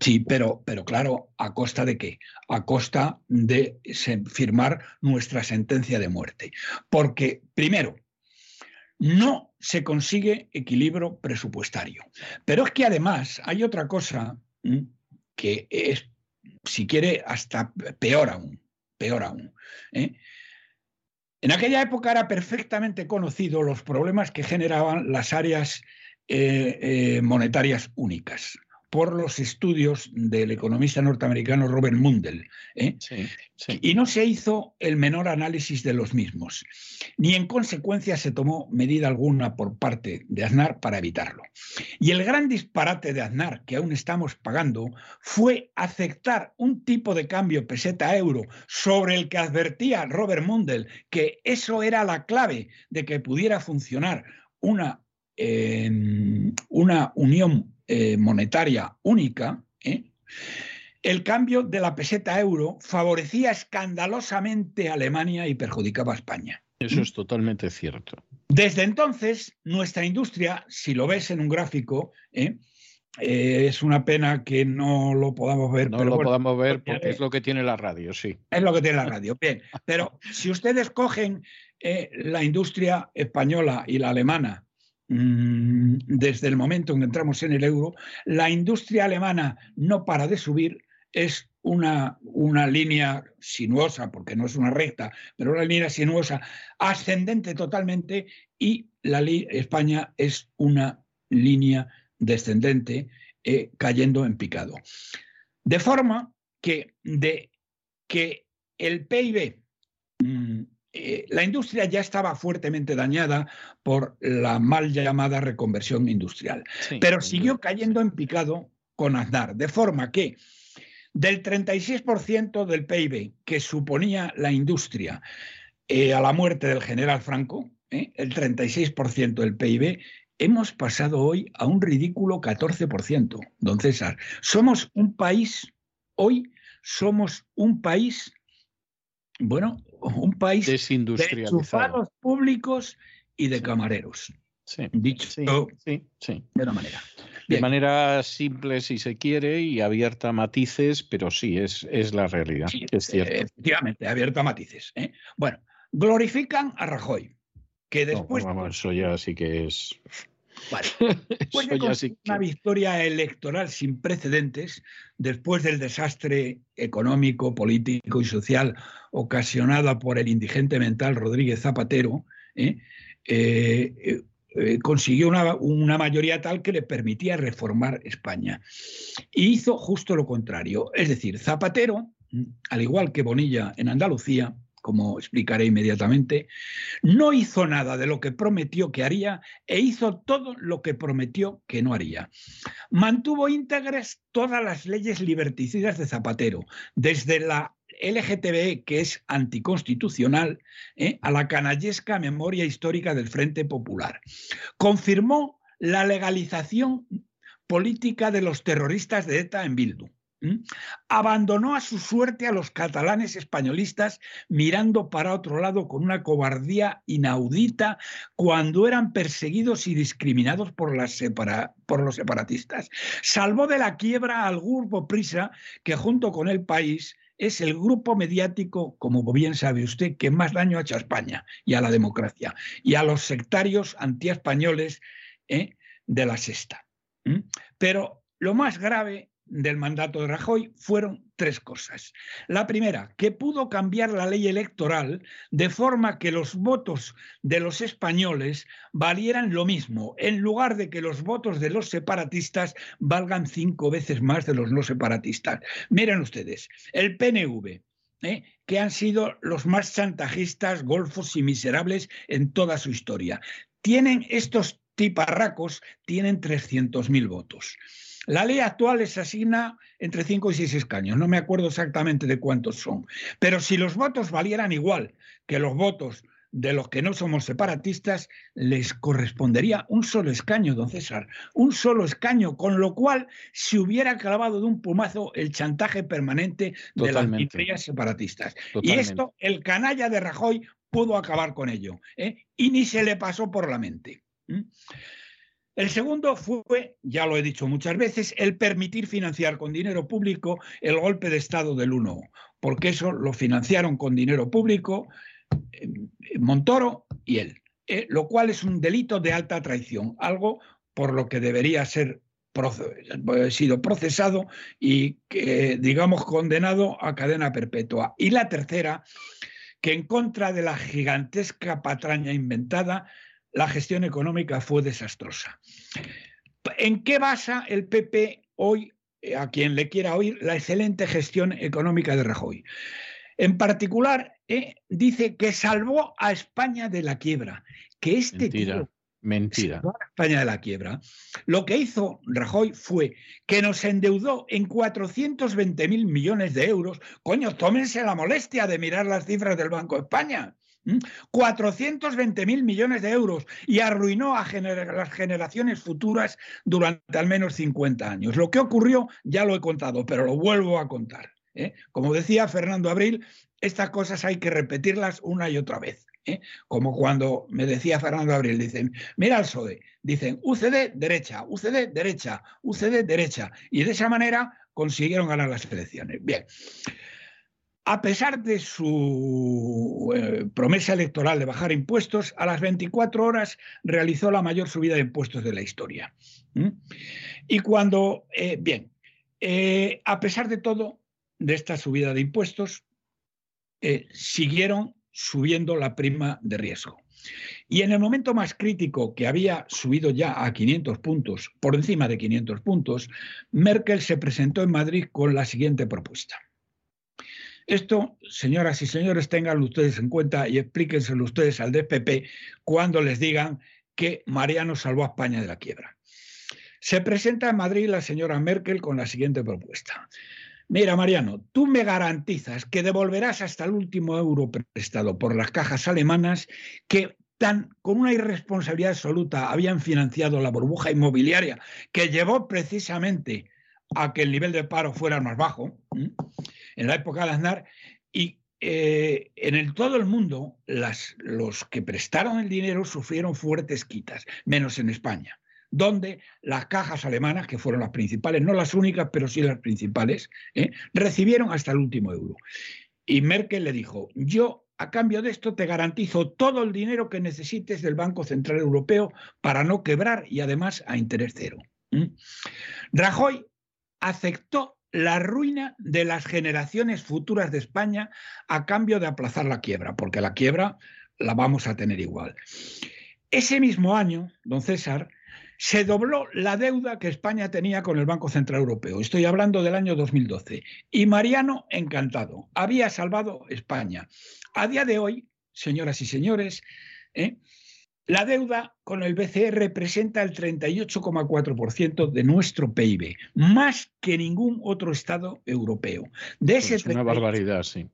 Sí, pero, pero claro, ¿a costa de qué? A costa de firmar nuestra sentencia de muerte. Porque, primero, no se consigue equilibrio presupuestario. Pero es que además hay otra cosa que es, si quiere, hasta peor aún, peor aún. ¿eh? En aquella época era perfectamente conocido los problemas que generaban las áreas eh, eh, monetarias únicas por los estudios del economista norteamericano Robert Mundell. ¿eh? Y no se hizo el menor análisis de los mismos, ni en consecuencia se tomó medida alguna por parte de Aznar para evitarlo. Y el gran disparate de Aznar que aún estamos pagando fue aceptar un tipo de cambio peseta-euro sobre el que advertía Robert Mundell que eso era la clave de que pudiera funcionar una, eh, una unión eh, monetaria única, ¿eh? el cambio de la peseta euro favorecía escandalosamente a Alemania y perjudicaba a España. Eso es totalmente cierto. Desde entonces, nuestra industria, si lo ves en un gráfico, ¿eh? es una pena que no lo podamos ver. No lo podamos ver porque es lo que tiene la radio, sí. Es lo que tiene la radio. Bien, pero si ustedes cogen la industria española y la alemana desde el momento en que entramos en el euro, la industria alemana no para de subir, es una, una, línea sinuosa, porque no es una recta, pero una línea sinuosa ascendente totalmente y la España es una línea descendente eh, cayendo en picado. De forma que, de, que el PIB mm, eh, la industria ya estaba fuertemente dañada por la mal llamada reconversión industrial, pero siguió cayendo en picado con Aznar, de forma que del 36% del PIB que suponía la industria eh, a la muerte del general Franco, eh, el 36% del PIB, hemos pasado hoy a un ridículo 14%, don César. Somos un país, hoy somos un país, bueno, un país de enchufados públicos y de camareros. Sí, dicho sí, sí, de una manera. De manera simple, si se quiere, y abierta a matices, pero sí, es, es la realidad. es cierto. Efectivamente, abierta a matices. ¿eh? Bueno, glorifican a Rajoy, que después. eso ya sí que es. Vale. una victoria electoral sin precedentes después del desastre económico, político y social ocasionada por el indigente mental Rodríguez Zapatero, ¿eh? Eh, eh, consiguió una, una, mayoría tal que le permitía reformar España. Y hizo justo lo contrario. Es decir, Zapatero, al igual que Bonilla en Andalucía, como explicaré inmediatamente, no hizo nada de lo que prometió que haría e hizo todo lo que prometió que no haría. Mantuvo íntegras todas las leyes liberticidas de Zapatero, desde la LGTB, que es anticonstitucional, ¿eh? a la canallesca memoria histórica del Frente Popular. Confirmó la legalización política de los terroristas de ETA en Bildu abandonó a su suerte a los catalanes españolistas mirando para otro lado con una cobardía inaudita cuando eran perseguidos y discriminados por, los separatistas. Salvó de la quiebra al grupo Prisa que junto con el país es el grupo mediático, como bien sabe usted, que más daño ha hecho a España y a la democracia y a los sectarios antiespañoles ¿eh? de la sexta. Pero lo más grave del mandato de Rajoy fueron tres cosas. La primera, que pudo cambiar la ley electoral de forma que los votos de los españoles valieran lo mismo, en lugar de que los votos de los separatistas valgan cinco veces más de los no separatistas. Miren ustedes, el PNV, ¿eh? que han sido los más chantajistas, golfos y miserables en toda su historia. Tienen estos tiparracos, tienen 300.000 votos. La ley actual les asigna entre 5 y 6 escaños, no me acuerdo exactamente de cuántos son, pero si los votos valieran igual que los votos de los que no somos separatistas, les correspondería un solo escaño, don César, un solo escaño, con lo cual se hubiera clavado de un pumazo el chantaje permanente de las separatistas. Y esto, el canalla de Rajoy pudo acabar con ello, ¿eh? y ni se le pasó por la mente. El segundo fue, ya lo he dicho muchas veces, el permitir financiar con dinero público el golpe de Estado del 1, porque eso lo financiaron con dinero público eh, Montoro y él, eh, lo cual es un delito de alta traición, algo por lo que debería ser sido procesado y, digamos, condenado a cadena perpetua. Y la tercera, que en contra de la gigantesca patraña inventada, la gestión económica fue desastrosa. ¿En qué basa el PP hoy, eh, a quien le quiera oír, la excelente gestión económica de Rajoy? En particular, eh, dice que salvó a España de la quiebra, que este Mentira. Mentira. Salvó a España de la quiebra. Lo que hizo Rajoy fue que nos endeudó en 420 mil millones de euros. Coño, tómense la molestia de mirar las cifras del Banco de España. 420 mil millones de euros y arruinó a las generaciones futuras durante al menos 50 años. Lo que ocurrió ya lo he contado, pero lo vuelvo a contar. ¿eh? Como decía Fernando Abril, estas cosas hay que repetirlas una y otra vez. ¿eh? Como cuando me decía Fernando Abril, dicen, mira el PSOE, dicen UCD derecha, UCD derecha, UCD derecha. Y de esa manera consiguieron ganar las elecciones. Bien. A pesar de su eh, promesa electoral de bajar impuestos, a las 24 horas realizó la mayor subida de impuestos de la historia. Y cuando, eh, bien, eh, a pesar de todo, de esta subida de impuestos, siguieron subiendo la prima de riesgo. Y en el momento más crítico, que había subido ya a 500 puntos, por encima de 500 puntos, Merkel se presentó en Madrid con la siguiente propuesta. Esto, señoras y señores, tengan ustedes en cuenta y explíquenselo ustedes al DPP cuando les digan que Mariano salvó a España de la quiebra. Se presenta en Madrid la señora Merkel con la siguiente propuesta. Mira, Mariano, tú me garantizas que devolverás hasta el último euro prestado por las cajas alemanas que tan con una irresponsabilidad absoluta habían financiado la burbuja inmobiliaria que llevó precisamente a que el nivel de paro fuera más bajo en la época de Aznar, y eh, en todo el mundo los que prestaron el dinero sufrieron fuertes quitas, menos en España, donde las cajas alemanas, que fueron las principales, no las únicas, pero sí las principales, ¿eh? recibieron hasta el último euro. Y Merkel le dijo, yo a cambio de esto te garantizo todo el dinero que necesites del Banco Central Europeo para no quebrar y además a interés cero. Rajoy aceptó la ruina de las generaciones futuras de España a cambio de aplazar la quiebra, porque la quiebra la vamos a tener igual. Ese mismo año, don César, se dobló la deuda que España tenía con el Banco Central Europeo. Estoy hablando del año 2012. Y Mariano, encantado, había salvado España. A día de hoy, señoras y señores, ¿eh? La deuda con el BCE representa el 38,4% de nuestro PIB, más que ningún otro Estado europeo. De ese es una barbaridad, sí.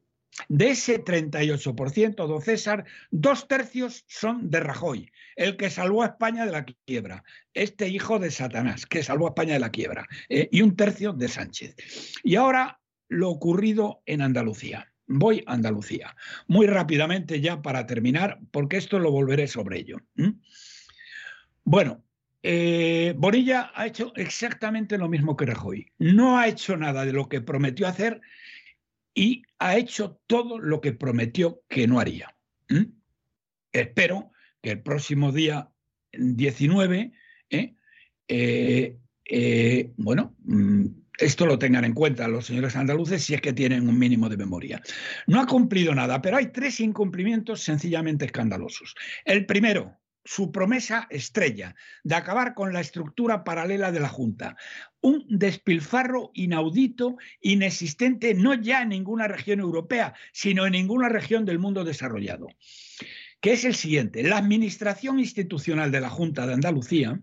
De ese 38%, don César, dos tercios son de Rajoy, el que salvó a España de la quiebra, este hijo de Satanás, que salvó a España de la quiebra, eh, y un tercio de Sánchez. Y ahora lo ocurrido en Andalucía. Voy a Andalucía. Muy rápidamente ya para terminar, porque esto lo volveré sobre ello. Bueno, eh, Borilla ha hecho exactamente lo mismo que Rajoy. No ha hecho nada de lo que prometió hacer y ha hecho todo lo que prometió que no haría. Espero que el próximo día 19, ¿eh? Eh, eh, bueno, mm, esto lo tengan en cuenta los señores andaluces si es que tienen un mínimo de memoria. No ha cumplido nada, pero hay tres incumplimientos sencillamente escandalosos. El primero, su promesa estrella de acabar con la estructura paralela de la Junta. Un despilfarro inaudito, inexistente, no ya en ninguna región europea, sino en ninguna región del mundo desarrollado, que es el siguiente. La administración institucional de la Junta de Andalucía,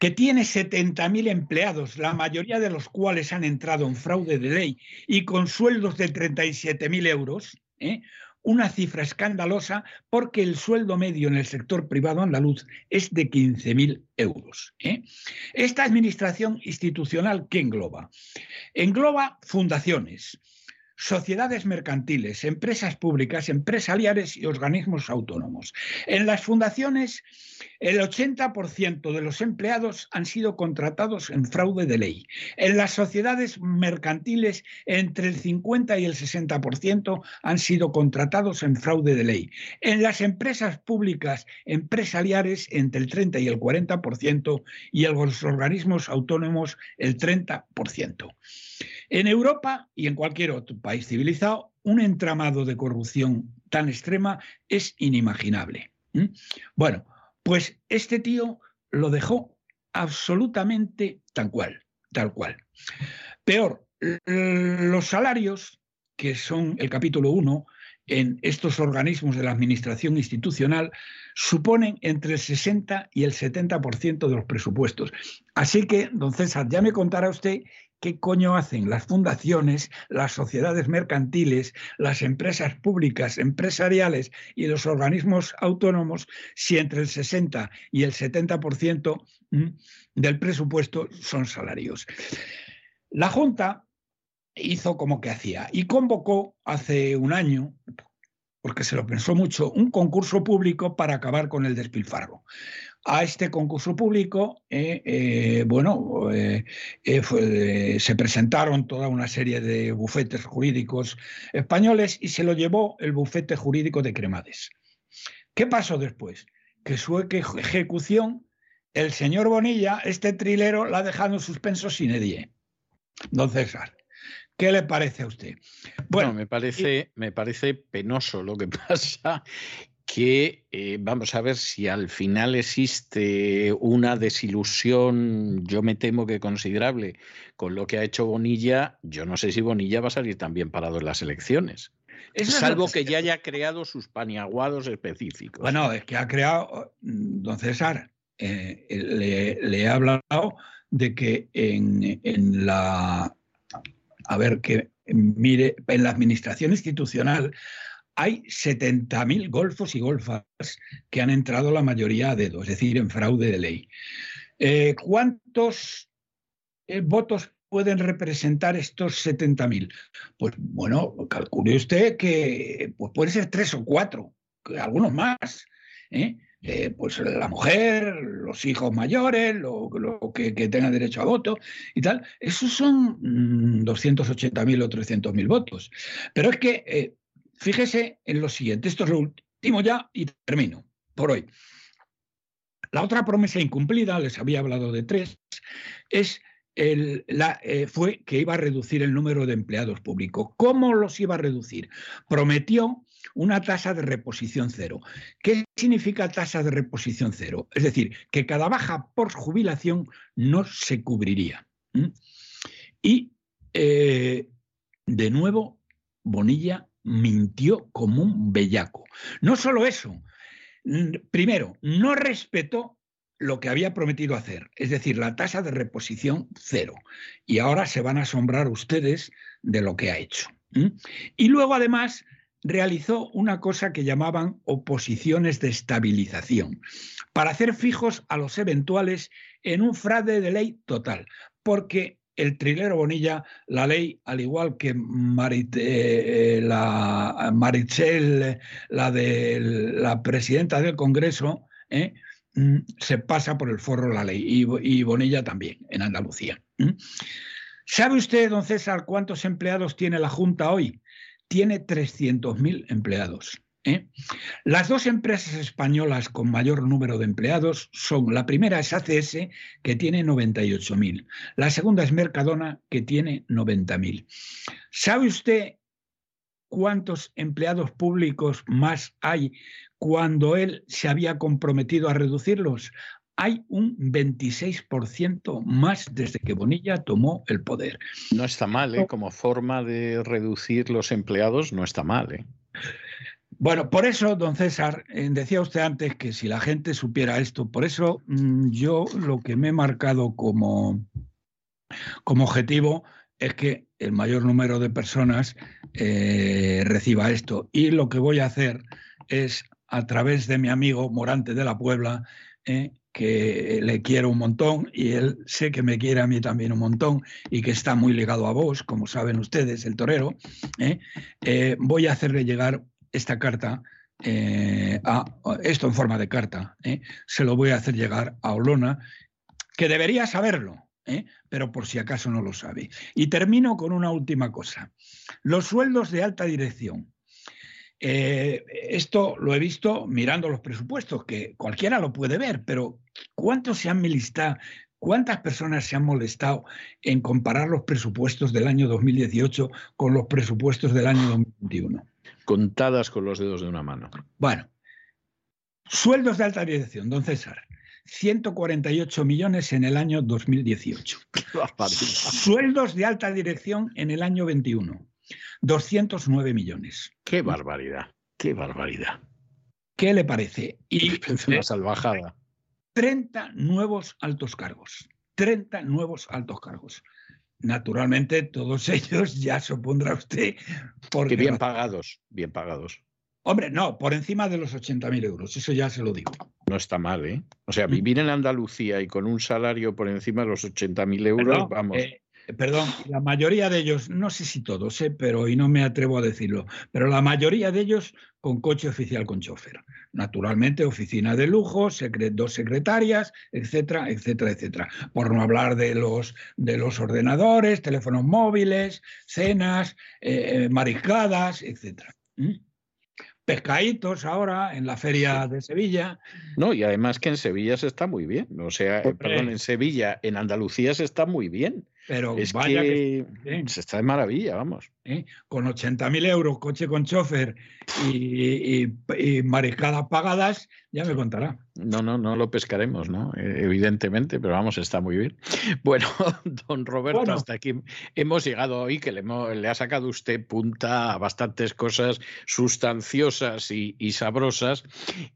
que tiene 70.000 empleados, la mayoría de los cuales han entrado en fraude de ley y con sueldos de 37.000 euros, ¿eh? una cifra escandalosa porque el sueldo medio en el sector privado andaluz es de 15.000 euros. ¿eh? Esta administración institucional, ¿qué engloba? Engloba fundaciones, sociedades mercantiles, empresas públicas, empresariales y organismos autónomos. En las fundaciones, el 80% de los empleados han sido contratados en fraude de ley. En las sociedades mercantiles, entre el 50 y el 60% han sido contratados en fraude de ley. En las empresas públicas empresariales, entre el 30 y el 40%, y en los organismos autónomos, el 30%. En Europa y en cualquier otro país civilizado, un entramado de corrupción tan extrema es inimaginable. Bueno, pues este tío lo dejó absolutamente tal cual, tal cual. Peor, los salarios, que son el capítulo 1, en estos organismos de la administración institucional suponen entre el 60 y el 70% de los presupuestos. Así que, don César, ya me contará usted ¿qué coño hacen las fundaciones, las sociedades mercantiles, las empresas públicas, empresariales y los organismos autónomos si entre el 60 y el 70% del presupuesto son salarios? La Junta hizo como que hacía y convocó hace un año, porque se lo pensó mucho, un concurso público para acabar con el despilfarro a este concurso público, eh, eh, bueno, eh, se presentaron toda una serie de bufetes jurídicos españoles y se lo llevó el bufete jurídico de Cremades. ¿Qué pasó después? Que su ejecución, el señor Bonilla, este trilero, la ha dejado en suspenso sin edie. Don César. ¿Qué le parece a usted? Bueno, me parece, me parece penoso lo que pasa que eh, vamos a ver si al final existe una desilusión, yo me temo que considerable, con lo que ha hecho Bonilla, yo no sé si Bonilla va a salir tan bien parado en las elecciones. salvo que ya haya creado sus paniaguados específicos. Bueno, es que ha creado, mm, don César, eh, le, he hablado de que en, en la, a ver, que mire, en la administración institucional hay 70.000 golfos y golfas que han entrado la mayoría a dedo, es decir, en fraude de ley. Eh, ¿Cuántos eh, votos pueden representar estos 70.000? Pues bueno, calcule usted que pues puede ser tres o cuatro, algunos más. ¿eh? pues la mujer, los hijos mayores, lo, que, tenga derecho a voto y tal, esos son 280.000 mm, o 300.000 votos. Pero es que Fíjese en lo siguiente, esto es lo último ya y termino por hoy. La otra promesa incumplida, les había hablado de tres, es la, eh, fue que iba a reducir el número de empleados públicos. ¿Cómo los iba a reducir? Prometió una tasa de reposición cero. ¿Qué significa tasa de reposición cero? Es decir, que cada baja por jubilación no se cubriría. Y eh, de nuevo, Bonilla mintió como un bellaco. No solo eso, primero, no respetó lo que había prometido hacer, es decir, la tasa de reposición cero. Y ahora se van a asombrar ustedes de lo que ha hecho. Y luego, además, realizó una cosa que llamaban oposiciones de estabilización, para hacer fijos a los eventuales en un fraude de ley total, porque el trilero Bonilla, la ley, al igual que eh, la Marichel, la de la presidenta del Congreso, ¿eh? mm, se pasa por el forro la ley y, Bonilla también en Andalucía. ¿Sabe usted, don César, cuántos empleados tiene la Junta hoy? Tiene 300.000 empleados. ¿Eh? Las dos empresas españolas con mayor número de empleados son, la primera es ACS, que tiene 98.000. La segunda es Mercadona, que tiene 90.000. ¿Sabe usted cuántos empleados públicos más hay cuando él se había comprometido a reducirlos? Hay un 26% más desde que Bonilla tomó el poder. No está mal, ¿eh? Como forma de reducir los empleados, no está mal, ¿eh? Bueno, por eso, don César, eh, decía usted antes que si la gente supiera esto, por eso mm, yo lo que me he marcado como, como objetivo es que el mayor número de personas eh, reciba esto. Y lo que voy a hacer es, a través de mi amigo Morante de la Puebla, eh, que le quiero un montón y él sé que me quiere a mí también un montón y que está muy ligado a vos, como saben ustedes, el torero, voy a hacerle llegar esta carta, eh, esto en forma de carta, eh, se lo voy a hacer llegar a Olona, que debería saberlo, eh, pero por si acaso no lo sabe. Y termino con una última cosa. Los sueldos de alta dirección. esto lo he visto mirando los presupuestos, que cualquiera lo puede ver, pero ¿cuántos se han milistado? ¿Cuántas personas se han molestado en comparar los presupuestos del año 2018 con los presupuestos del año 2021? Contadas con los dedos de una mano. Bueno, sueldos de alta dirección, don César. 148 millones en el año 2018. Sueldos de alta dirección en el año 21. 209 millones. Qué barbaridad, qué barbaridad. ¿Qué le parece? Y una salvajada. 30 nuevos altos cargos. 30 nuevos altos cargos. Naturalmente, todos ellos ya supondrá usted. Porque bien pagados, bien pagados. Hombre, no, por encima de los 80.000 euros, eso ya se lo digo. No está mal, ¿eh? O sea, mm. vivir en Andalucía y con un salario por encima de los 80.000 euros, vamos. Eh, perdón, la mayoría de ellos, no sé si todos, ¿eh? pero y no me atrevo a decirlo, pero la mayoría de ellos con coche oficial con chofer. Naturalmente, oficina de lujo, dos secretarias, etcétera, etcétera, etcétera. Por no hablar de los, de los ordenadores, teléfonos móviles, cenas, eh, mariscadas, etcétera. ¿Mm? pescaditos ahora en la feria de Sevilla. No, y además que en Sevilla se está muy bien. O sea, perdón, en Sevilla, en Andalucía se está muy bien. Pero es vaya que, se está de maravilla, vamos. ¿Eh? Con 80.000 euros, coche con chofer y, y, mariscadas pagadas, ya me contará. No, no, no lo pescaremos, ¿no? Eh, evidentemente, pero vamos, está muy bien. Bueno, don Roberto, hasta aquí hemos llegado hoy, que le, ha sacado usted punta a bastantes cosas sustanciosas y, sabrosas.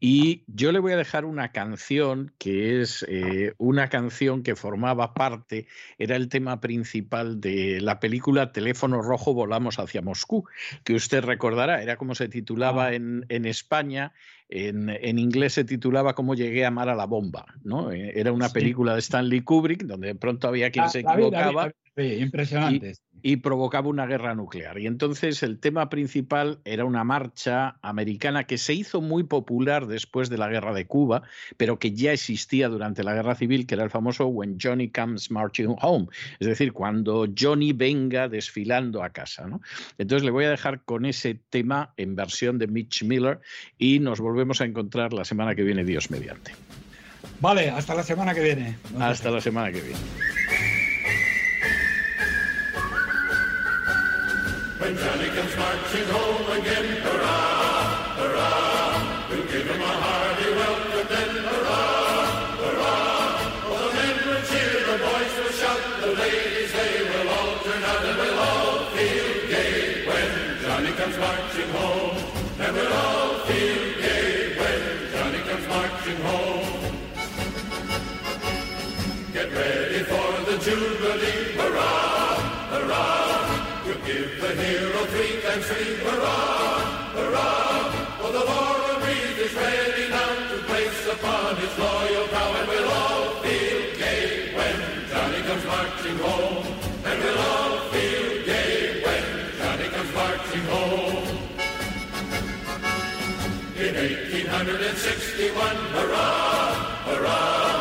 Y yo le voy a dejar una canción que es eh, una canción que formaba parte, era el tema principal de la película Teléfono Rojo Volamos hacia Moscú, que usted recordará, era como se titulaba ah. en, en España en, inglés se titulaba Cómo llegué a amar a la bomba, ¿no? Eh, era una película de Stanley Kubrick donde de pronto había quien se equivocaba. impresionante y provocaba una guerra nuclear. Y entonces el tema principal era una marcha americana que se hizo muy popular después de la guerra de Cuba, pero que ya existía durante la guerra civil, que era el famoso When Johnny Comes Marching Home, es decir, cuando Johnny venga desfilando a casa. ¿no? Entonces le voy a dejar con ese tema en versión de Mitch Miller y nos volvemos a encontrar la semana que viene, Dios mediante. Vale, hasta la semana que viene. hasta la semana que viene. Comes upon his loyal brow, and we'll all feel gay when Johnny comes marching home. And we'll all feel gay when Johnny comes marching home. In 1861, hurrah, hurrah!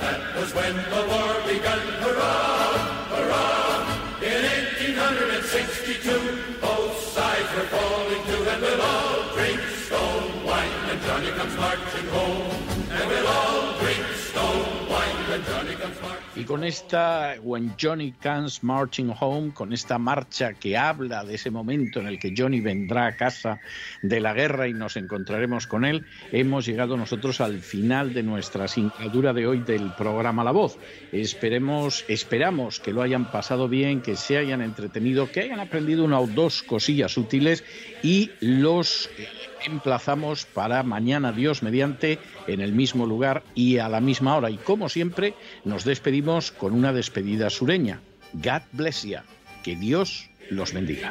That was when the war began, hurrah, hurrah! In 1862, both sides were falling to, and we'll all drink stone wine when Johnny comes marching home. Y con esta When Johnny Comes Marching Home, con esta marcha que habla de ese momento en el que Johnny vendrá a casa de la guerra y nos encontraremos con él, hemos llegado nosotros al final de nuestra singladura de hoy del programa La Voz. Esperemos, esperamos que lo hayan pasado bien, que se hayan entretenido, que hayan aprendido una o dos cosillas útiles y los eh, emplazamos para mañana, Dios mediante, en el mismo lugar y a la misma hora. Y como siempre, nos despedimos con una despedida sureña. God bless you. Que Dios los bendiga.